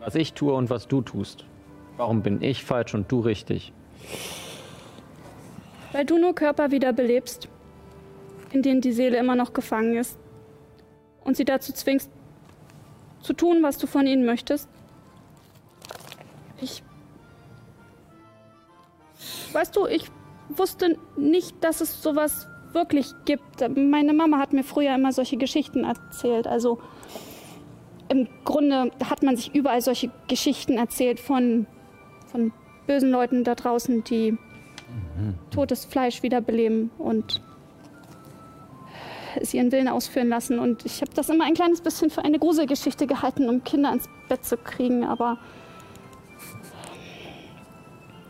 Was ich tue und was du tust. Warum bin ich falsch und du richtig? Weil du nur Körper wiederbelebst, in denen die Seele immer noch gefangen ist. Und sie dazu zwingst, zu tun, was du von ihnen möchtest. Ich. Weißt du, ich wusste nicht, dass es sowas wirklich gibt. Meine Mama hat mir früher immer solche Geschichten erzählt. Also im Grunde hat man sich überall solche Geschichten erzählt von, von bösen Leuten da draußen, die totes Fleisch wiederbeleben und es ihren Willen ausführen lassen. Und ich habe das immer ein kleines bisschen für eine Gruselgeschichte gehalten, um Kinder ins Bett zu kriegen, aber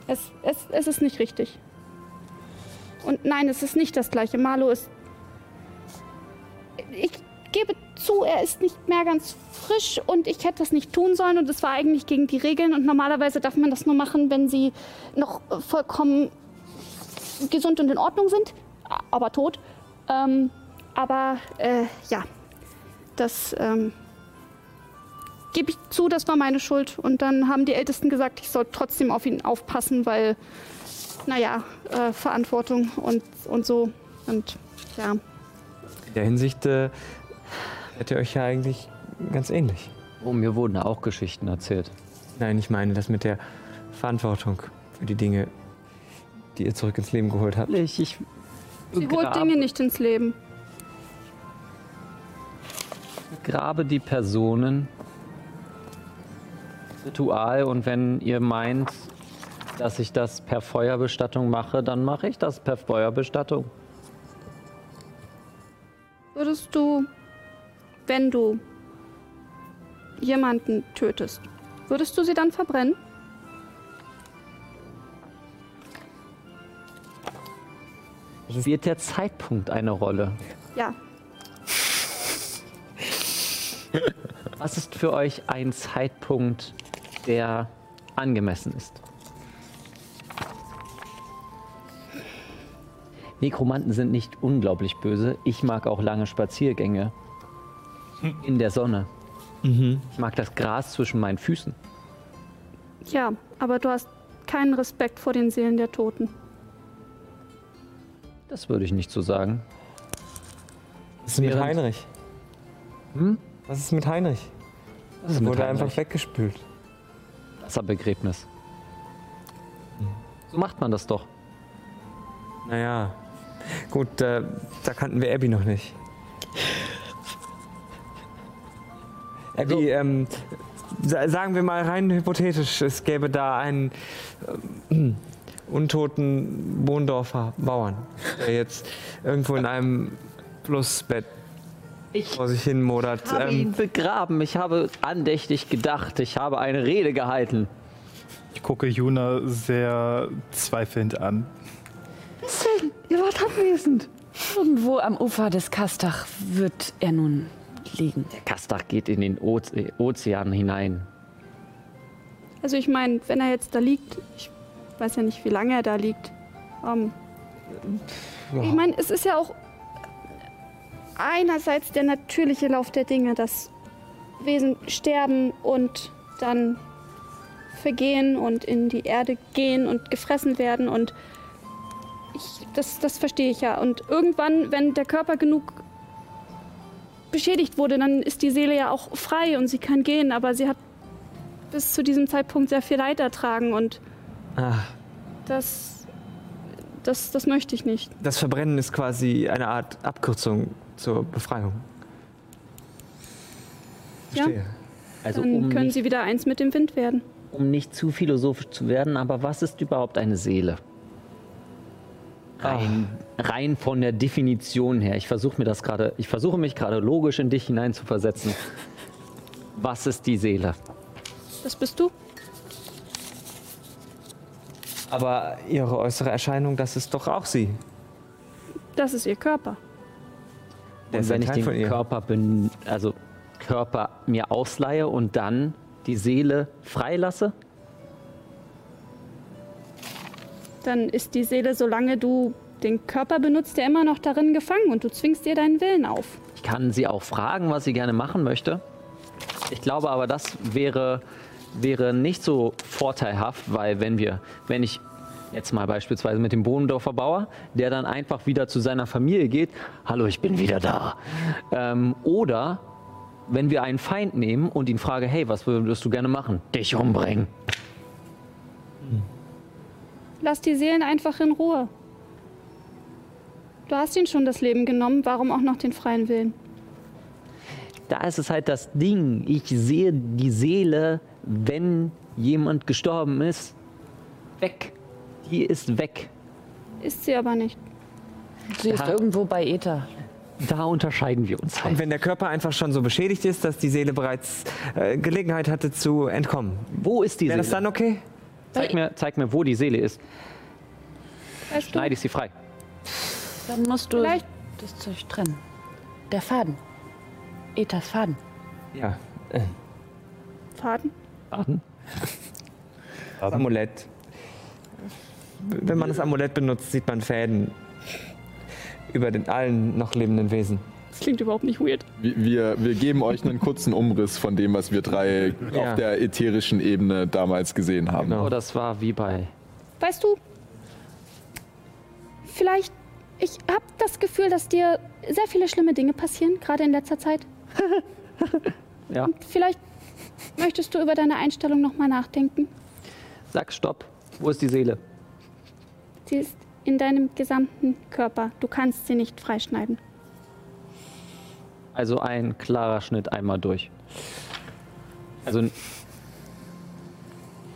es, es, es ist nicht richtig. Und nein, es ist nicht das gleiche. Marlo ist. Ich gebe zu, er ist nicht mehr ganz frisch und ich hätte das nicht tun sollen und es war eigentlich gegen die Regeln und normalerweise darf man das nur machen, wenn sie noch vollkommen gesund und in Ordnung sind, aber tot. Ähm, aber äh, ja, das ähm, gebe ich zu, das war meine Schuld. Und dann haben die Ältesten gesagt, ich soll trotzdem auf ihn aufpassen, weil, naja, äh, Verantwortung und, und so. Und ja. In der Hinsicht äh, hätte ihr euch ja eigentlich ganz ähnlich. Oh, mir wurden auch Geschichten erzählt. Nein, ich meine das mit der Verantwortung für die Dinge, die ihr zurück ins Leben geholt habt. Ich, ich Sie holt Dinge nicht ins Leben. Grabe die Personen. Ritual und wenn ihr meint, dass ich das per Feuerbestattung mache, dann mache ich das per Feuerbestattung. Würdest du, wenn du jemanden tötest, würdest du sie dann verbrennen? Spielt der Zeitpunkt eine Rolle? Ja. Was ist für euch ein Zeitpunkt, der angemessen ist? Nekromanten sind nicht unglaublich böse. Ich mag auch lange Spaziergänge in der Sonne. Ich mag das Gras zwischen meinen Füßen. Ja, aber du hast keinen Respekt vor den Seelen der Toten. Das würde ich nicht so sagen. Was ist mit Während- Heinrich? Hm? Was ist mit Heinrich? Ist mit wurde Heinrich? einfach weggespült. Wasserbegräbnis. So macht man das doch. Naja, gut, äh, da kannten wir Abby noch nicht. Abby, ähm, sa- sagen wir mal rein hypothetisch, es gäbe da einen ähm, untoten Bohndorfer Bauern, der jetzt irgendwo in einem Flussbett vor sich hin modert. Ich habe ihn Ähm, begraben. Ich habe andächtig gedacht. Ich habe eine Rede gehalten. Ich gucke Juna sehr zweifelnd an. Ihr wart abwesend. Irgendwo am Ufer des Kastach wird er nun liegen. Der Kastach geht in den Oze Ozean hinein. Also ich meine, wenn er jetzt da liegt, ich weiß ja nicht, wie lange er da liegt. Ähm, Ich meine, es ist ja auch einerseits der natürliche Lauf der Dinge, dass Wesen sterben und dann vergehen und in die Erde gehen und gefressen werden und ich, das, das verstehe ich ja. Und irgendwann, wenn der Körper genug beschädigt wurde, dann ist die Seele ja auch frei und sie kann gehen, aber sie hat bis zu diesem Zeitpunkt sehr viel Leid ertragen und ah, das, das, das möchte ich nicht. das Verbrennen ist quasi eine Art Abkürzung zur Befreiung. Ja. Verstehe. Also Dann um können nicht, sie wieder eins mit dem Wind werden. um nicht zu philosophisch zu werden, aber was ist überhaupt eine Seele? Rein, rein von der Definition her. Ich versuche mir das gerade, ich versuche mich gerade logisch in dich hineinzuversetzen. Was ist die Seele? Das bist du? Aber ihre äußere Erscheinung, das ist doch auch sie. Das ist ihr Körper. Der Und wenn ich den. Körper bin, also Körper mir ausleihe und dann die Seele freilasse? Dann ist die Seele, solange du den Körper benutzt, ja immer noch darin gefangen und du zwingst ihr deinen Willen auf. Ich kann sie auch fragen, was sie gerne machen möchte. Ich glaube aber, das wäre wäre nicht so vorteilhaft, weil wenn wir, wenn ich jetzt mal beispielsweise mit dem Bohnendorfer Bauer, der dann einfach wieder zu seiner Familie geht, hallo, ich bin wieder da. Ähm, oder wenn wir einen Feind nehmen und ihn frage, hey, was würdest du gerne machen? Dich umbringen. Lass die Seelen einfach in Ruhe. Du hast ihnen schon das Leben genommen, warum auch noch den freien Willen? Da ist es halt das Ding. Ich sehe die Seele, wenn jemand gestorben ist, weg. Die ist weg. Ist sie aber nicht. Sie ist irgendwo bei Ether. Da unterscheiden wir uns Und halt. wenn der Körper einfach schon so beschädigt ist, dass die Seele bereits äh, Gelegenheit hatte zu entkommen, Wo ist die wäre das Seele? dann okay? Zeig mir, zeig mir, wo die Seele ist. Weißt du, Schneide ich sie frei. Dann musst du Vielleicht- das Zeug trennen. Der Faden. Ethers Faden. Ja. Faden? Das Amulett. Wenn man das Amulett benutzt, sieht man Fäden über den allen noch lebenden Wesen. Das klingt überhaupt nicht weird. Wir, wir, geben euch einen kurzen Umriss von dem, was wir drei Ja. auf der ätherischen Ebene damals gesehen haben. Genau. Oh, das war wie bei. Weißt du, vielleicht, ich habe das Gefühl, dass dir sehr viele schlimme Dinge passieren, gerade in letzter Zeit. Ja. Und vielleicht möchtest du über deine Einstellung nochmal nachdenken. Sag Stopp. Wo ist die Seele? Sie ist in deinem gesamten Körper. Du kannst sie nicht freischneiden. Also ein klarer Schnitt einmal durch. Also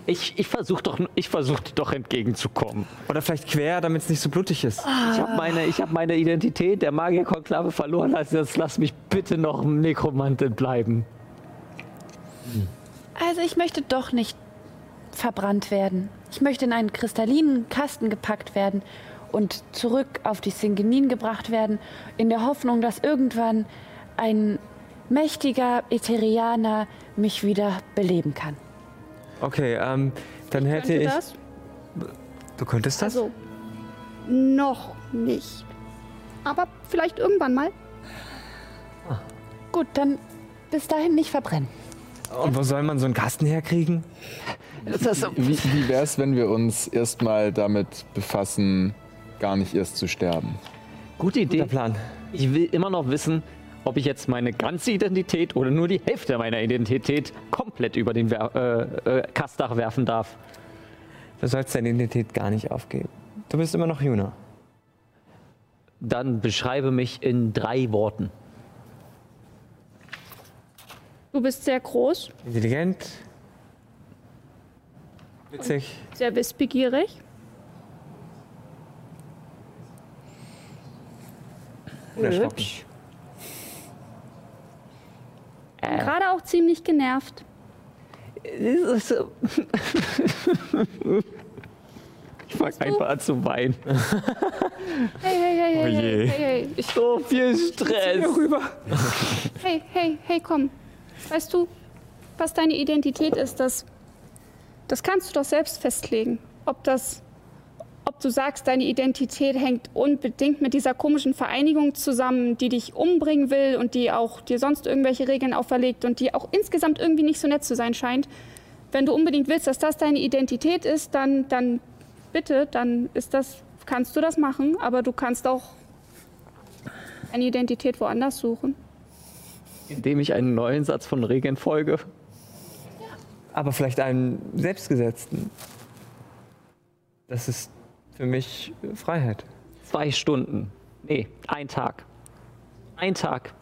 ich, ich versuche doch, ich versuch dir doch entgegenzukommen. Oder vielleicht quer, damit es nicht so blutig ist. Ich habe meine, ich hab meine Identität der Magierkonklave verloren. Also jetzt lass mich bitte noch Nekromantin bleiben. Also ich möchte doch nicht verbrannt werden. Ich möchte in einen kristallinen Kasten gepackt werden und zurück auf die Singenin gebracht werden, in der Hoffnung, dass irgendwann ein mächtiger Ätherianer mich wieder beleben kann. Okay, ähm, dann hätte Könnte ich. das? Du könntest das? Also, noch nicht. Aber vielleicht irgendwann mal. Gut, dann bis dahin nicht verbrennen. Und wo soll man so einen Kasten herkriegen? Wie, wie wäre es, wenn wir uns erstmal damit befassen, gar nicht erst zu sterben? Gute Idee. Der Plan. Ich will immer noch wissen, ob ich jetzt meine ganze Identität oder nur die Hälfte meiner Identität komplett über den Wer äh, äh, Kastdach werfen darf. Du sollst deine Identität gar nicht aufgeben. Du bist immer noch Juna. Dann beschreibe mich in drei Worten. Du bist sehr groß, Intelligent. Witzig. sehr wissbegierig. Unerschrocken. Und gerade auch ziemlich genervt. Ich fange einfach an zu weinen. Hey, hey, hey, hey, Oh je. hey, hey, hey. Ich, So viel Stress. hey, hey, hey, komm. Weißt du, was deine Identität ist, das, das kannst du doch selbst festlegen. Ob das, ob du sagst, deine Identität hängt unbedingt mit dieser komischen Vereinigung zusammen, die dich umbringen will und die auch dir sonst irgendwelche Regeln auferlegt und die auch insgesamt irgendwie nicht so nett zu sein scheint. Wenn du unbedingt willst, dass das deine Identität ist, dann, dann bitte, dann ist das, kannst du das machen, aber du kannst auch eine Identität woanders suchen. Indem ich einen neuen Satz von Regeln folge. Aber vielleicht einen selbstgesetzten. Das ist für mich Freiheit. Zwei Stunden. Nee, ein Tag. Ein Tag.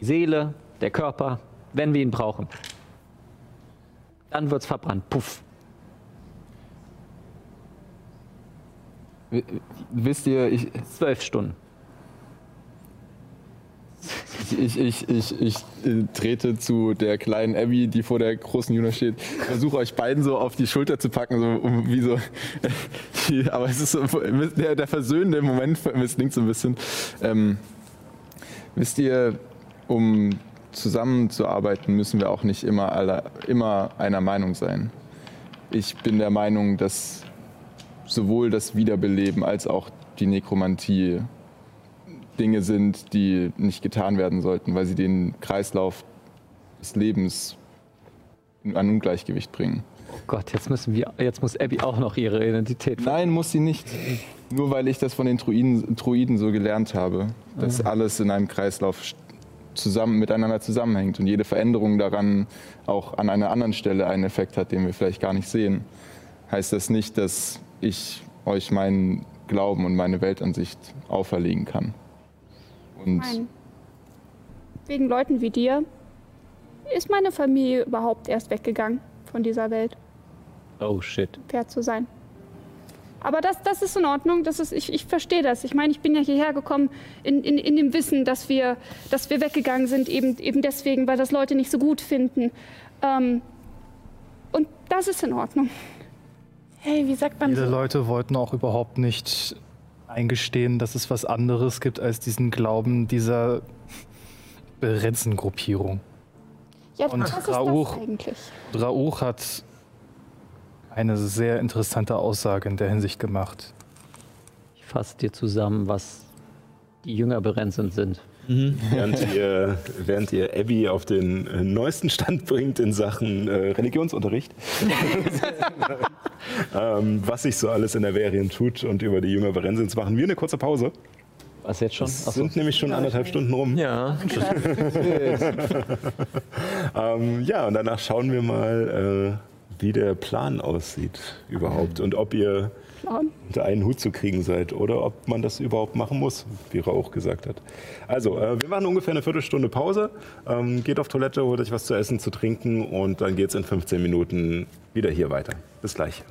Die Seele, der Körper, wenn wir ihn brauchen. Dann wird's verbrannt. Puff. Wisst ihr, ich, Zwölf Stunden. Ich, ich, ich, ich äh, trete zu der kleinen Abby, die vor der großen Juna steht. Versuche euch beiden so auf die Schulter zu packen, so um, wie so. Aber es ist so, der, der versöhnende Moment misslingt so ein bisschen. Ähm, wisst ihr, um zusammenzuarbeiten, müssen wir auch nicht immer, alle, immer einer Meinung sein. Ich bin der Meinung, dass sowohl das Wiederbeleben als auch die Nekromantie Dinge sind, die nicht getan werden sollten, weil sie den Kreislauf des Lebens ein Ungleichgewicht bringen. Oh Gott, jetzt müssen wir, jetzt muss Abby auch noch ihre Identität. Nein, muss sie nicht. Nur weil ich das von den Druiden, Druiden so gelernt habe, dass alles in einem Kreislauf zusammen, miteinander zusammenhängt und jede Veränderung daran auch an einer anderen Stelle einen Effekt hat, den wir vielleicht gar nicht sehen. Heißt das nicht, dass ich euch meinen Glauben und meine Weltansicht auferlegen kann? Und Nein. Wegen Leuten wie dir ist meine Familie überhaupt erst weggegangen von dieser Welt, Oh shit. fair zu sein. Aber das, das ist in Ordnung. Das ist, ich, ich verstehe das. Ich meine, ich bin ja hierher gekommen in, in, in dem Wissen, dass wir, dass wir weggegangen sind, eben, eben deswegen, weil das Leute nicht so gut finden. Ähm, und das ist in Ordnung. Hey, wie sagt man Viele so? Leute wollten auch überhaupt nicht eingestehen, dass es was anderes gibt als diesen Glauben dieser Berenzengruppierung. Ja, Und was ist Rauch. das eigentlich? Rauch hat eine sehr interessante Aussage in der Hinsicht gemacht. Ich fasse dir zusammen, was die Jünger berenzend sind. Während ihr, während ihr Abby auf den äh, neuesten Stand bringt in Sachen äh, Religionsunterricht, ähm, was sich so alles in der Verien tut und über die Jünger Berensins, machen wir eine kurze Pause. Was jetzt schon? Es sind nämlich schon anderthalb Stunden rum. Ja, Ähm, ja, und danach schauen wir mal, äh, wie der Plan aussieht überhaupt und ob ihr Plan? unter einen Hut zu kriegen seid oder ob man das überhaupt machen muss, wie Ra auch gesagt hat. Also, äh, wir machen ungefähr eine Viertelstunde Pause. Ähm, geht auf Toilette, holt euch was zu essen, zu trinken und dann geht es in 15 Minuten wieder hier weiter. Bis gleich.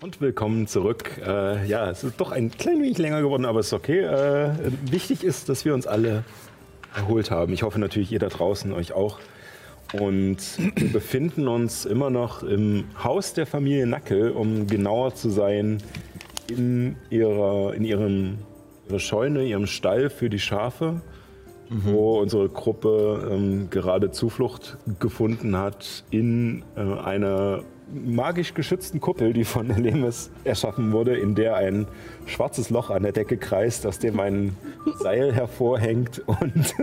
Und willkommen zurück. Äh, ja, es ist doch ein klein wenig länger geworden, aber es ist okay. Äh, wichtig ist, dass wir uns alle erholt haben. Ich hoffe natürlich, ihr da draußen euch auch. Und wir befinden uns immer noch im Haus der Familie Nackel, um genauer zu sein, in ihrer, in ihrem, ihrer Scheune, ihrem Stall für die Schafe, wo unsere Gruppe ähm, gerade Zuflucht gefunden hat in äh, einer magisch geschützten Kuppel, die von Lemes erschaffen wurde, in der ein schwarzes Loch an der Decke kreist, aus dem ein Seil hervorhängt und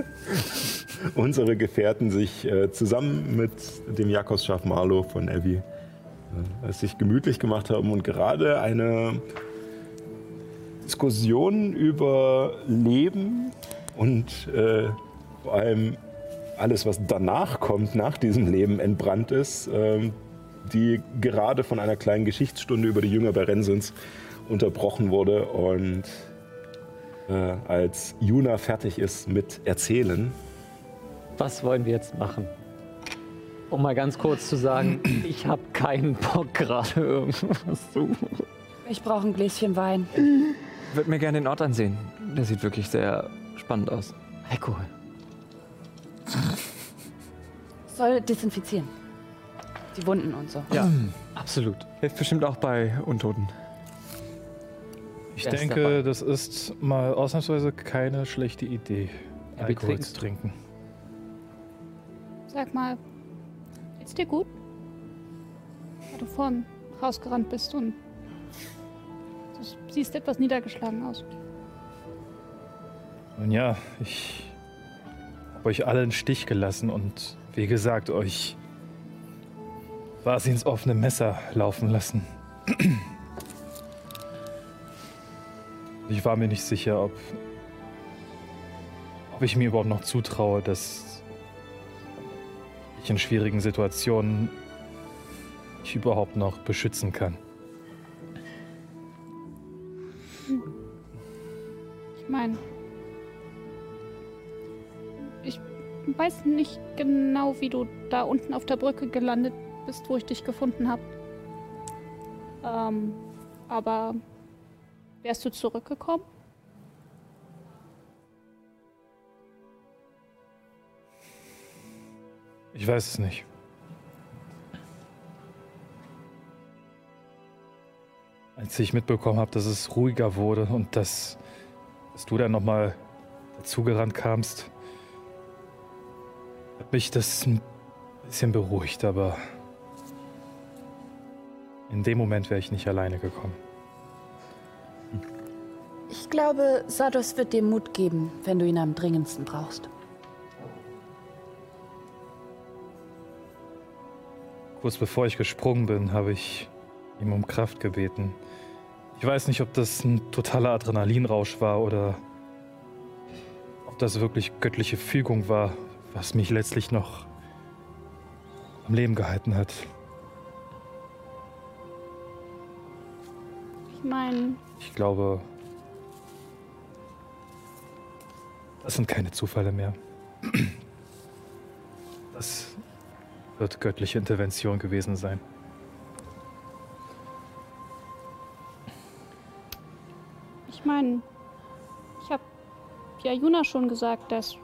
unsere Gefährten sich äh, zusammen mit dem Jakobsschaf Marlo von Evi äh, sich gemütlich gemacht haben und gerade eine Diskussion über Leben und äh, vor allem alles, was danach kommt, nach diesem Leben entbrannt ist, ähm, die gerade von einer kleinen Geschichtsstunde über die Jünger Berensens unterbrochen wurde. Und äh, als Juna fertig ist mit Erzählen, Was wollen wir jetzt machen? Um mal ganz kurz zu sagen, ich habe keinen Bock gerade irgendwas zu. Ich brauche ein Gläschen Wein. ich würde mir gerne den Ort ansehen. Der sieht wirklich sehr spannend aus. Alkohol. Soll desinfizieren. Die Wunden und so. Ja, Absolut. hilft bestimmt auch bei Untoten. Ich Er ist denke, dabei. das ist mal ausnahmsweise keine schlechte Idee, Ja, Alkohol trinken. zu trinken. Sag mal, geht's dir gut? Weil du vorhin rausgerannt bist und du siehst etwas niedergeschlagen aus. Nun ja, ich habe euch alle einen Stich gelassen und wie gesagt, euch quasi ins offene Messer laufen lassen. Ich war mir nicht sicher, ob, ob ich mir überhaupt noch zutraue, dass ich in schwierigen Situationen ich überhaupt noch beschützen kann. Ich meine, ich weiß nicht genau, wie du da unten auf der Brücke gelandet bist, wo ich dich gefunden habe. Ähm, aber wärst du zurückgekommen? Ich weiß es nicht. Als ich mitbekommen habe, dass es ruhiger wurde und dass, dass du dann nochmal dazugerannt kamst, hat mich das ein bisschen beruhigt, aber in dem Moment wäre ich nicht alleine gekommen. Ich glaube, Sados wird dir Mut geben, wenn du ihn am dringendsten brauchst. Kurz bevor ich gesprungen bin, habe ich ihm um Kraft gebeten. Ich weiß nicht, ob das ein totaler Adrenalinrausch war oder ob das wirklich göttliche Fügung war, was mich letztlich noch am Leben gehalten hat. Ich meine, Ich glaube, das sind keine Zufälle mehr. Das wird göttliche Intervention gewesen sein. ich meine, ich habe ja Juna schon gesagt, dass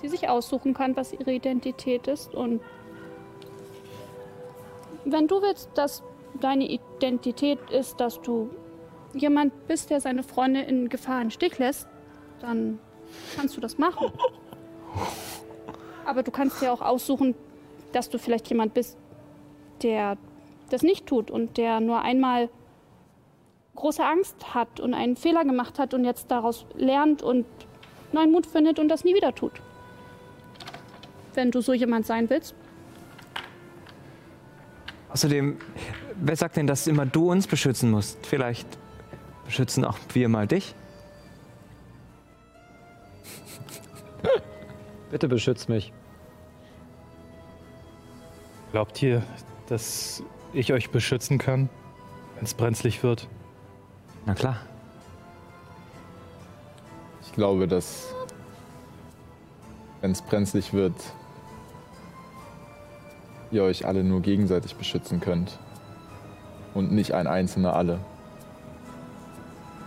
sie sich aussuchen kann, was ihre Identität ist. Und wenn du willst, dass deine Identität ist, dass du jemand bist, der seine Freunde in Gefahr im Stich lässt, dann kannst du das machen. Aber du kannst dir auch aussuchen, dass du vielleicht jemand bist, der das nicht tut und der nur einmal große Angst hat und einen Fehler gemacht hat und jetzt daraus lernt und neuen Mut findet und das nie wieder tut. Wenn du so jemand sein willst, Außerdem, wer sagt denn, dass immer du uns beschützen musst? Vielleicht beschützen auch wir mal dich? Bitte beschützt mich. Glaubt ihr, dass ich euch beschützen kann, wenn es brenzlig wird? Na klar. Ich glaube, dass, wenn es brenzlig wird, ihr euch alle nur gegenseitig beschützen könnt. Und nicht ein Einzelner alle.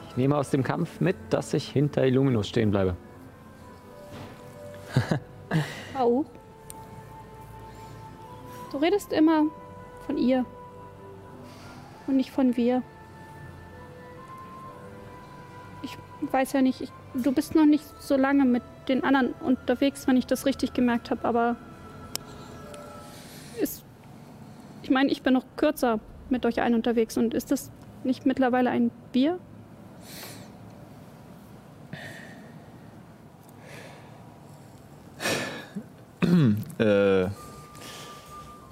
Ich nehme aus dem Kampf mit, dass ich hinter Illuminus stehen bleibe. Au. Du redest immer von ihr und nicht von wir. Ich weiß ja nicht, ich, du bist noch nicht so lange mit den anderen unterwegs, wenn ich das richtig gemerkt habe, aber ist, ich meine, ich bin noch kürzer mit euch allen unterwegs und ist das nicht mittlerweile ein Wir? Äh,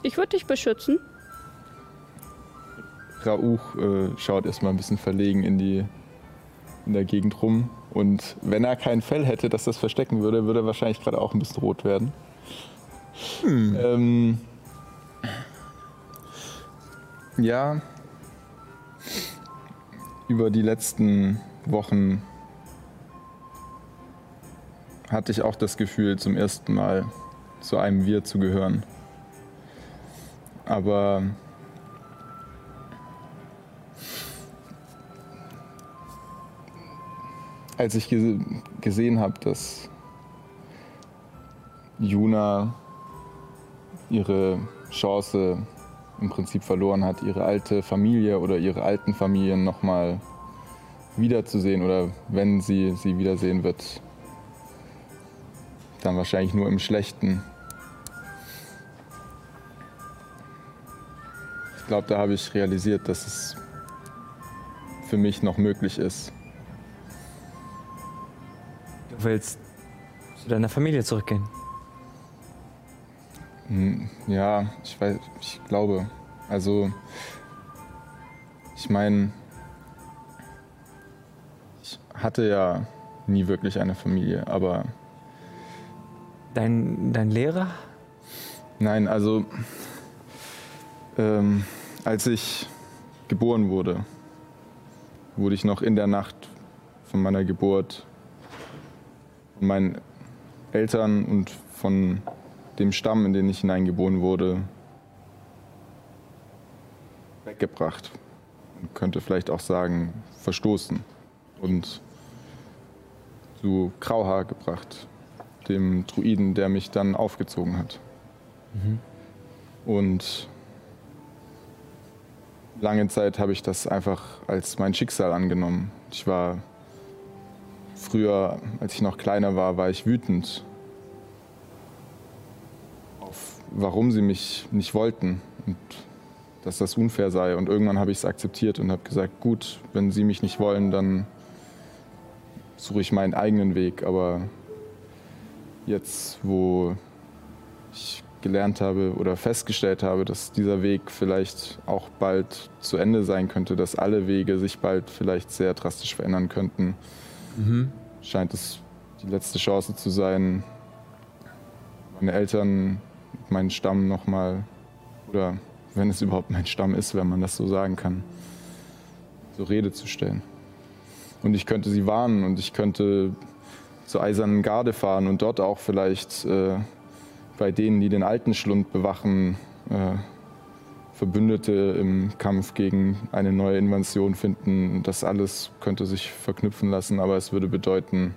Ich würde dich beschützen. Rauch äh, schaut erstmal ein bisschen verlegen in die in der Gegend rum. Und wenn er kein Fell hätte, das das verstecken würde, würde er wahrscheinlich gerade auch ein bisschen rot werden. Ähm, ja. Über die letzten Wochen hatte ich auch das Gefühl, zum ersten Mal zu einem Wir zu gehören. Aber als ich gese gesehen habe, dass Juna ihre Chance im Prinzip verloren hat, ihre alte Familie oder ihre alten Familien nochmal wiederzusehen oder wenn sie sie wiedersehen wird, dann wahrscheinlich nur im Schlechten. Ich glaube, da habe ich realisiert, dass es für mich noch möglich ist. Du willst zu deiner Familie zurückgehen. Hm, Ja, ich weiß, ich glaube. Also, ich meine, ich hatte ja nie wirklich eine Familie, aber Dein, dein Lehrer? nein, also, ähm, als ich geboren wurde, wurde ich noch in der Nacht von meiner Geburt von meinen Eltern und von dem Stamm, in den ich hineingeboren wurde, weggebracht. Man könnte vielleicht auch sagen, verstoßen und zu Grauhaar gebracht, dem Druiden, der mich dann aufgezogen hat. Und lange Zeit habe ich das einfach als mein Schicksal angenommen. Ich war früher, als ich noch kleiner war, war ich wütend auf, warum sie mich nicht wollten und dass das unfair sei. Und irgendwann habe ich es akzeptiert und habe gesagt, gut, wenn sie mich nicht wollen, dann suche ich meinen eigenen Weg. Aber jetzt, wo ich gelernt habe oder festgestellt habe, dass dieser Weg vielleicht auch bald zu Ende sein könnte, dass alle Wege sich bald vielleicht sehr drastisch verändern könnten, scheint es die letzte Chance zu sein, meine Eltern, meinen Stamm nochmal, oder wenn es überhaupt mein Stamm ist, wenn man das so sagen kann, zur Rede zu stellen. Und ich könnte sie warnen und ich könnte zur Eisernen Garde fahren und dort auch vielleicht äh, bei denen, die den alten Schlund bewachen, äh, Verbündete im Kampf gegen eine neue Invasion finden. Das alles könnte sich verknüpfen lassen, aber es würde bedeuten,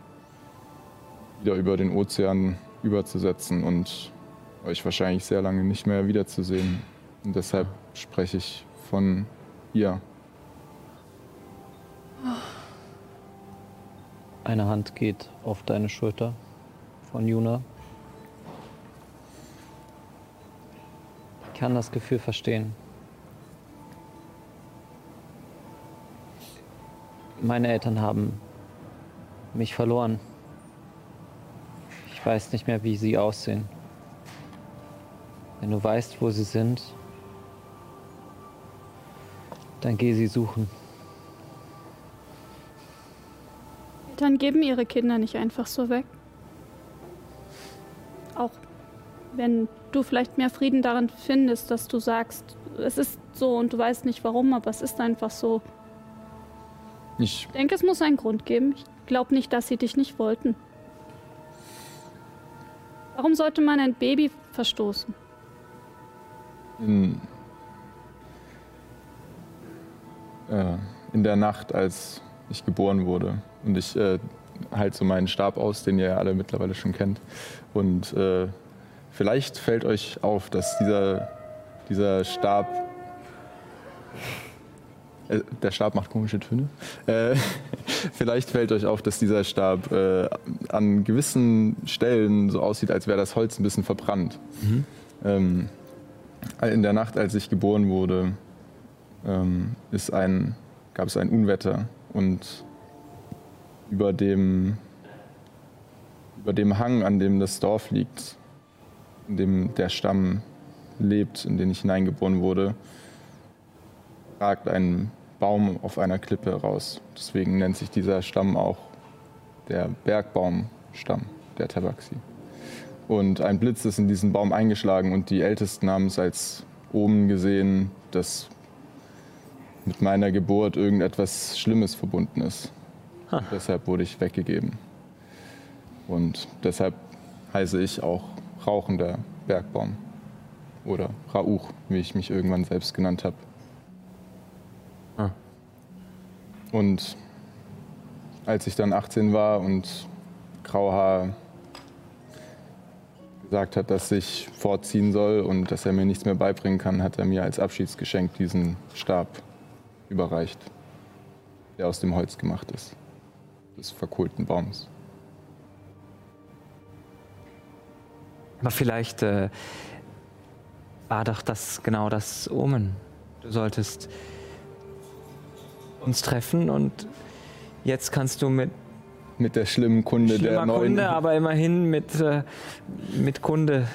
wieder über den Ozean überzusetzen und euch wahrscheinlich sehr lange nicht mehr wiederzusehen. Und deshalb spreche ich von ihr. Eine Hand geht auf deine Schulter von Juna. Ich kann das Gefühl verstehen. Meine Eltern haben mich verloren. Ich weiß nicht mehr, wie sie aussehen. Wenn du weißt, wo sie sind, dann geh sie suchen. Eltern geben ihre Kinder nicht einfach so weg. Auch wenn du vielleicht mehr Frieden darin findest, dass du sagst, es ist so und du weißt nicht warum, aber es ist einfach so. Ich Ich denke, es muss einen Grund geben. Ich glaube nicht, dass sie dich nicht wollten. Warum sollte man ein Baby verstoßen? In, äh, in der Nacht, als ich geboren wurde. Und ich äh, halte so meinen Stab aus, den ihr ja alle mittlerweile schon kennt. Und äh, vielleicht fällt euch auf, dass dieser, dieser Stab. Äh, der Stab macht komische Töne. Äh, vielleicht fällt euch auf, dass dieser Stab äh, an gewissen Stellen so aussieht, als wäre das Holz ein bisschen verbrannt. Ähm, in der Nacht, als ich geboren wurde, ähm, ein, gab es ein Unwetter und über dem, über dem Hang, an dem das Dorf liegt, in dem der Stamm lebt, in den ich hineingeboren wurde, ragt ein Baum auf einer Klippe raus. Deswegen nennt sich dieser Stamm auch der Bergbaumstamm der Tabaxi. Und ein Blitz ist in diesen Baum eingeschlagen und die Ältesten haben es als Omen gesehen, dass mit meiner Geburt irgendetwas Schlimmes verbunden ist. Und deshalb wurde ich weggegeben. Und deshalb heiße ich auch rauchender Bergbaum. Oder Rauch, wie ich mich irgendwann selbst genannt habe. Und als ich dann 18 war und Grauhaar gesagt hat, dass ich vorziehen soll und dass er mir nichts mehr beibringen kann, hat er mir als Abschiedsgeschenk diesen Stab überreicht, der aus dem Holz gemacht ist, des verkohlten Baums. Aber vielleicht äh, war doch das genau das Omen. Du solltest uns treffen und jetzt kannst du mit Mit der schlimmen Kunde der schlimmer neuen. Kunde, aber immerhin mit, äh, mit Kunde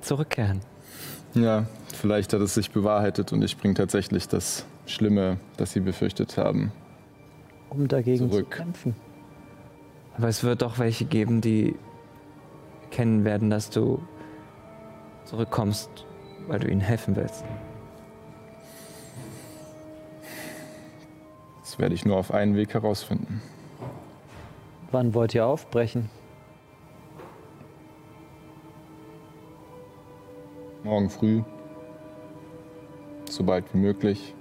zurückkehren. Ja, vielleicht hat es sich bewahrheitet und ich bringe tatsächlich das Schlimme, das sie befürchtet haben. Um dagegen Zurück. zu kämpfen. Aber es wird doch welche geben, die kennen werden, dass du zurückkommst, weil du ihnen helfen willst. Das werde ich nur auf einen Weg herausfinden. Wann wollt ihr aufbrechen? Morgen früh, so bald wie möglich.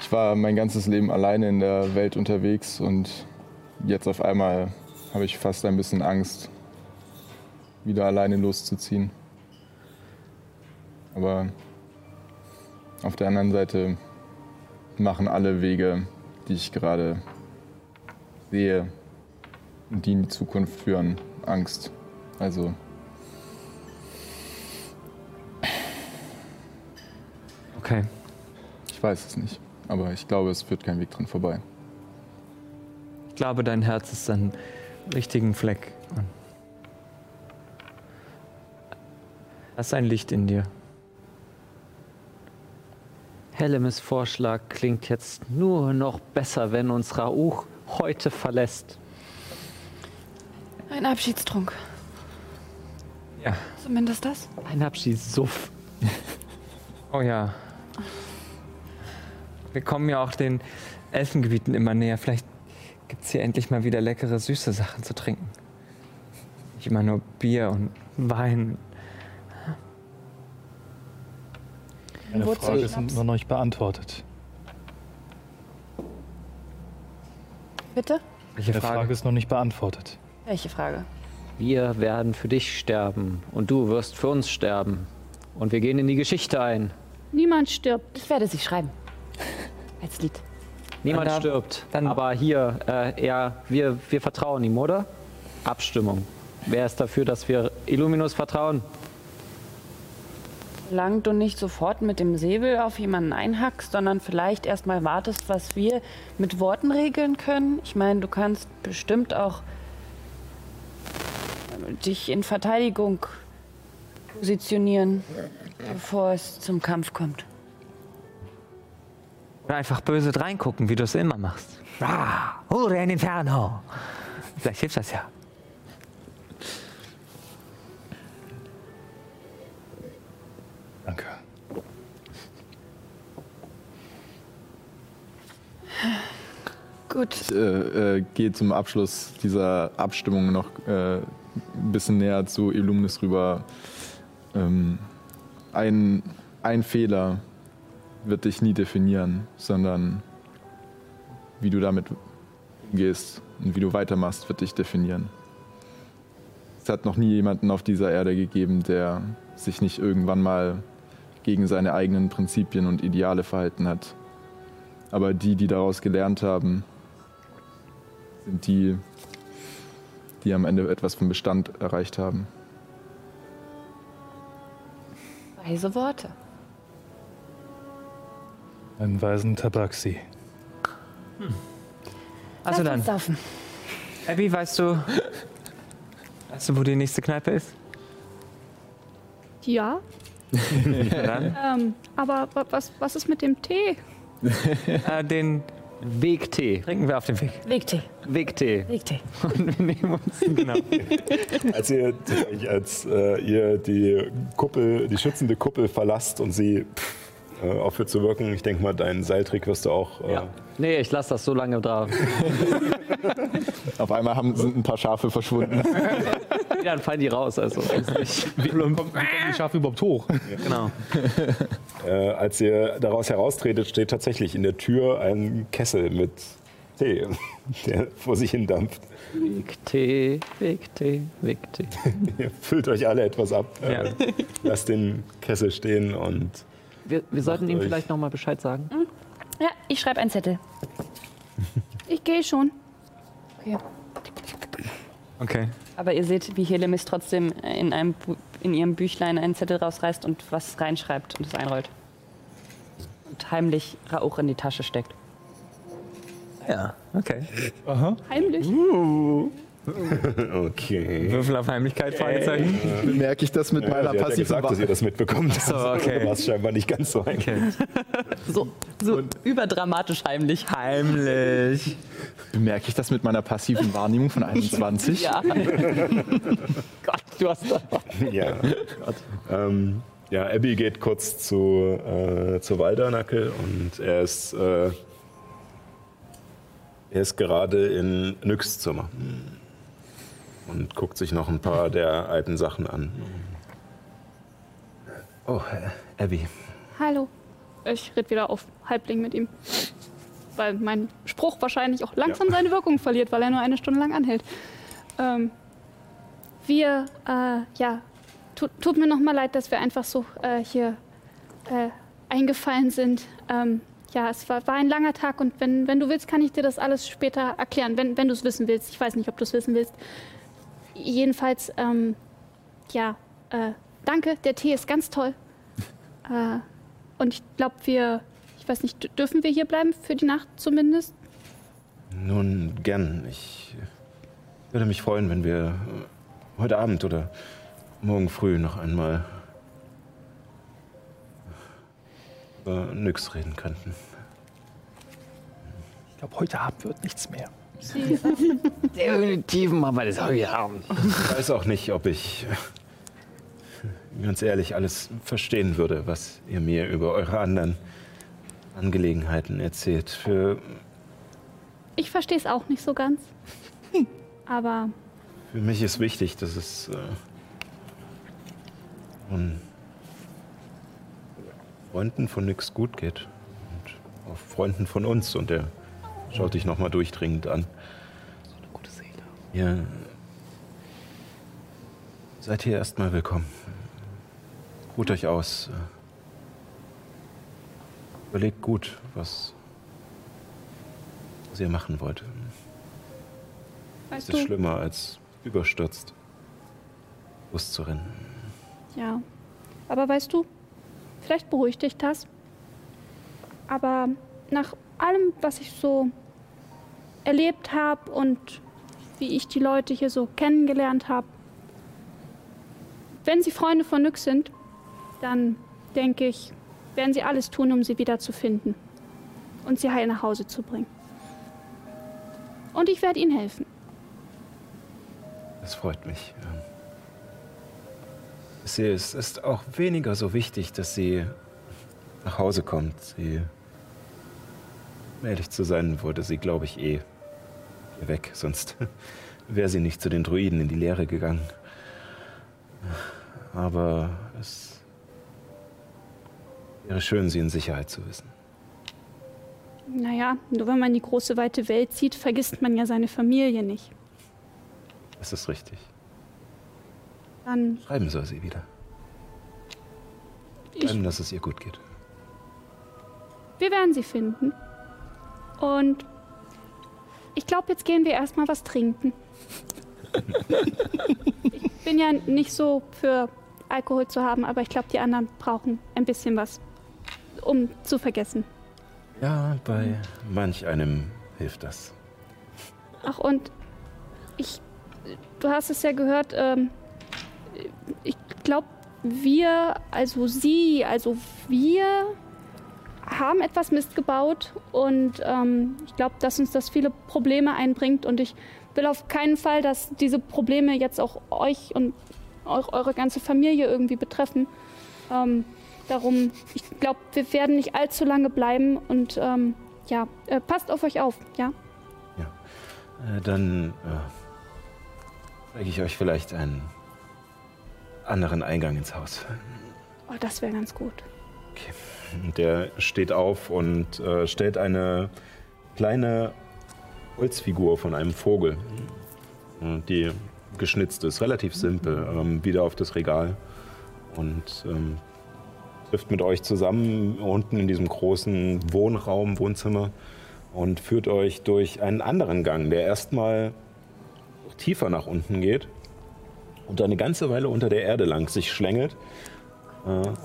Ich war mein ganzes Leben alleine in der Welt unterwegs und jetzt auf einmal habe ich fast ein bisschen Angst, wieder alleine loszuziehen. Aber auf der anderen Seite machen alle Wege, die ich gerade sehe und die in die Zukunft führen, Angst. Also Okay. Ich weiß es nicht, aber ich glaube, es führt kein Weg dran vorbei. Ich glaube, dein Herz ist an richtigen Fleck. Hast ein Licht in dir. Hellemes Vorschlag klingt jetzt nur noch besser, wenn uns Rauch heute verlässt. Ein Abschiedstrunk. Ja. Zumindest das. Ein Abschiedssuff. Oh ja. Wir kommen ja auch den Elfengebieten immer näher. Vielleicht gibt es hier endlich mal wieder leckere, süße Sachen zu trinken. Nicht immer nur Bier und Wein. Meine Frage ist noch nicht beantwortet. Bitte? Welche Frage? Frage ist noch nicht beantwortet. Welche Frage? Wir werden für dich sterben und du wirst für uns sterben. Und wir gehen in die Geschichte ein. Niemand stirbt. Ich werde sie schreiben. Als Lied. Niemand Dann da- stirbt. dann- Aber hier, äh, er, wir, wir vertrauen ihm, oder? Abstimmung. Wer ist dafür, dass wir Illuminus vertrauen? Solange du nicht sofort mit dem Säbel auf jemanden einhackst, sondern vielleicht erstmal wartest, was wir mit Worten regeln können. Ich meine, du kannst bestimmt auch dich in Verteidigung positionieren, bevor es zum Kampf kommt. Oder einfach böse reingucken, wie du es immer machst. Ah, Hure in Inferno. Vielleicht hilft das ja. Gut. Ich äh, äh, gehe zum Abschluss dieser Abstimmung noch äh, ein bisschen näher zu Illuminus rüber. Ähm, ein, ein Fehler wird dich nie definieren, sondern wie du damit umgehst und wie du weitermachst, wird dich definieren. Es hat noch nie jemanden auf dieser Erde gegeben, der sich nicht irgendwann mal gegen seine eigenen Prinzipien und Ideale verhalten hat. Aber die, die daraus gelernt haben, sind die, die am Ende etwas vom Bestand erreicht haben. Weise Worte. Einen weisen Tabaxi. Also Lass dann, uns. Abby, weißt du, weißt du, wo die nächste Kneipe ist? Ja, ähm, aber wa- was, was ist mit dem Tee? äh, den Wegtee. trinken wir auf dem Weg. Wegtee. Wegtee. Wegtee. Und wir nehmen uns, genau. Als ihr, als, äh, ihr die Kuppel, die schützende Kuppel verlasst und sie pff, äh, aufhört zu wirken, ich denke mal, deinen Seiltrick wirst du auch. Äh, Ja. Nee, ich lasse das so lange da. Auf einmal haben, sind ein paar Schafe verschwunden. Ja, dann fallen die raus. Also, Wie kommen die Schafe überhaupt hoch? genau. Äh, als ihr daraus heraustretet, steht tatsächlich in der Tür ein Kessel mit Tee, der vor sich hin dampft. Wegtee, Wegtee, Wegtee. Ihr füllt euch alle etwas ab, Ja. äh, lasst den Kessel stehen und Wir, wir sollten ihm vielleicht noch mal Bescheid sagen. Ja, ich schreibe einen Zettel. Ich gehe schon. Okay. Okay. Aber ihr seht, wie Helemis trotzdem in, einem Bu in ihrem Büchlein einen Zettel rausreißt und was reinschreibt und es einrollt. Und heimlich Rauch in die Tasche steckt. Ja, okay. Heimlich. okay. Würfel auf Heimlichkeit, Fragezeichen. Merke ich das mit Ja, meiner sie hat ja passiven gesagt, dass ihr das mitbekommt. so, okay. Es scheinbar nicht ganz so einfach. Okay. So, so überdramatisch heimlich. Heimlich. Merke ich das mit meiner passiven Wahrnehmung von 21? Ja. Gott, du hast da. Ja. Ähm, ja, Abby geht kurz zu, äh, zu Waldernackel und er ist, äh, er ist gerade in Nyx Zimmer und guckt sich noch ein paar der alten Sachen an. Oh, äh, Abby. Hallo. Ich red wieder auf Halbling mit ihm. Weil mein Spruch wahrscheinlich auch langsam seine Wirkung verliert, weil er nur eine Stunde lang anhält. Ähm, wir, äh, ja, tut, tut mir noch mal leid, dass wir einfach so äh, hier äh, eingefallen sind. Ähm, ja, es war, war ein langer Tag und wenn, wenn du willst, kann ich dir das alles später erklären, wenn, wenn du es wissen willst. Ich weiß nicht, ob du es wissen willst. Jedenfalls, ähm, ja, äh, danke, der Tee ist ganz toll. Äh, und ich glaube, wir, ich weiß nicht, dürfen wir hier bleiben für die Nacht zumindest? Nun, gern. Ich würde mich freuen, wenn wir heute Abend oder morgen früh noch einmal über Nyx reden könnten. Ich glaube, heute Abend wird nichts mehr. Definitiv machen wir das heute Abend. Ich weiß auch nicht, ob ich ganz ehrlich alles verstehen würde, was ihr mir über eure anderen Angelegenheiten erzählt. Für, ich verstehe es auch nicht so ganz. Aber für mich ist wichtig, dass es äh, von Freunden von Nyx gut geht. Und auch Freunden von uns. Und er schaut dich nochmal durchdringend an. Gute Seele. Ihr seid hier erstmal willkommen. Ruht euch aus. Überlegt gut, was, was ihr machen wollt. weißt Es ist du, schlimmer, als überstürzt loszurennen. ja. Aber weißt du, vielleicht beruhigt dich das. Aber nach allem, was ich so erlebt habe und wie ich die Leute hier so kennengelernt habe, wenn sie Freunde von Nyx sind, dann denke ich, werden sie alles tun, um sie wieder zu finden und sie heil nach Hause zu bringen. Und ich werde ihnen helfen. Das freut mich. Ähm, Ich sehe, es ist auch weniger so wichtig, dass sie nach Hause kommt. Sie, um ehrlich zu sein, wollte sie, glaube ich, eh weg. Sonst wäre sie nicht zu den Druiden in die Lehre gegangen. Aber es wäre schön, sie in Sicherheit zu wissen. Naja, nur wenn man die große weite Welt zieht, vergisst man ja seine Familie nicht. Das ist richtig. Dann, Schreiben soll sie wieder. Schreiben, dass es ihr gut geht. wir werden sie finden. Und ich glaube, jetzt gehen wir erstmal was trinken. ich bin ja nicht so für Alkohol zu haben, aber ich glaube, die anderen brauchen ein bisschen was, um zu vergessen. Ja, bei manch einem hilft das. Ach, und ich, du hast es ja gehört, ähm, ich glaube, wir, also sie, also wir haben etwas Mist gebaut und ähm, ich glaube, dass uns das viele Probleme einbringt und ich will auf keinen Fall, dass diese Probleme jetzt auch euch und eu eure ganze Familie irgendwie betreffen. Ähm, darum, ich glaube, wir werden nicht allzu lange bleiben und ähm, ja, äh, passt auf euch auf, ja? Äh, dann äh, zeige ich euch vielleicht einen anderen Eingang ins Haus. Oh, das wäre ganz gut. Und Der steht auf und äh, stellt eine kleine Holzfigur von einem Vogel, äh, die geschnitzt ist, relativ simpel, ähm, wieder auf das Regal und ähm, trifft mit euch zusammen unten in diesem großen Wohnraum, Wohnzimmer und führt euch durch einen anderen Gang, der erstmal tiefer nach unten geht und eine ganze Weile unter der Erde lang sich schlängelt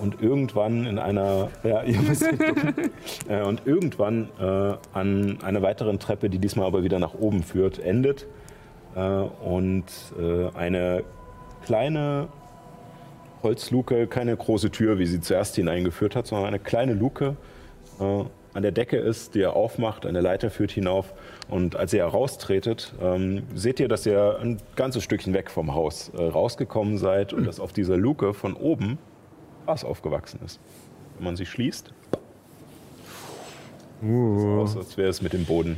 und irgendwann in einer ja, ihr müsst äh, und irgendwann äh, an einer weiteren Treppe, die diesmal aber wieder nach oben führt, endet äh, und äh, eine kleine Holzluke, keine große Tür, wie sie zuerst hineingeführt hat, sondern eine kleine Luke äh, an der Decke ist, die ihr aufmacht, eine Leiter führt hinauf. Und als ihr heraustretet, ähm, seht ihr, dass ihr ein ganzes Stückchen weg vom Haus äh, rausgekommen seid und dass auf dieser Luke von oben Gras aufgewachsen ist. Wenn man sie schließt, sieht es aus, als wäre es mit dem Boden.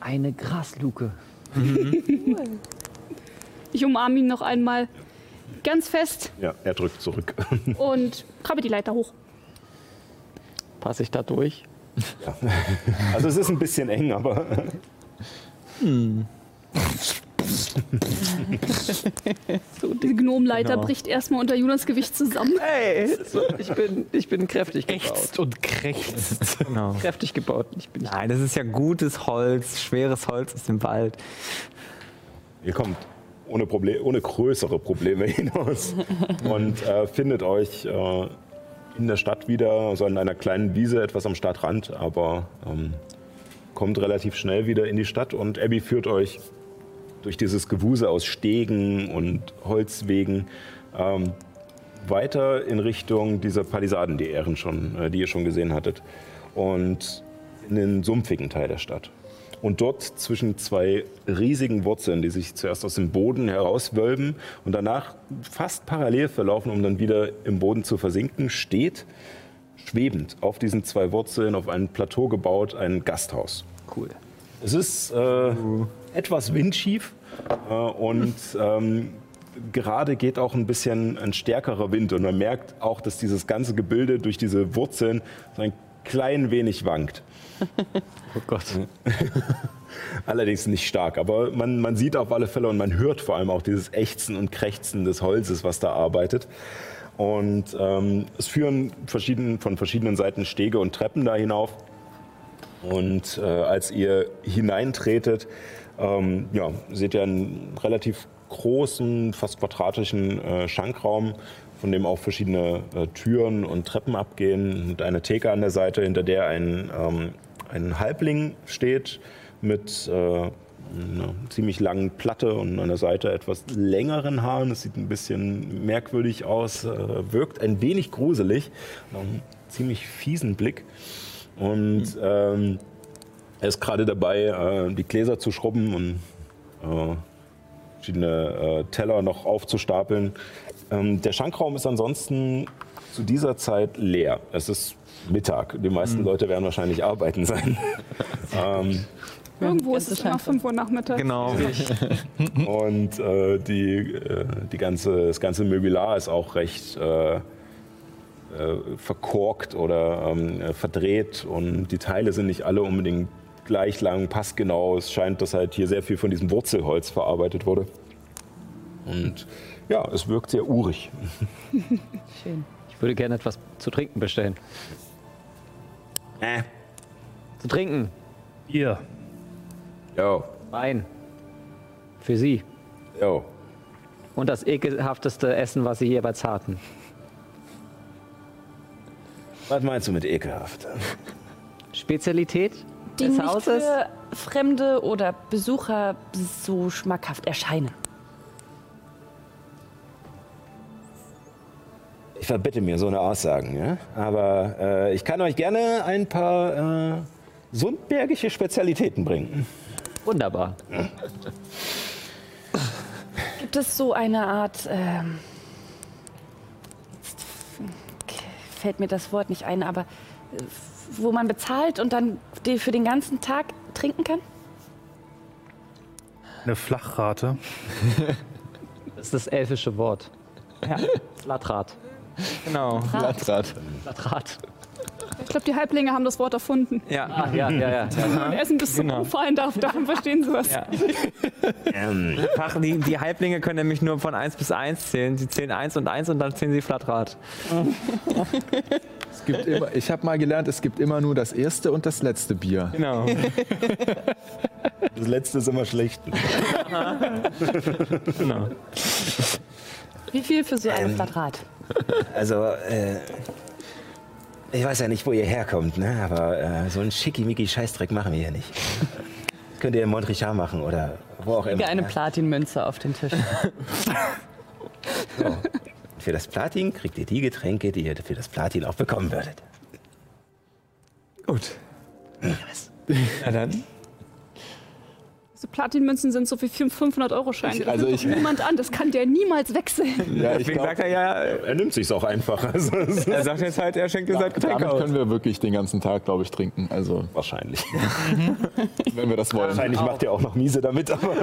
Eine Grasluke. Ich umarme ihn noch einmal ganz fest Ja, er drückt zurück. und krabbe die Leiter hoch. Passe ich da durch? Also es ist ein bisschen eng, aber So, die Gnomleiter Genau. bricht erstmal unter Jonas Gewicht zusammen. Hey, so, ich, bin, ich bin kräftig gebaut. Ächzt und krächzt. Genau. Kräftig gebaut. Ich bin Nein, das ist ja gutes Holz, schweres Holz aus dem Wald. Ihr kommt ohne, Proble ohne größere Probleme hinaus und äh, findet euch äh, in der Stadt wieder, also an einer kleinen Wiese, etwas am Stadtrand, aber ähm, kommt relativ schnell wieder in die Stadt und Abby führt euch durch dieses Gewuse aus Stegen und Holzwegen ähm, weiter in Richtung dieser Palisaden, die, Ehren schon, äh, die ihr schon gesehen hattet. Und in den sumpfigen Teil der Stadt. Und dort zwischen zwei riesigen Wurzeln, die sich zuerst aus dem Boden herauswölben und danach fast parallel verlaufen, um dann wieder im Boden zu versinken, steht schwebend auf diesen zwei Wurzeln auf einem Plateau gebaut ein Gasthaus. Cool. Es ist äh, etwas windschief äh, und ähm, gerade geht auch ein bisschen ein stärkerer Wind und man merkt auch, dass dieses ganze Gebilde durch diese Wurzeln so ein klein wenig wankt. Oh Gott. Allerdings nicht stark, aber man, man sieht auf alle Fälle und man hört vor allem auch dieses Ächzen und Krächzen des Holzes, was da arbeitet. Und ähm, es führen verschieden, von verschiedenen Seiten Stege und Treppen da hinauf. Und äh, als ihr hineintretet, ähm, ja, seht ihr einen relativ großen, fast quadratischen äh, Schankraum, von dem auch verschiedene äh, Türen und Treppen abgehen und eine Theke an der Seite, hinter der ein, ähm, ein Halbling steht mit äh, einer ziemlich langen Platte und an der Seite etwas längeren Haaren. Das sieht ein bisschen merkwürdig aus, äh, wirkt ein wenig gruselig, einen ziemlich fiesen Blick. Und ähm, er ist gerade dabei, äh, die Gläser zu schrubben und äh, verschiedene äh, Teller noch aufzustapeln. Ähm, der Schankraum ist ansonsten zu dieser Zeit leer. Es ist Mittag. Die meisten Leute werden wahrscheinlich arbeiten sein. ähm, Irgendwo ist es immer 5 Uhr nachmittags. Genau. und äh, die, äh, die ganze, das ganze Möbellar ist auch recht äh, verkorkt oder ähm, äh, verdreht und die Teile sind nicht alle unbedingt gleich lang, passgenau. Es scheint, dass halt hier sehr viel von diesem Wurzelholz verarbeitet wurde. Und ja, es wirkt sehr urig. Schön. Ich würde gerne etwas zu trinken bestellen. Äh. Zu trinken. Ihr. Jo, Wein. Für Sie. jo. Und das ekelhafteste Essen, was Sie jeweils hatten. Was meinst du mit ekelhaft? Spezialität Die des nicht Hauses? für Fremde oder Besucher so schmackhaft erscheinen. Ich verbitte mir so eine Aussagen, ja? aber äh, ich kann euch gerne ein paar äh, sundbergische Spezialitäten bringen. Wunderbar. Gibt es so eine Art, ähm, jetzt fällt mir das Wort nicht ein, aber äh, wo man bezahlt und dann die für den ganzen Tag trinken kann? Eine Flachrate. Das ist das elfische Wort. Ja. Latrat. Genau. Latrat. Latrat. Ich glaube, die Halblinge haben das Wort erfunden. Ja. Ah, ja, ja, ja. ja. Und Essen bis zum Genau. Umfallen darf, darum verstehen sie was. Ja. Ähm, Fach, die, die Halblinge können nämlich nur von 1 bis 1 zählen. Sie zählen 1 und 1 und dann zählen sie Flatrad. Es gibt immer, ich habe mal gelernt, es gibt immer nur das erste und das letzte Bier. Genau. das letzte ist immer schlecht. genau. Wie viel für so ein Quadrat? Also, äh, ich weiß ja nicht, wo ihr herkommt, ne? aber äh, so einen schickimicki Scheißdreck machen wir hier nicht. Könnt ihr in Montrichard machen oder wo auch immer. Lege eine ja? Platinmünze auf den Tisch. So. Für das Platin kriegt ihr die Getränke, die ihr für das Platin auch bekommen würdet. Gut. Na dann. Platinmünzen sind so wie 500-Euro-Scheine. Ich- Da also ich- doch niemand an. Das kann der niemals wechseln. Ja, ich Deswegen glaub, sagt er ja, Er nimmt sich's auch einfach. Also, er sagt jetzt halt, er schenkt uns halt Getränke damit aus. können wir wirklich den ganzen Tag, glaube ich, trinken. Also, wahrscheinlich. wenn wir das wollen. Wahrscheinlich macht ihr auch noch miese damit, aber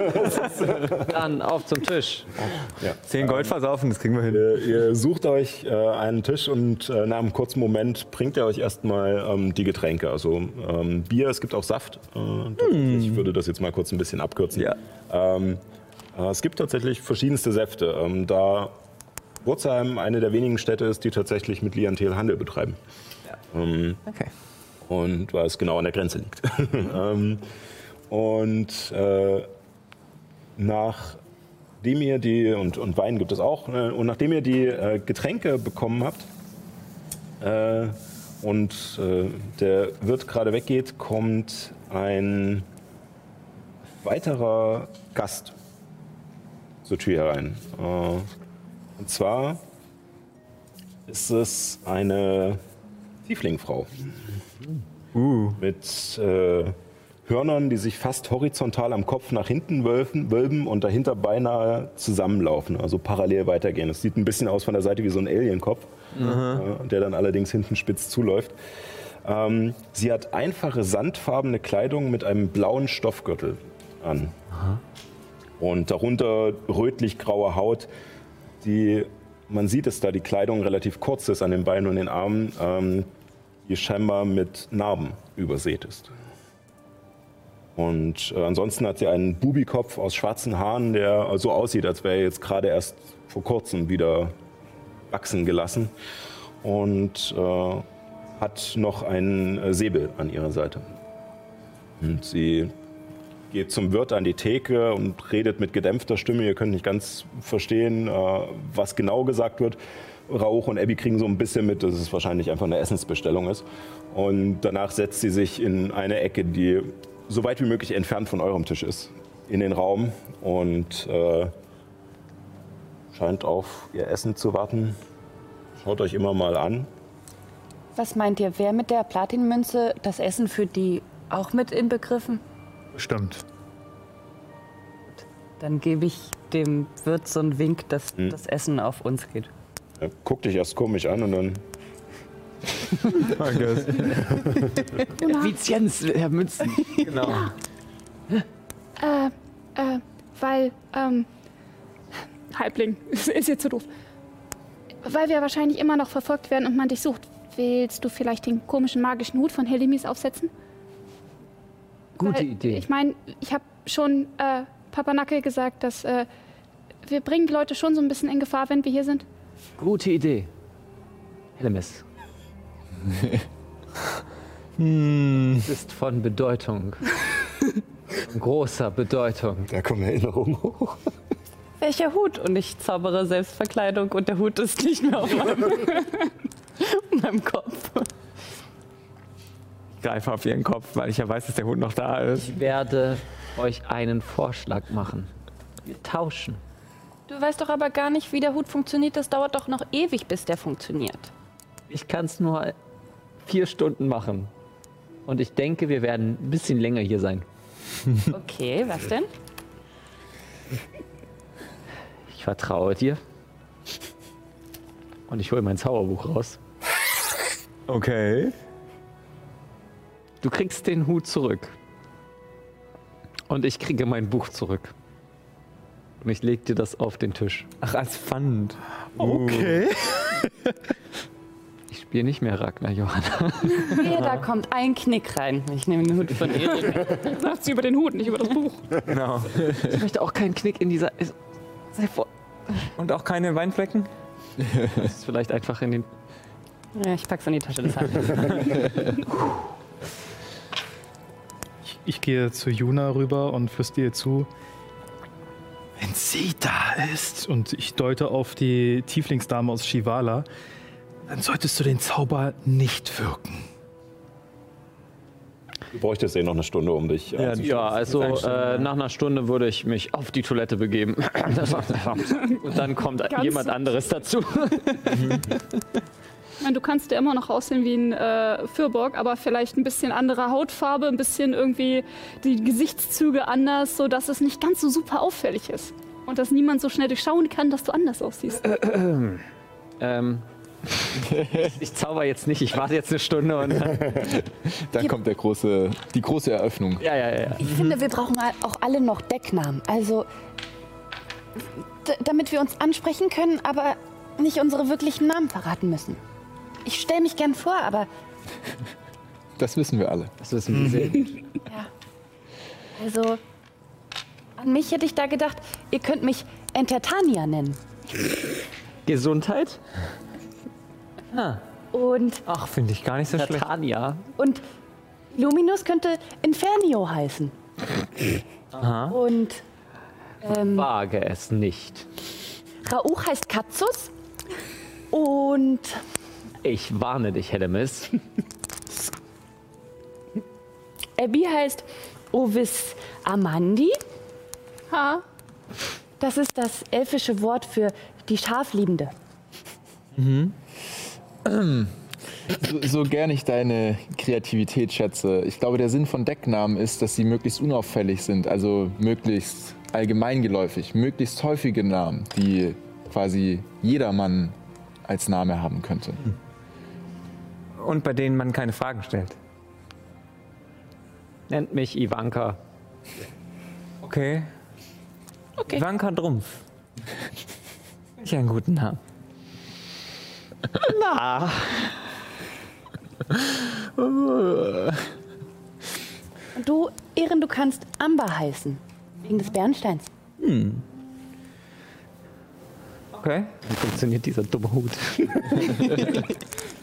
Dann auf zum Tisch. 10 Gold versaufen, das kriegen wir hin. ihr, ihr sucht euch äh, einen Tisch und äh, nach einem kurzen Moment bringt er euch erstmal ähm, die Getränke. Also ähm, Bier, es gibt auch Saft. Äh, Ich würde das jetzt mal kurz ein bisschen abkürzen. Ja. Ähm, äh, es gibt tatsächlich verschiedenste Säfte. Ähm, da Wurzheim eine der wenigen Städte ist, die tatsächlich mit Liantel Handel betreiben. Ähm, Okay. und weil es genau an der Grenze liegt. ähm, und äh, nachdem ihr die, und, und Wein gibt es auch, äh, und nachdem ihr die äh, Getränke bekommen habt, äh, und äh, der Wirt gerade weggeht, kommt ein weiterer Gast zur Tür herein. Äh, und zwar ist es eine Tieflingfrau. Mit äh, Hörnern, die sich fast horizontal am Kopf nach hinten wölfen, wölben und dahinter beinahe zusammenlaufen, also parallel weitergehen. Es sieht ein bisschen aus von der Seite wie so ein Alienkopf, äh, der dann allerdings hinten spitz zuläuft. Ähm, sie hat einfache sandfarbene Kleidung mit einem blauen Stoffgürtel an. Und darunter rötlich-graue Haut, die man sieht, dass da die Kleidung relativ kurz ist an den Beinen und den Armen, ähm, die scheinbar mit Narben übersät ist. Und äh, ansonsten hat sie einen Bubikopf aus schwarzen Haaren, der so aussieht, als wäre er jetzt gerade erst vor kurzem wieder wachsen gelassen. Und äh, hat noch einen äh, Säbel an ihrer Seite. Und sie geht zum Wirt an die Theke und redet mit gedämpfter Stimme. Ihr könnt nicht ganz verstehen, äh, was genau gesagt wird. Rauch und Abby kriegen so ein bisschen mit, dass es wahrscheinlich einfach eine Essensbestellung ist. Und danach setzt sie sich in eine Ecke, die so weit wie möglich entfernt von eurem Tisch ist, in den Raum und äh, scheint auf ihr Essen zu warten. Schaut euch immer mal an. Was meint ihr, wer mit der Platinmünze das Essen für die auch mit inbegriffen? Stimmt. Dann gebe ich dem Wirt so einen Wink, dass Hm. das Essen auf uns geht. Er guckt dich erst komisch an und dann Effizienz, Herr Münzen. Genau. Äh, äh, weil, ähm, Halbling, ist jetzt so doof. Weil wir wahrscheinlich immer noch verfolgt werden und man dich sucht. Willst du vielleicht den komischen magischen Hut von Helimis aufsetzen? Gute Weil, Idee. Ich meine, ich habe schon äh, Papa Nacke gesagt, dass äh, wir bringen die Leute schon so ein bisschen in Gefahr, wenn wir hier sind. Gute Idee. Hellemis. Es ist von Bedeutung. Von großer Bedeutung. da kommen Erinnerungen hoch. Welcher Hut? Und ich zaubere Selbstverkleidung und der Hut ist nicht mehr auf meinem, meinem Kopf. Ich greife auf ihren Kopf, weil ich ja weiß, dass der Hut noch da ist. Ich werde euch einen Vorschlag machen. Wir tauschen. Du weißt doch aber gar nicht, wie der Hut funktioniert. Das dauert doch noch ewig, bis der funktioniert. Ich kann es nur vier Stunden machen. Und ich denke, wir werden ein bisschen länger hier sein. Okay, was denn? Ich vertraue dir. Und ich hole mein Zauberbuch raus. Okay. Du kriegst den Hut zurück. Und ich kriege mein Buch zurück. Und ich leg dir das auf den Tisch. Ach, als Pfand. Okay. Ich spiele nicht mehr Ragnar Johanna. Hier, da kommt ein Knick rein. Ich nehme den Hut von Erik. Sagt sie über den Hut, nicht über das Buch. Genau. Ich möchte auch keinen Knick in dieser. Sei vor. Und auch keine Weinflecken? Das ist vielleicht einfach in den. Ja, ich pack's in die Tasche des Handels. Ich, gehe zu Juna rüber und flüstere ihr zu. Wenn sie da ist, und ich deute auf die Tieflingsdame aus Shivala, dann solltest du den Zauber nicht wirken. Du bräuchtest eh noch eine Stunde, um dich äh, zu- Ja, also äh, nach einer Stunde würde ich mich auf die Toilette begeben. Und dann kommt Ganz- jemand anderes dazu. Ich meine, du kannst ja immer noch aussehen wie ein äh, Fürburg, aber vielleicht ein bisschen andere Hautfarbe, ein bisschen irgendwie die Gesichtszüge anders, sodass es nicht ganz so super auffällig ist. Und dass niemand so schnell durchschauen kann, dass du anders aussiehst. ähm, ich zauber jetzt nicht, ich warte jetzt eine Stunde und. Dann kommt der große, die große Eröffnung. Ja, ja, ja. Ich finde, wir brauchen auch alle noch Decknamen. Also, d- damit wir uns ansprechen können, aber nicht unsere wirklichen Namen verraten müssen. Ich stelle mich gern vor, aber Das wissen wir alle. Das wissen wir sehr. ja. Also, an mich hätte ich da gedacht, ihr könnt mich Entertania nennen. Gesundheit? Und, Ach, finde ich gar nicht so schlecht. Tanja. und Luminus könnte Infernio heißen. Und ähm, Wage es nicht. Rauch heißt Katzus. Und Ich warne dich, Hellemis. Abby heißt Ovis Amandi. Ha, Das ist das elfische Wort für die Schafliebende. So, so gern ich deine Kreativität schätze. Ich glaube, der Sinn von Decknamen ist, dass sie möglichst unauffällig sind, also möglichst allgemeingeläufig, möglichst häufige Namen, die quasi jedermann als Name haben könnte. Und bei denen man keine Fragen stellt. Nennt mich Ivanka. Okay. Okay. Ivanka Drumpf. Ich einen guten Namen. Na, du, Ehren, du kannst Amber heißen. Wegen des Bernsteins. Okay. wie funktioniert dieser dumme Hut?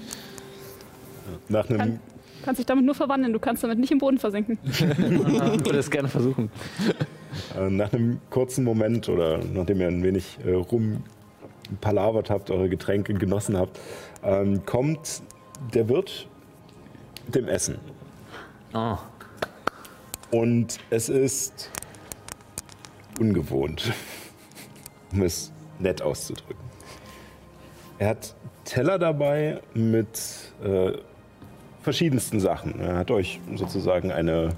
Nach einem, Kann, kannst dich damit nur verwandeln, du kannst damit nicht im Boden versenken. Ich würde es gerne versuchen. äh, nach einem kurzen Moment oder nachdem ihr ein wenig äh, rumpalavert habt, eure Getränke genossen habt, ähm, kommt der Wirt mit dem Essen. Oh. Und es ist ungewohnt, um es nett auszudrücken. Er hat Teller dabei mit äh, verschiedensten Sachen. Er hat euch sozusagen eine,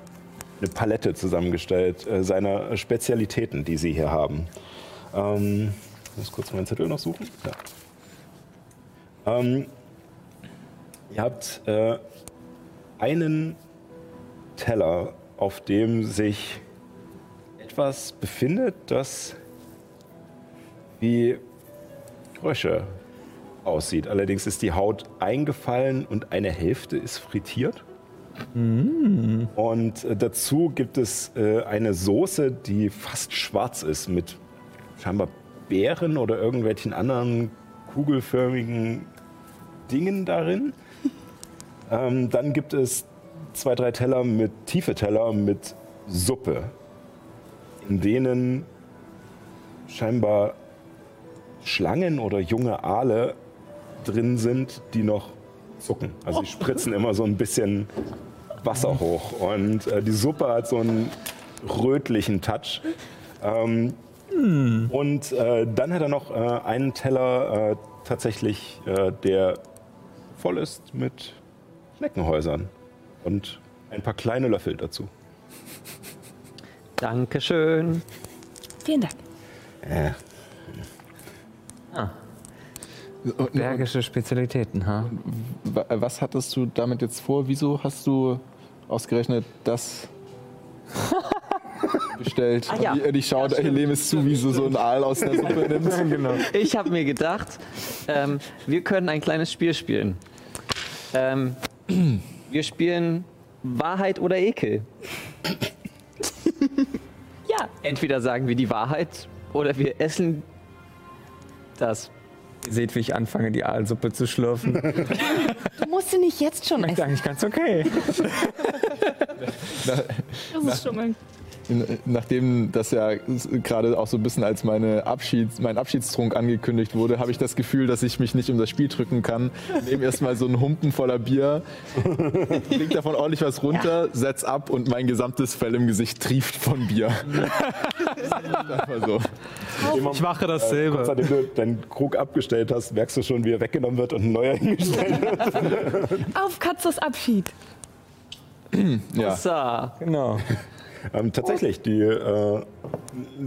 eine Palette zusammengestellt äh, seiner Spezialitäten, die sie hier haben. Ähm, ich muss kurz meinen Zettel noch suchen. Ja. Ähm, ihr habt äh, einen Teller, auf dem sich etwas befindet, das wie Frösche aussieht. Allerdings ist die Haut eingefallen und eine Hälfte ist frittiert. Und äh, dazu gibt es äh, eine Soße, die fast schwarz ist mit scheinbar Beeren oder irgendwelchen anderen kugelförmigen Dingen darin. ähm, dann gibt es zwei, drei Teller mit tiefe Teller mit Suppe, in denen scheinbar Schlangen oder junge Aale drin sind, die noch zucken. Also die spritzen immer so ein bisschen Wasser hoch. Und äh, die Suppe hat so einen rötlichen Touch. Ähm, Und äh, dann hat er noch äh, einen Teller äh, tatsächlich, äh, der voll ist mit Schneckenhäusern. Und ein paar kleine Löffel dazu. Dankeschön. Vielen Dank. Äh, Und- Bergische Spezialitäten, ha? Wa- Was hattest du damit jetzt vor? Wieso hast du ausgerechnet das bestellt? Ah, ja. Und ich schaue ja, Helemis zu, wie sie so ein Aal aus der Suppe nimmt. genau. Ich habe mir gedacht, ähm, wir können ein kleines Spiel spielen. Ähm, wir spielen Wahrheit oder Ekel. Ja. Entweder sagen wir die Wahrheit oder wir essen das. Ihr seht, wie ich anfange, die Aalsuppe zu schlürfen. Du musst sie nicht jetzt schon Ist essen. eigentlich ganz okay. Das ist Schummeln. Nachdem das ja gerade auch so ein bisschen als meine Abschieds-, mein Abschiedstrunk angekündigt wurde, habe ich das Gefühl, dass ich mich nicht um das Spiel drücken kann. Nehme erstmal so einen Humpen voller Bier, leg davon ordentlich was runter, setz ab und mein gesamtes Fell im Gesicht trieft von Bier. So. Ich mache kurz dasselbe. nachdem du deinen Krug abgestellt hast, merkst du schon, wie er weggenommen wird und ein neuer hingestellt wird. Auf Katzos Abschied. Ja. Genau. Ähm, tatsächlich, die, äh,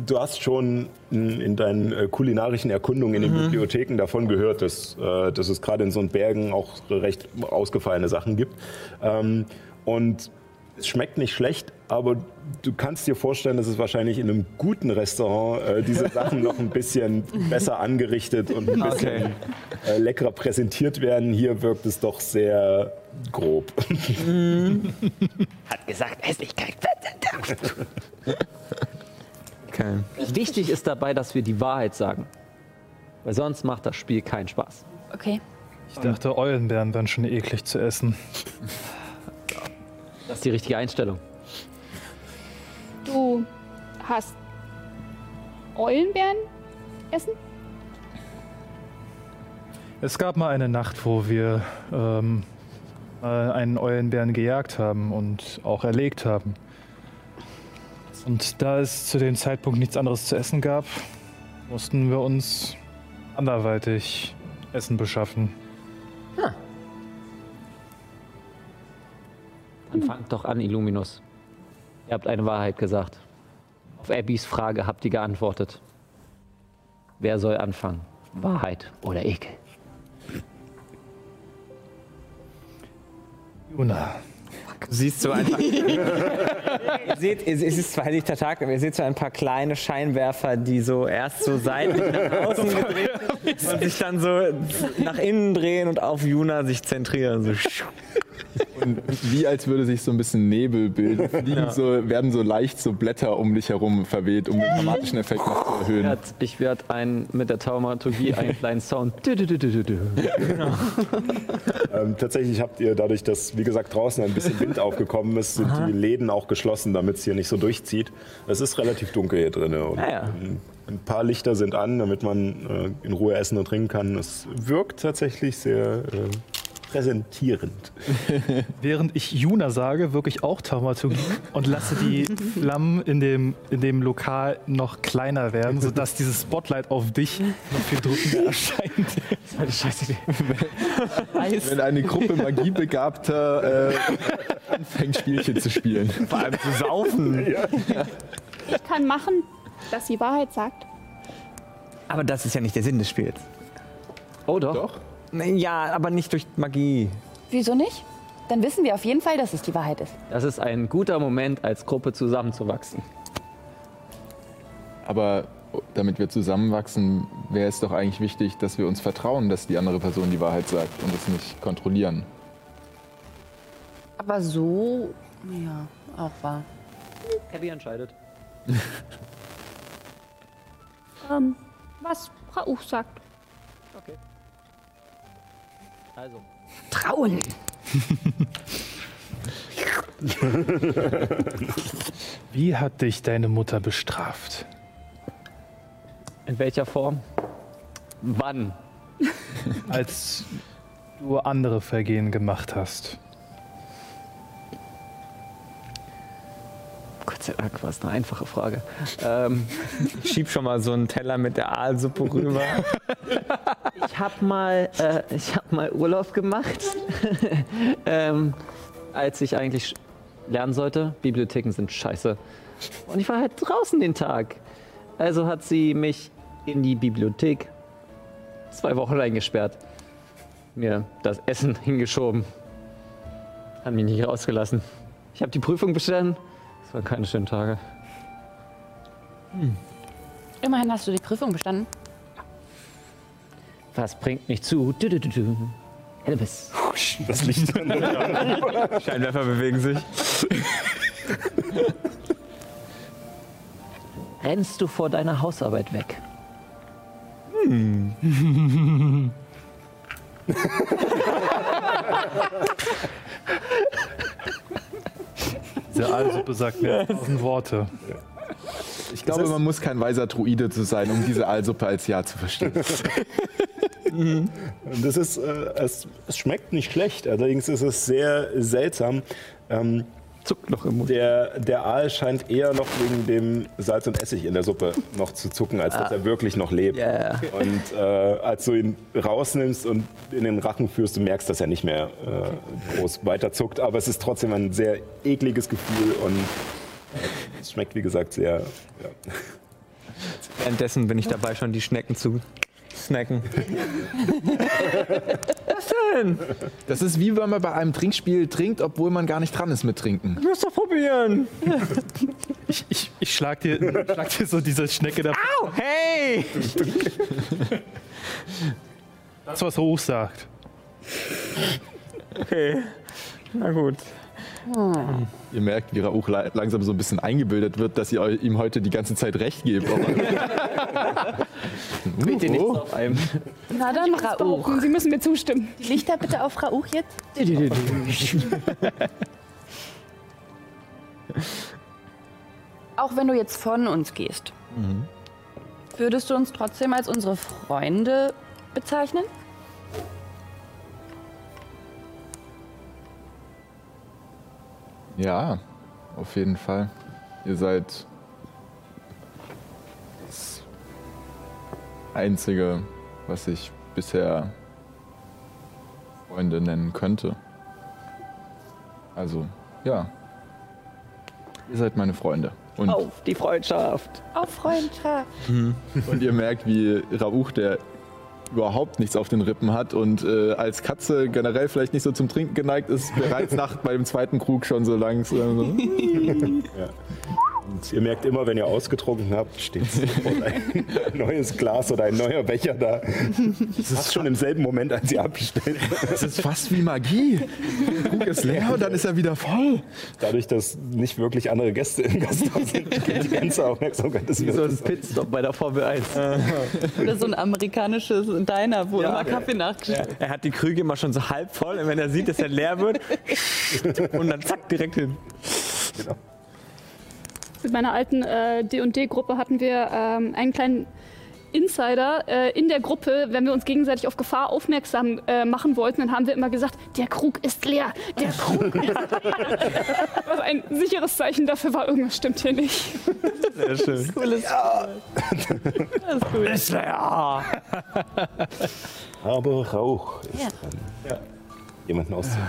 du hast schon in, in deinen äh, kulinarischen Erkundungen in den Bibliotheken davon gehört, dass, äh, dass es gerade in so einen Bergen auch recht ausgefallene Sachen gibt. Ähm, und es schmeckt nicht schlecht, aber du kannst dir vorstellen, dass es wahrscheinlich in einem guten Restaurant äh, diese Sachen noch ein bisschen besser angerichtet und ein bisschen Okay. äh, leckerer präsentiert werden. Hier wirkt es doch sehr grob. Hat gesagt, Hässlichkeit. Okay. Wichtig ist dabei, dass wir die Wahrheit sagen. Weil sonst macht das Spiel keinen Spaß. Okay. Ich dachte, Eulenbären wären schon eklig zu essen. Das ist die richtige Einstellung. Du hast Eulenbären essen? Es gab mal eine Nacht, wo wir ähm, mal einen Eulenbären gejagt haben und auch erlegt haben. Und da es zu dem Zeitpunkt nichts anderes zu essen gab, mussten wir uns anderweitig Essen beschaffen. Dann fangt doch an, Illuminus. Ihr habt eine Wahrheit gesagt. Auf Abbys Frage habt ihr geantwortet. Wer soll anfangen? Wahrheit oder Ekel? Juna, Du siehst so einfach. ihr seht, es ist zwar lichter Tag, aber ihr seht so ein paar kleine Scheinwerfer, die so erst so seitlich nach außen gedreht sind und sich dann so nach innen drehen und auf Juna sich zentrieren. So. Wie als würde sich so ein bisschen Nebel bilden. Fliegen so, werden so leicht so Blätter um dich herum verweht, um den dramatischen Effekt noch zu erhöhen. Ich werde ein, mit der Taumaturgie einen kleinen Sound. Dü. Ähm, tatsächlich habt ihr dadurch, dass, wie gesagt, draußen ein bisschen Wind aufgekommen ist, sind die Läden auch geschlossen, damit es hier nicht so durchzieht. Es ist relativ dunkel hier drin. Und Ah ein paar Lichter sind an, damit man äh, in Ruhe essen und trinken kann. Es wirkt tatsächlich sehr äh, präsentierend. während ich Juna sage, wirklich auch Taumaturgie und lasse die Flammen in dem, in dem Lokal noch kleiner werden, sodass dieses Spotlight auf dich noch viel drückender erscheint. Wenn eine Gruppe Magiebegabter äh, anfängt, Spielchen zu spielen. Vor allem zu saufen. Ich kann machen, dass sie Wahrheit sagt. Aber das ist ja nicht der Sinn des Spiels. Oh doch. Doch? Ja, aber nicht durch Magie. Wieso nicht? Dann wissen wir auf jeden Fall, dass es die Wahrheit ist. Das ist ein guter Moment, als Gruppe zusammenzuwachsen. Aber damit wir zusammenwachsen, wäre es doch eigentlich wichtig, dass wir uns vertrauen, dass die andere Person die Wahrheit sagt und es nicht kontrollieren. Aber so, ja, auch wahr. Abby entscheidet. Ähm, was Rauch sagt. Also, Trauen. Wie hat dich deine Mutter bestraft? in welcher Form? Wann? als du andere Vergehen gemacht hast. Gott sei Dank war es eine einfache Frage. ähm, schieb schon mal so einen Teller mit der Aalsuppe rüber. ich habe mal, äh, ich hab mal Urlaub gemacht, ähm, als ich eigentlich lernen sollte. Bibliotheken sind scheiße. Und ich war halt draußen den Tag. Also hat sie mich in die Bibliothek zwei Wochen eingesperrt. Mir das Essen hingeschoben. Hat mich nicht rausgelassen. Ich habe die Prüfung bestanden. Es waren keine schönen Tage. Immerhin hast du die Prüfung bestanden. Was bringt mich zu? Du, du, du, du. Elvis. Das Licht. Scheinwerfer bewegen sich. Rennst du vor deiner Hausarbeit weg? Diese Aalsuppe sagt als tausend Worte. Ich glaube, man muss kein weiser Druide zu sein, um diese Aalsuppe als Ja zu verstehen. Das ist, äh, es, es schmeckt nicht schlecht, allerdings ist es sehr seltsam. Ähm, Zuckt noch im Mund. der, der Aal scheint eher noch wegen dem Salz und Essig in der Suppe noch zu zucken, als dass er wirklich noch lebt. Yeah. Und äh, als du ihn rausnimmst und in den Rachen führst, du merkst, dass er nicht mehr äh, groß weiter zuckt. Aber es ist trotzdem ein sehr ekliges Gefühl und äh, es schmeckt, wie gesagt, sehr. Ja. Währenddessen bin ich dabei, schon die Schnecken zu snacken. Das ist wie wenn man bei einem Trinkspiel trinkt, obwohl man gar nicht dran ist mit Trinken. Lass doch probieren. Ich, ich, ich schlag, dir, schlag dir so diese Schnecke da. Oh, hey! Das, was Hoch sagt. Okay. Na gut. Ihr merkt, wie Rauch la- langsam so ein bisschen eingebildet wird, dass ihr ihm heute die ganze Zeit recht gebt. Bitte nichts Oh. auf einem. Na dann, Rauch. Sie müssen mir zustimmen. Die Lichter bitte auf Rauch jetzt. Auch wenn du jetzt von uns gehst, würdest du uns trotzdem als unsere Freunde bezeichnen? Ja, auf jeden Fall. Ihr seid das Einzige, was ich bisher Freunde nennen könnte. Also, ja. Ihr seid meine Freunde. Und, Auf die Freundschaft. Auf Freundschaft. und ihr merkt, wie Rauch, der überhaupt nichts auf den Rippen hat und äh, als Katze generell vielleicht nicht so zum Trinken geneigt ist, bereits nach bei dem zweiten Krug schon so langsam so. Und ihr merkt immer, wenn ihr ausgetrunken habt, steht sofort ein neues Glas oder ein neuer Becher da. Das ist schon im selben Moment, als ihr abstellt. Das ist fast wie Magie. Der Krug ist leer und dann ist er wieder voll. Dadurch, dass nicht wirklich andere Gäste im Gasthaus sind, geht die ganze Aufmerksamkeit des So ein. Pitstop bei der Formel 1. Oder so ein amerikanisches Diner, wo immer Kaffee nachgestellt Er hat die Krüge immer schon so halb voll und wenn er sieht, dass er leer wird, und dann zack, direkt hin. Mit meiner alten äh, D&D-Gruppe hatten wir ähm, einen kleinen Insider äh, in der Gruppe, wenn wir uns gegenseitig auf Gefahr aufmerksam äh, machen wollten, dann haben wir immer gesagt, der Krug ist leer, der Krug ist leer. Was ein sicheres Zeichen dafür war, irgendwas stimmt hier nicht. Sehr schön. Cooles Ist leer. Aber Rauch ist dran. Ja. Jemanden ausziehen.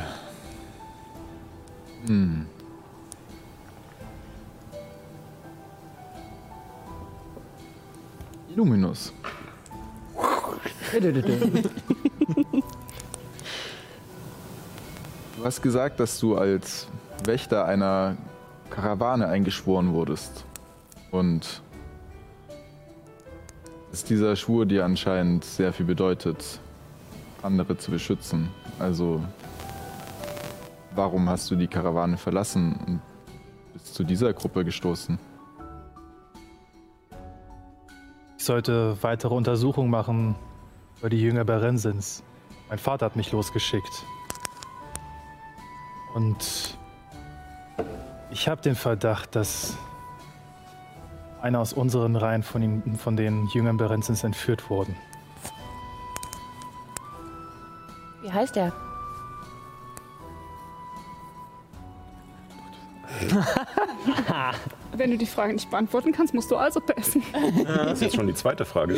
Illuminus. Du hast gesagt, dass du als Wächter einer Karawane eingeschworen wurdest. Und dass dieser Schwur dir anscheinend sehr viel bedeutet, andere zu beschützen. Also, warum hast du die Karawane verlassen und bist zu dieser Gruppe gestoßen? Ich sollte weitere Untersuchungen machen über die Jünger Berensins. Mein Vater hat mich losgeschickt. Und ich habe den Verdacht, dass einer aus unseren Reihen von, ihnen, von den Jüngern Berensins entführt wurden. Wie heißt er? Wenn du die Frage nicht beantworten kannst, musst du also essen. Das ist jetzt schon die zweite Frage.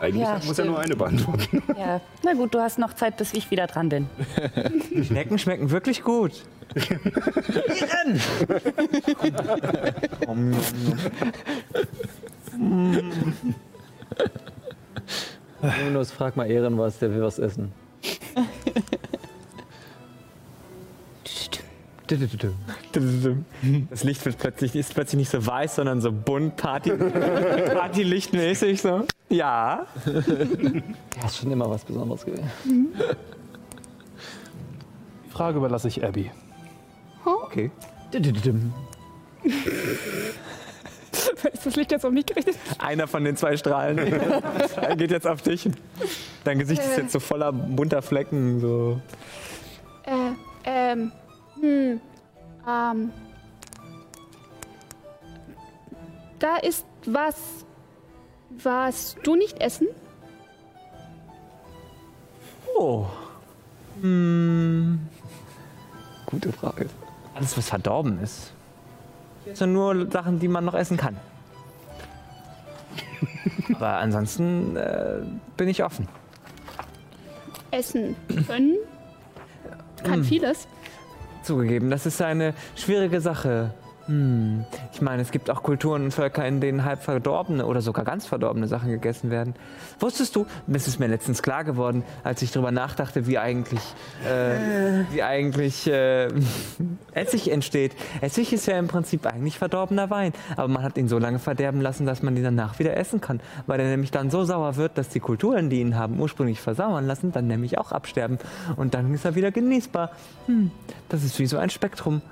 Eigentlich Ja, muss er stimmt. nur eine beantworten. Ja. Na gut, du hast noch Zeit, bis ich wieder dran bin. Schnecken schmecken wirklich gut. Minus, frag mal Ehren was, der will was essen. Das Licht wird plötzlich, ist plötzlich nicht so weiß, sondern so bunt, Party, Partylichtmäßig so. Ja. Ja, ist schon immer was Besonderes gewesen. Die Frage überlasse ich Abby. Okay. Ist das Licht jetzt auf mich gerichtet? Einer von den zwei Strahlen geht jetzt auf dich. Dein Gesicht ist jetzt so voller bunter Flecken. So. Äh, ähm, hm, ähm. Da ist was, was du nicht essen? Oh. Gute Frage. Alles, was verdorben ist. Das sind nur Sachen, die man noch essen kann. Aber ansonsten äh, bin ich offen. Essen können? Kann vieles. Zugegeben, das ist eine schwierige Sache. Hm. Ich meine, es gibt auch Kulturen und Völker, in denen halb verdorbene oder sogar ganz verdorbene Sachen gegessen werden. Wusstest du, das ist mir letztens klar geworden, als ich darüber nachdachte, wie eigentlich, äh, wie eigentlich äh, Essig entsteht. Essig ist ja im Prinzip eigentlich verdorbener Wein, aber man hat ihn so lange verderben lassen, dass man ihn danach wieder essen kann, weil er nämlich dann so sauer wird, dass die Kulturen, die ihn haben ursprünglich versauern lassen, dann nämlich auch absterben und dann ist er wieder genießbar. Hm. Das ist wie so ein Spektrum.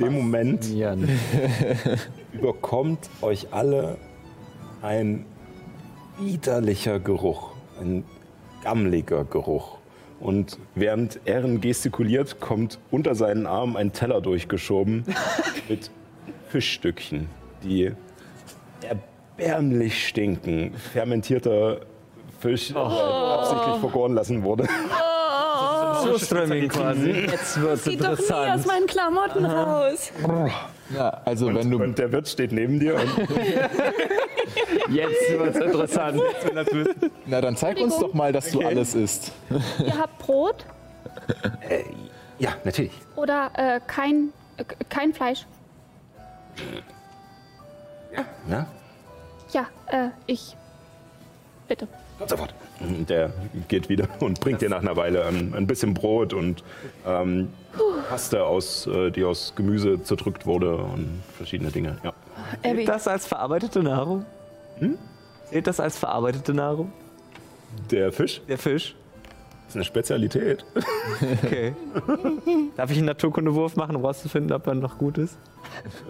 In dem Moment überkommt euch alle ein widerlicher Geruch, ein gammeliger Geruch. Und während Ehren gestikuliert, kommt unter seinen Arm ein Teller durchgeschoben mit Fischstückchen, die erbärmlich stinken. Fermentierter Fisch, der absichtlich vergoren lassen wurde. Surströmming quasi. Jetzt wird's Sieht doch nie aus meinen Klamotten raus. Ja, also wenn du Und der Wirt steht neben dir und Jetzt wird's interessant. Na, dann zeig uns doch mal, dass du alles isst. Ihr habt Brot Ja, natürlich. oder äh, kein, äh, kein Fleisch? Ja, Ja, äh, ich. Bitte. Kommt sofort. der geht wieder und bringt dir nach einer Weile ein, ein bisschen Brot und ähm, Paste, aus, äh, die aus Gemüse zerdrückt wurde und verschiedene Dinge. Ja. Abby, Zählt das als verarbeitete Nahrung? Hm? Zählt das als verarbeitete Nahrung? Der Fisch Der Fisch? ist eine Spezialität. Okay. Darf ich einen Naturkundewurf machen, um rauszufinden, ob er noch gut ist?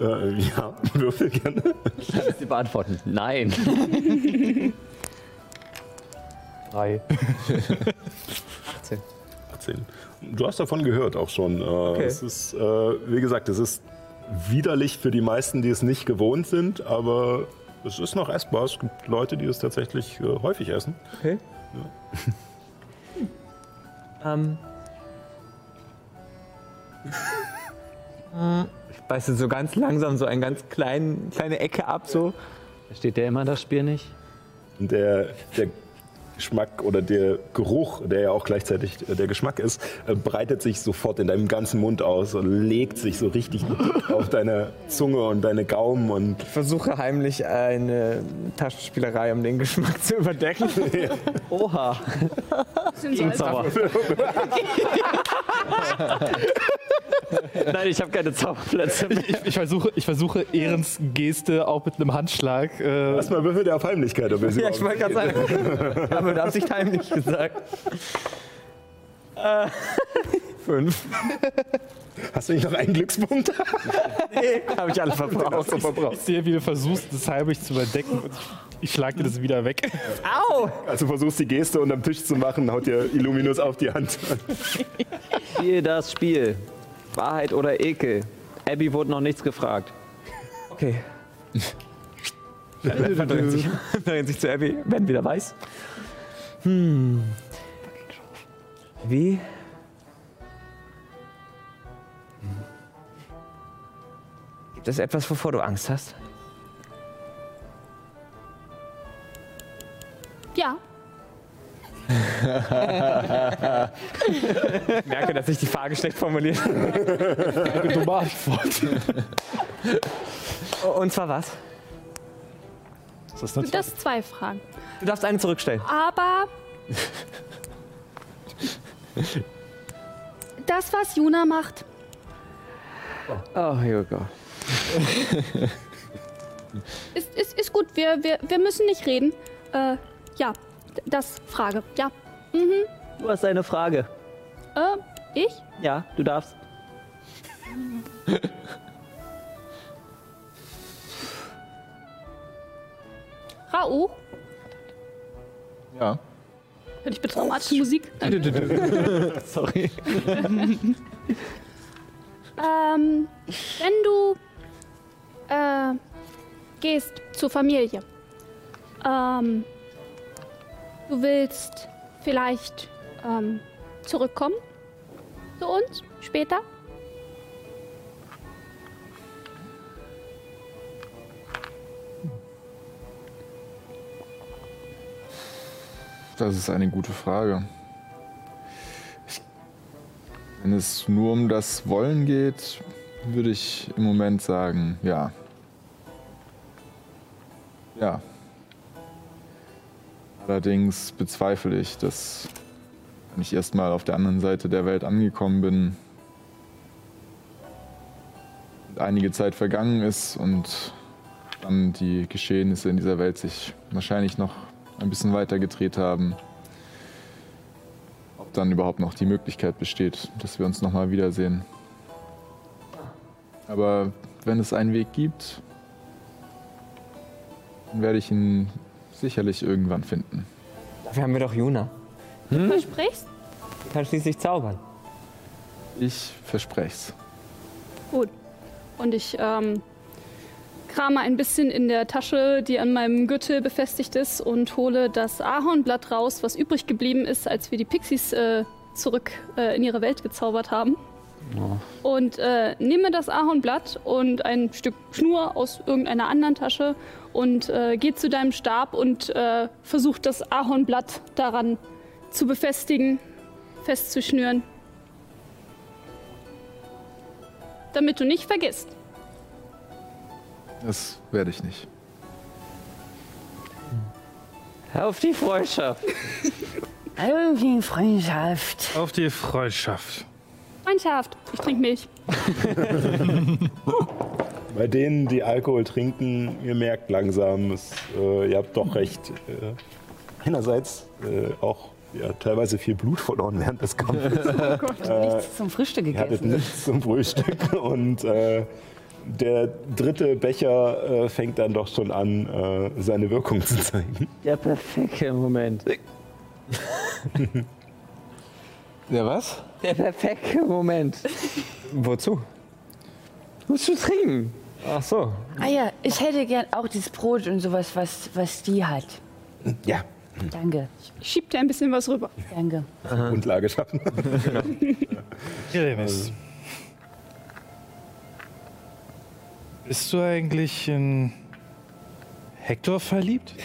Äh, ja, würfel gerne. Kannst du beantworten? Nein. Drei. 18. Du hast davon gehört auch schon. Äh, Es ist, äh, wie gesagt, es ist widerlich für die meisten, die es nicht gewohnt sind, aber es ist noch essbar. Es gibt Leute, die es tatsächlich äh, häufig essen. Okay. Ähm. Ich beiße so ganz langsam so eine ganz klein, kleine Ecke ab, so. Steht der immer das Spiel nicht? Der, der Geschmack oder der Geruch, der ja auch gleichzeitig äh, der Geschmack ist, äh, breitet sich sofort in deinem ganzen Mund aus und legt sich so richtig auf deine Zunge und deine Gaumen und Ich versuche heimlich eine Taschenspielerei, um den Geschmack zu überdecken. Oha. Gegenzauber. Nein, ich habe keine Zauberplätze mehr. Ich, ich, versuche, ich versuche Ehrens Geste auch mit einem Handschlag. Äh, erstmal würfel der auf Heimlichkeit, ob er sie Ja, ich wollte gerade sagen. Ich mit Absicht heimlich gesagt. Äh, fünf. Hast du nicht noch einen Glückspunkt? Nee, habe ich alle verbraucht. ich sehe, wie du versuchst, das heimlich zu überdecken und ich, ich schlage dir das wieder weg. Au! Also versuchst die Geste unterm Tisch zu machen, haut dir Illuminus auf die Hand. Spiel das Spiel. Wahrheit oder Ekel? Abby wurde noch nichts gefragt. Okay. Verdreht sich, sich zu Abby. Ben wieder weiß. Hm. Wie? Gibt es etwas, wovor du Angst hast? Ja, Ich merke, dass ich die Frage schlecht formuliert habe. Dumme Antwort. Und zwar was? Das das sind zwei Fragen. Du darfst eine zurückstellen. Aber. Das, was Juna macht, Oh, Hugo. ist, ist, ist gut. Wir, wir, wir müssen nicht reden. Äh, ja, das Frage. Ja. Mhm. Du hast eine Frage. Äh, ich? Ja, du darfst. Rauch? Ja. Hör ich bitte dramatische Musik? Sorry. Ähm, wenn du äh, gehst zur Familie, ähm, du willst vielleicht ähm, zurückkommen zu uns später? Das ist eine gute Frage. Wenn es nur um das Wollen geht, würde ich im Moment sagen, ja. Ja. Allerdings bezweifle ich, dass wenn ich erstmal auf der anderen Seite der Welt angekommen bin, einige Zeit vergangen ist und dann die Geschehnisse in dieser Welt sich wahrscheinlich noch ein bisschen weiter gedreht haben, ob dann überhaupt noch die Möglichkeit besteht, dass wir uns nochmal wiedersehen. Aber wenn es einen Weg gibt, dann werde ich ihn sicherlich irgendwann finden. Dafür haben wir doch Juna. Du versprichst? Die kann schließlich zaubern. Ich verspreche Gut. Und ich ähm, krame ein bisschen in der Tasche, die an meinem Gürtel befestigt ist, und hole das Ahornblatt raus, was übrig geblieben ist, als wir die Pixies äh, zurück äh, in ihre Welt gezaubert haben. Und äh, nehme das Ahornblatt und ein Stück Schnur aus irgendeiner anderen Tasche und äh, geh zu deinem Stab und äh, versuch das Ahornblatt daran zu befestigen, festzuschnüren. Damit du nicht vergisst. Das werde ich nicht. Auf die Freundschaft. Irgendwie Freundschaft. Auf die Freundschaft. Freundschaft. Ich trinke Milch. Bei denen, die Alkohol trinken, ihr merkt langsam, es, äh, ihr habt doch recht. Äh, einerseits äh, auch ja, teilweise viel Blut verloren während des Kampfes. Nichts zum Frühstück Ihr hattet gegessen. nichts zum Frühstück und äh, der dritte Becher äh, fängt dann doch schon an, äh, seine Wirkung zu zeigen. Der perfekte Moment. Ja, was? Der perfekte Moment. Wozu? Musst du trinken. Ach so. Ah ja, ich hätte gern auch dieses Brot und sowas, was, was die hat. Ja, Danke, Ich schieb dir ein bisschen was rüber. danke. Grundlage schaffen. Jeremis. Bist du eigentlich in Hector verliebt?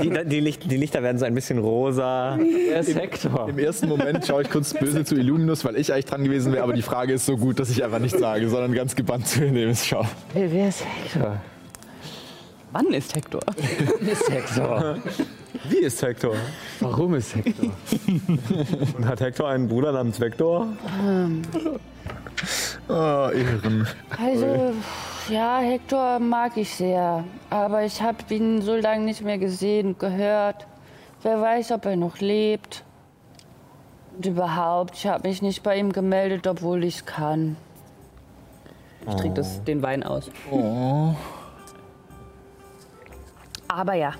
Ja, die, die, Licht, die Lichter werden so ein bisschen rosa. Der ist Hector. Im ersten Moment schaue ich kurz böse zu Illuminus, weil ich eigentlich dran gewesen wäre, aber die Frage ist so gut, dass ich einfach nichts sage, sondern ganz gebannt zu Illuminus schaue. Wer, wer ist Hector? Wann ist Hector? Ist Hector. Wie ist Hector? Warum ist Hector? Und hat Hector einen Bruder namens Vector? Oh, Ehren. Also, ja, Hector mag ich sehr. Aber ich habe ihn so lange nicht mehr gesehen und gehört. Wer weiß, ob er noch lebt. Und überhaupt, ich habe mich nicht bei ihm gemeldet, obwohl ich kann. Ich trinke das, den Wein aus. Aber ja.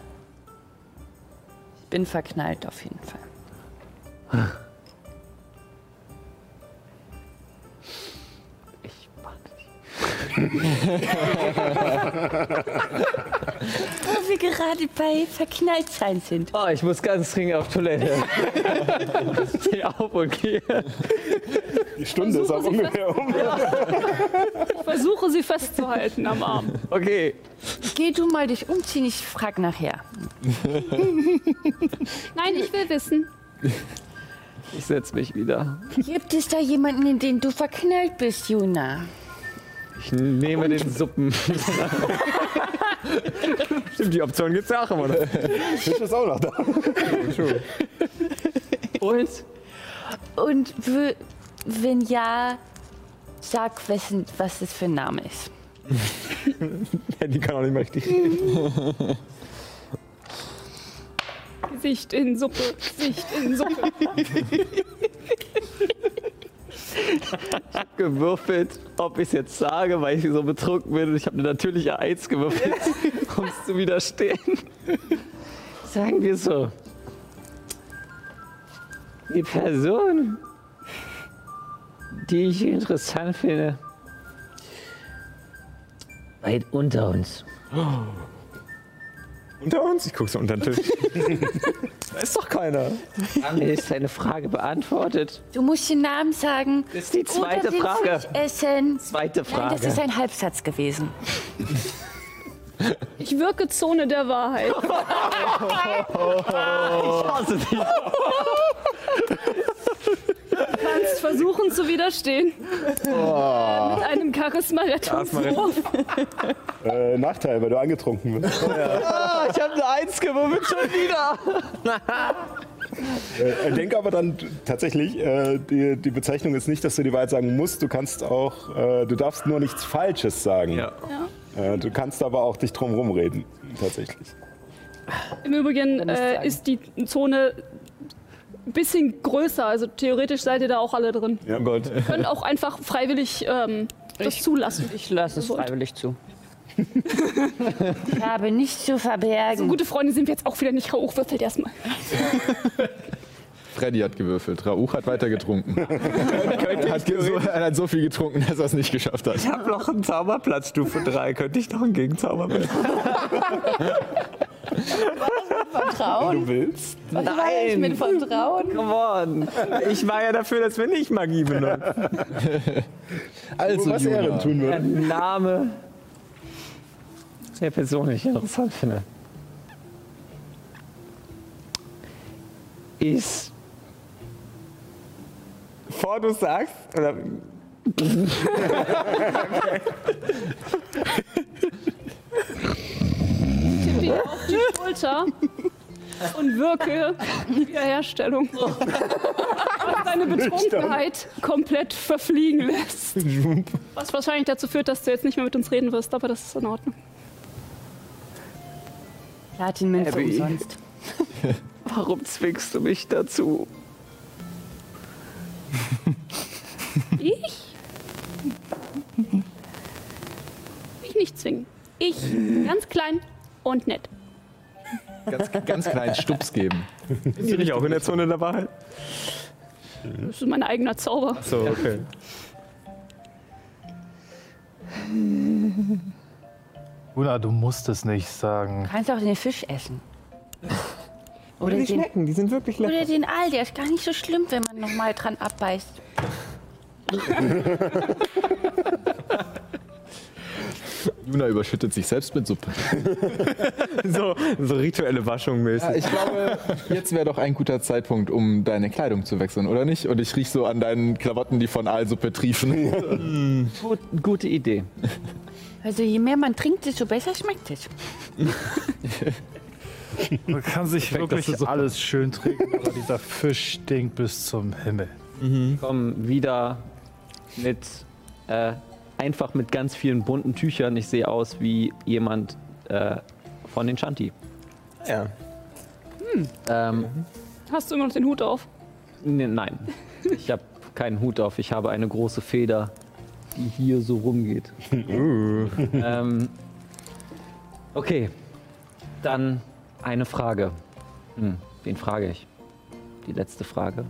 Ich bin verknallt auf jeden Fall. Wo wir gerade bei Verknalltsein sind. Oh, ich muss ganz dringend auf Toilette. Steh auf und gehe. Die Stunde ist auch ungefähr um. Ich versuche sie festzuhalten am Arm. Okay. Geh du mal dich umziehen, ich frag nachher. Nein, ich will wissen. Ich setz mich wieder. Gibt es da jemanden, in den du verknallt bist, Juna? Ich nehme den Suppen. Stimmt, die Option gibt's ja auch immer. noch. Fisch ist auch noch da. Und? Und w- wenn ja, sag, wessen, was das für ein Name ist. Die kann auch nicht mehr richtig reden. Gesicht in Suppe, Gesicht in Suppe. gewürfelt, ob ich es jetzt sage, weil ich so betrunken bin. Ich habe eine natürliche Eins gewürfelt, um es zu widerstehen. Sagen wir so. Die Person, die ich interessant finde, weit unter uns. Unter uns? Ich guck so unter den Tisch. da ist doch keiner. Haben wir deine Frage beantwortet? Du musst den Namen sagen. Das ist die zweite oder den Frage. Fisch essen. Zweite Nein, Frage. das ist ein Halbsatz gewesen. Ich wirke Zone der Wahrheit. Du kannst versuchen zu widerstehen. Äh, mit einem Charisma-Rettungswurf. Äh, Nachteil, weil du angetrunken bist. Ah, ich habe eine Eins gewürfelt schon wieder. Äh, denk aber dann tatsächlich, äh, die, die Bezeichnung ist nicht, dass du die Wahrheit sagen musst. Du kannst auch, äh, du darfst nur nichts Falsches sagen. Ja. Äh, du kannst aber auch dich drum rumreden, tatsächlich. Im Übrigen äh, ist die Zone ein bisschen größer. Also theoretisch seid ihr da auch alle drin. Oh Gott. Ihr könnt auch einfach freiwillig ähm, das zulassen. Ich lasse es freiwillig zu. Ich habe nichts zu verbergen. So gute Freunde sind wir jetzt auch wieder nicht. Rauch würfelt erstmal. Freddy hat gewürfelt. Rauch hat weiter getrunken. er, hat so, er hat so viel getrunken, dass er es nicht geschafft hat. Ich habe noch einen Zauberplatz, Stufe 3. Könnte ich noch einen Gegenzauber machen? Vertrauen? willst? Was war ich mit Vertrauen? Come on. Ich war ja dafür, dass wir nicht Magie benutzen. Also, Was Juna, Ehren tun Der würde. Name der Person, die ich interessant finde, ist. Bevor du sagst, oder tippe ihr auf die Schulter und wirke Wiederherstellung. Was deine Betrunkenheit komplett verfliegen lässt. Was wahrscheinlich dazu führt, dass du jetzt nicht mehr mit uns reden wirst, aber das ist in Ordnung. Platinmünze umsonst. warum zwingst du mich dazu? Ich? Ich nicht zwingen. Ich, ganz klein und nett. ganz, ganz kleinen Stups geben. Bist du nicht auch in der Zone der Wahrheit? Das ist mein eigener Zauber. So, okay. Una, du musst es nicht sagen. Du kannst auch den Fisch essen. Oder Die den, schmecken, die sind wirklich lecker. oder den Aal, der ist gar nicht so schlimm, wenn man nochmal dran abbeißt. Juna überschüttet sich selbst mit Suppe. So, so rituelle Waschung mäßig. Ja, ich glaube, jetzt wäre doch ein guter Zeitpunkt, um deine Kleidung zu wechseln, oder nicht? Und ich riech so an deinen Klamotten, die von Aalsuppe triefen. Gut, gute Idee. Also je mehr man trinkt, desto besser schmeckt es. Man kann sich wirklich alles schön trinken, aber dieser Fisch stinkt bis zum Himmel. Ich komme wieder mit äh, einfach mit ganz vielen bunten Tüchern. Ich sehe aus wie jemand äh, von den Shanti. Ja. Ähm, Hast du immer noch den Hut auf? ne, nein, ich habe keinen Hut auf. Ich habe eine große Feder, die hier so rumgeht. ähm, okay, dann eine Frage. Hm, wen frage ich? Die letzte Frage.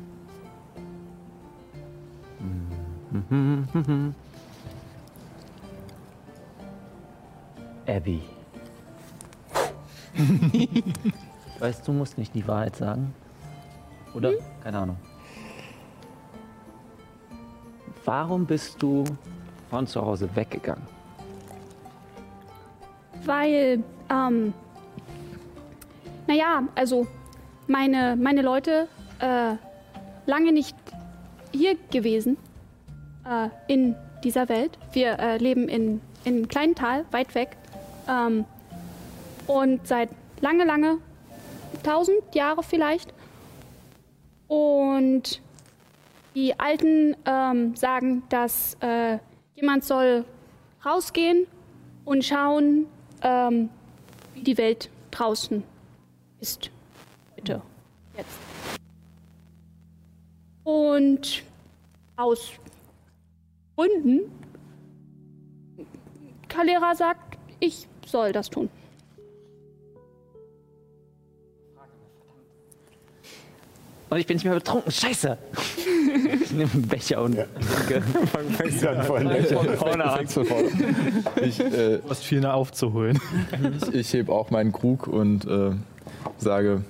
Abby. weißt du, musst nicht die Wahrheit sagen. Oder? Keine Ahnung. Warum bist du von zu Hause weggegangen? Weil, ähm, naja, also meine, meine Leute äh, lange nicht hier gewesen äh, in dieser Welt. Wir äh, leben in, in einem kleinen Tal, weit weg. Ähm, und seit lange, lange, tausend Jahre vielleicht. Und die Alten ähm, sagen, dass äh, jemand soll rausgehen und schauen, ähm, wie die Welt draußen ist. Bitte. Jetzt. Und aus Gründen, Kalera sagt, ich soll das tun. Und ich bin nicht mehr betrunken. Scheiße! ich nehme einen Becher und trinke. Fängst du an vorne. Vorne. Ich, äh, Du hast viel mehr aufzuholen. ich, ich heb auch meinen Krug und äh, sage,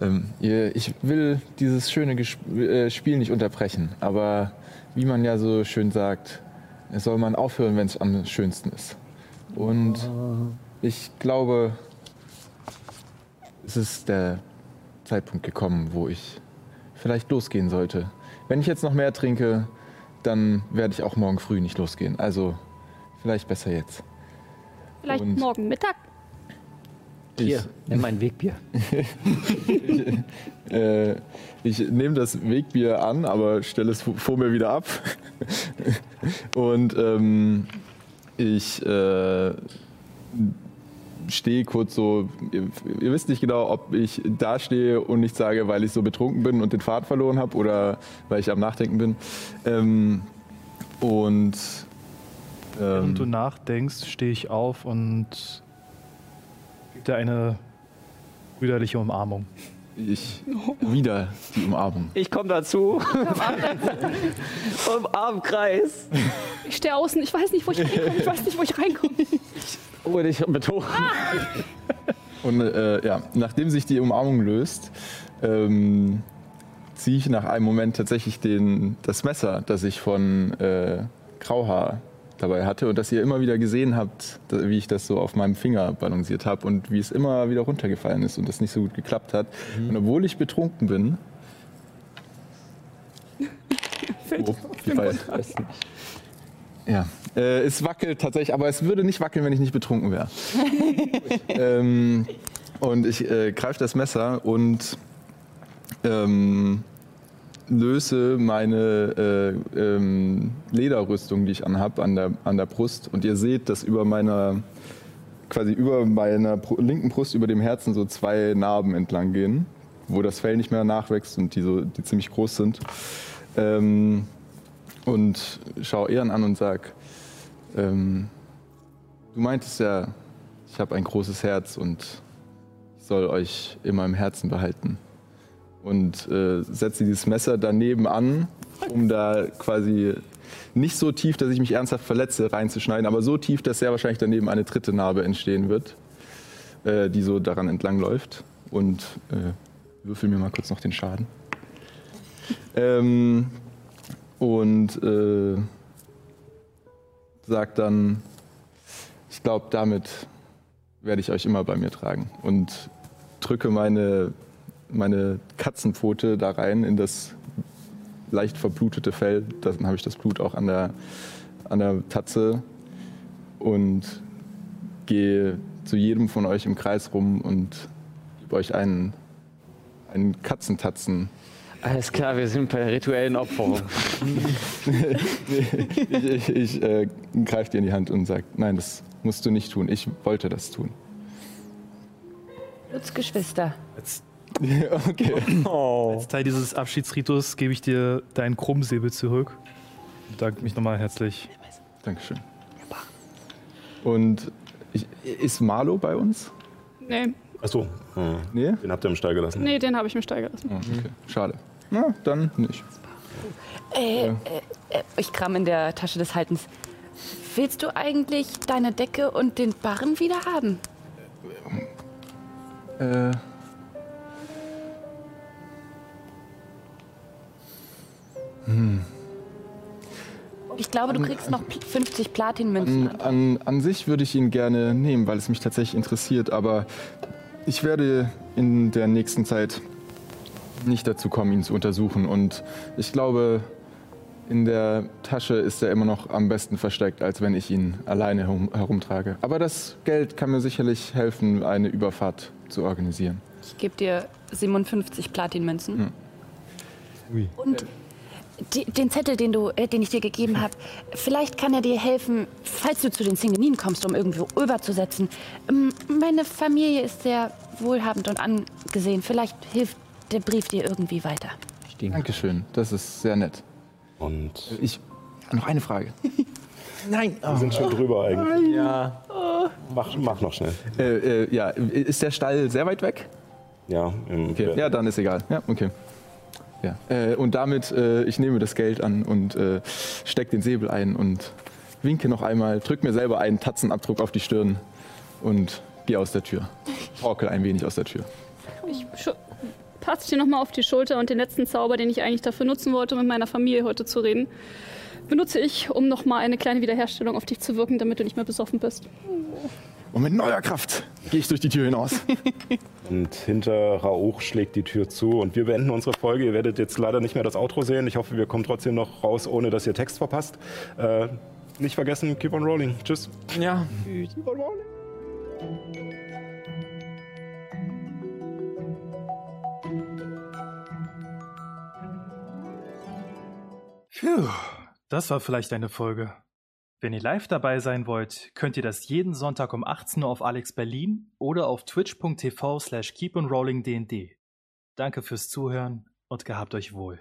ähm, ich will dieses schöne Gesp äh, Spiel nicht unterbrechen, aber wie man ja so schön sagt, es soll man aufhören, wenn es am schönsten ist. Und ich glaube, es ist der Zeitpunkt gekommen, wo ich vielleicht losgehen sollte. Wenn ich jetzt noch mehr trinke, dann werde ich auch morgen früh nicht losgehen. Also vielleicht besser jetzt. Vielleicht Und- morgen Mittag. Hier, Ich, nimm mein Wegbier. äh, ich nehme das Wegbier an, aber stelle es vor mir wieder ab. Und ähm, ich äh, stehe kurz so, ihr, ihr wisst nicht genau, ob ich da stehe und nicht sage, weil ich so betrunken bin und den Pfad verloren habe oder weil ich am Nachdenken bin. Ähm, und Während du ähm, nachdenkst, stehe ich auf und gebe dir eine brüderliche Umarmung. ich wieder die Umarmung. Ich komme dazu. Umarm Kreis. Ich stehe außen, ich weiß nicht, wo ich reinkomme. Ich weiß nicht, wo ich reinkomme. Hol dich mit hoch. Und äh, ja, nachdem sich die Umarmung löst, ähm, ziehe ich nach einem Moment tatsächlich den, das Messer, das ich von äh, Grauhaar dabei hatte und das ihr immer wieder gesehen habt, wie ich das so auf meinem Finger balanciert habe und wie es immer wieder runtergefallen ist und das nicht so gut geklappt hat. Und obwohl ich betrunken bin, oh, wie weit? Ja, äh, es wackelt tatsächlich, aber es würde nicht wackeln, wenn ich nicht betrunken wäre. ähm, und ich äh, greife das Messer und ähm, löse meine äh, ähm, Lederrüstung, die ich anhab, an der, an der Brust. Und ihr seht, dass über meiner, quasi über meiner linken Brust, über dem Herzen so zwei Narben entlang gehen, wo das Fell nicht mehr nachwächst und die, so, die ziemlich groß sind. Ähm, und schaue Ehren an und sag, ähm, du meintest ja, ich habe ein großes Herz und ich soll euch immer im Herzen behalten. Und äh, setze dieses Messer daneben an, um da quasi nicht so tief, dass ich mich ernsthaft verletze, reinzuschneiden, aber so tief, dass sehr wahrscheinlich daneben eine dritte Narbe entstehen wird, äh, die so daran entlang läuft. Und äh, würfel mir mal kurz noch den Schaden. Ähm, und äh, sagt dann, ich glaube, damit werde ich euch immer bei mir tragen. Und drücke meine, meine Katzenpfote da rein in das leicht verblutete Fell. Dann habe ich das Blut auch an der, an der Tatze und gehe zu jedem von euch im Kreis rum und gebe euch einen, einen Katzentatzen. Alles klar, wir sind bei rituellen Opferung. ich ich, ich äh, greife dir in die Hand und sage, nein, das musst du nicht tun. Ich wollte das tun. Blutsgeschwister. Als, okay. als Teil dieses Abschiedsritus gebe ich dir deinen Krummsäbel zurück. Ich bedanke mich nochmal herzlich. Dankeschön. Und ich, ist Marlo bei uns? Nee, Achso, hm. Nee? den habt ihr im Stall gelassen. nee, den habe ich mir steigen lassen. Oh, okay. Schade. Na, dann nicht. Äh, äh, äh, ich kram in der Tasche des Haltens. Willst du eigentlich deine Decke und den Barren wieder haben? Äh. Ich glaube, du kriegst noch 50 Platinmünzen. An, an, an sich würde ich ihn gerne nehmen, weil es mich tatsächlich interessiert, aber ich werde in der nächsten Zeit nicht dazu kommen, ihn zu untersuchen. Und ich glaube, in der Tasche ist er immer noch am besten versteckt, als wenn ich ihn alleine herum, herumtrage. Aber das Geld kann mir sicherlich helfen, eine Überfahrt zu organisieren. Ich gebe dir 57 Platinmünzen. Ui. Und die, den Zettel, den, du, äh, den ich dir gegeben habe, vielleicht kann er dir helfen, falls du zu den Singeninen kommst, um irgendwo überzusetzen. Ähm, meine Familie ist sehr wohlhabend und angesehen. Vielleicht hilft der Brief dir irgendwie weiter. Dankeschön, das ist sehr nett. Und Ich, noch eine Frage. Nein, wir sind schon drüber eigentlich. Ja. Mach, mach noch schnell. Äh, äh, ja, ist der Stall sehr weit weg? Ja, im Okay, ja, dann ist egal. Ja, okay. Ja. Äh, und damit, äh, ich nehme das Geld an und äh, steck den Säbel ein und winke noch einmal, drück mir selber einen Tatzenabdruck auf die Stirn und gehe aus der Tür. Torkel ein wenig aus der Tür. Ich passe dir nochmal auf die Schulter und den letzten Zauber, den ich eigentlich dafür nutzen wollte, um mit meiner Familie heute zu reden, benutze ich, um nochmal eine kleine Wiederherstellung auf dich zu wirken, damit du nicht mehr besoffen bist. Und mit neuer Kraft gehe ich durch die Tür hinaus. Und hinter Rauch schlägt die Tür zu und wir beenden unsere Folge. Ihr werdet jetzt leider nicht mehr das Outro sehen. Ich hoffe, wir kommen trotzdem noch raus, ohne dass ihr Text verpasst. Äh, nicht vergessen, keep on rolling. Tschüss. Ja. Keep on rolling. Puh, das war vielleicht eine Folge. Wenn ihr live dabei sein wollt, könnt ihr das jeden Sonntag um 18 Uhr auf Alex Berlin oder auf twitch.tv slash keeponrollingdnd. Danke fürs Zuhören und gehabt euch wohl.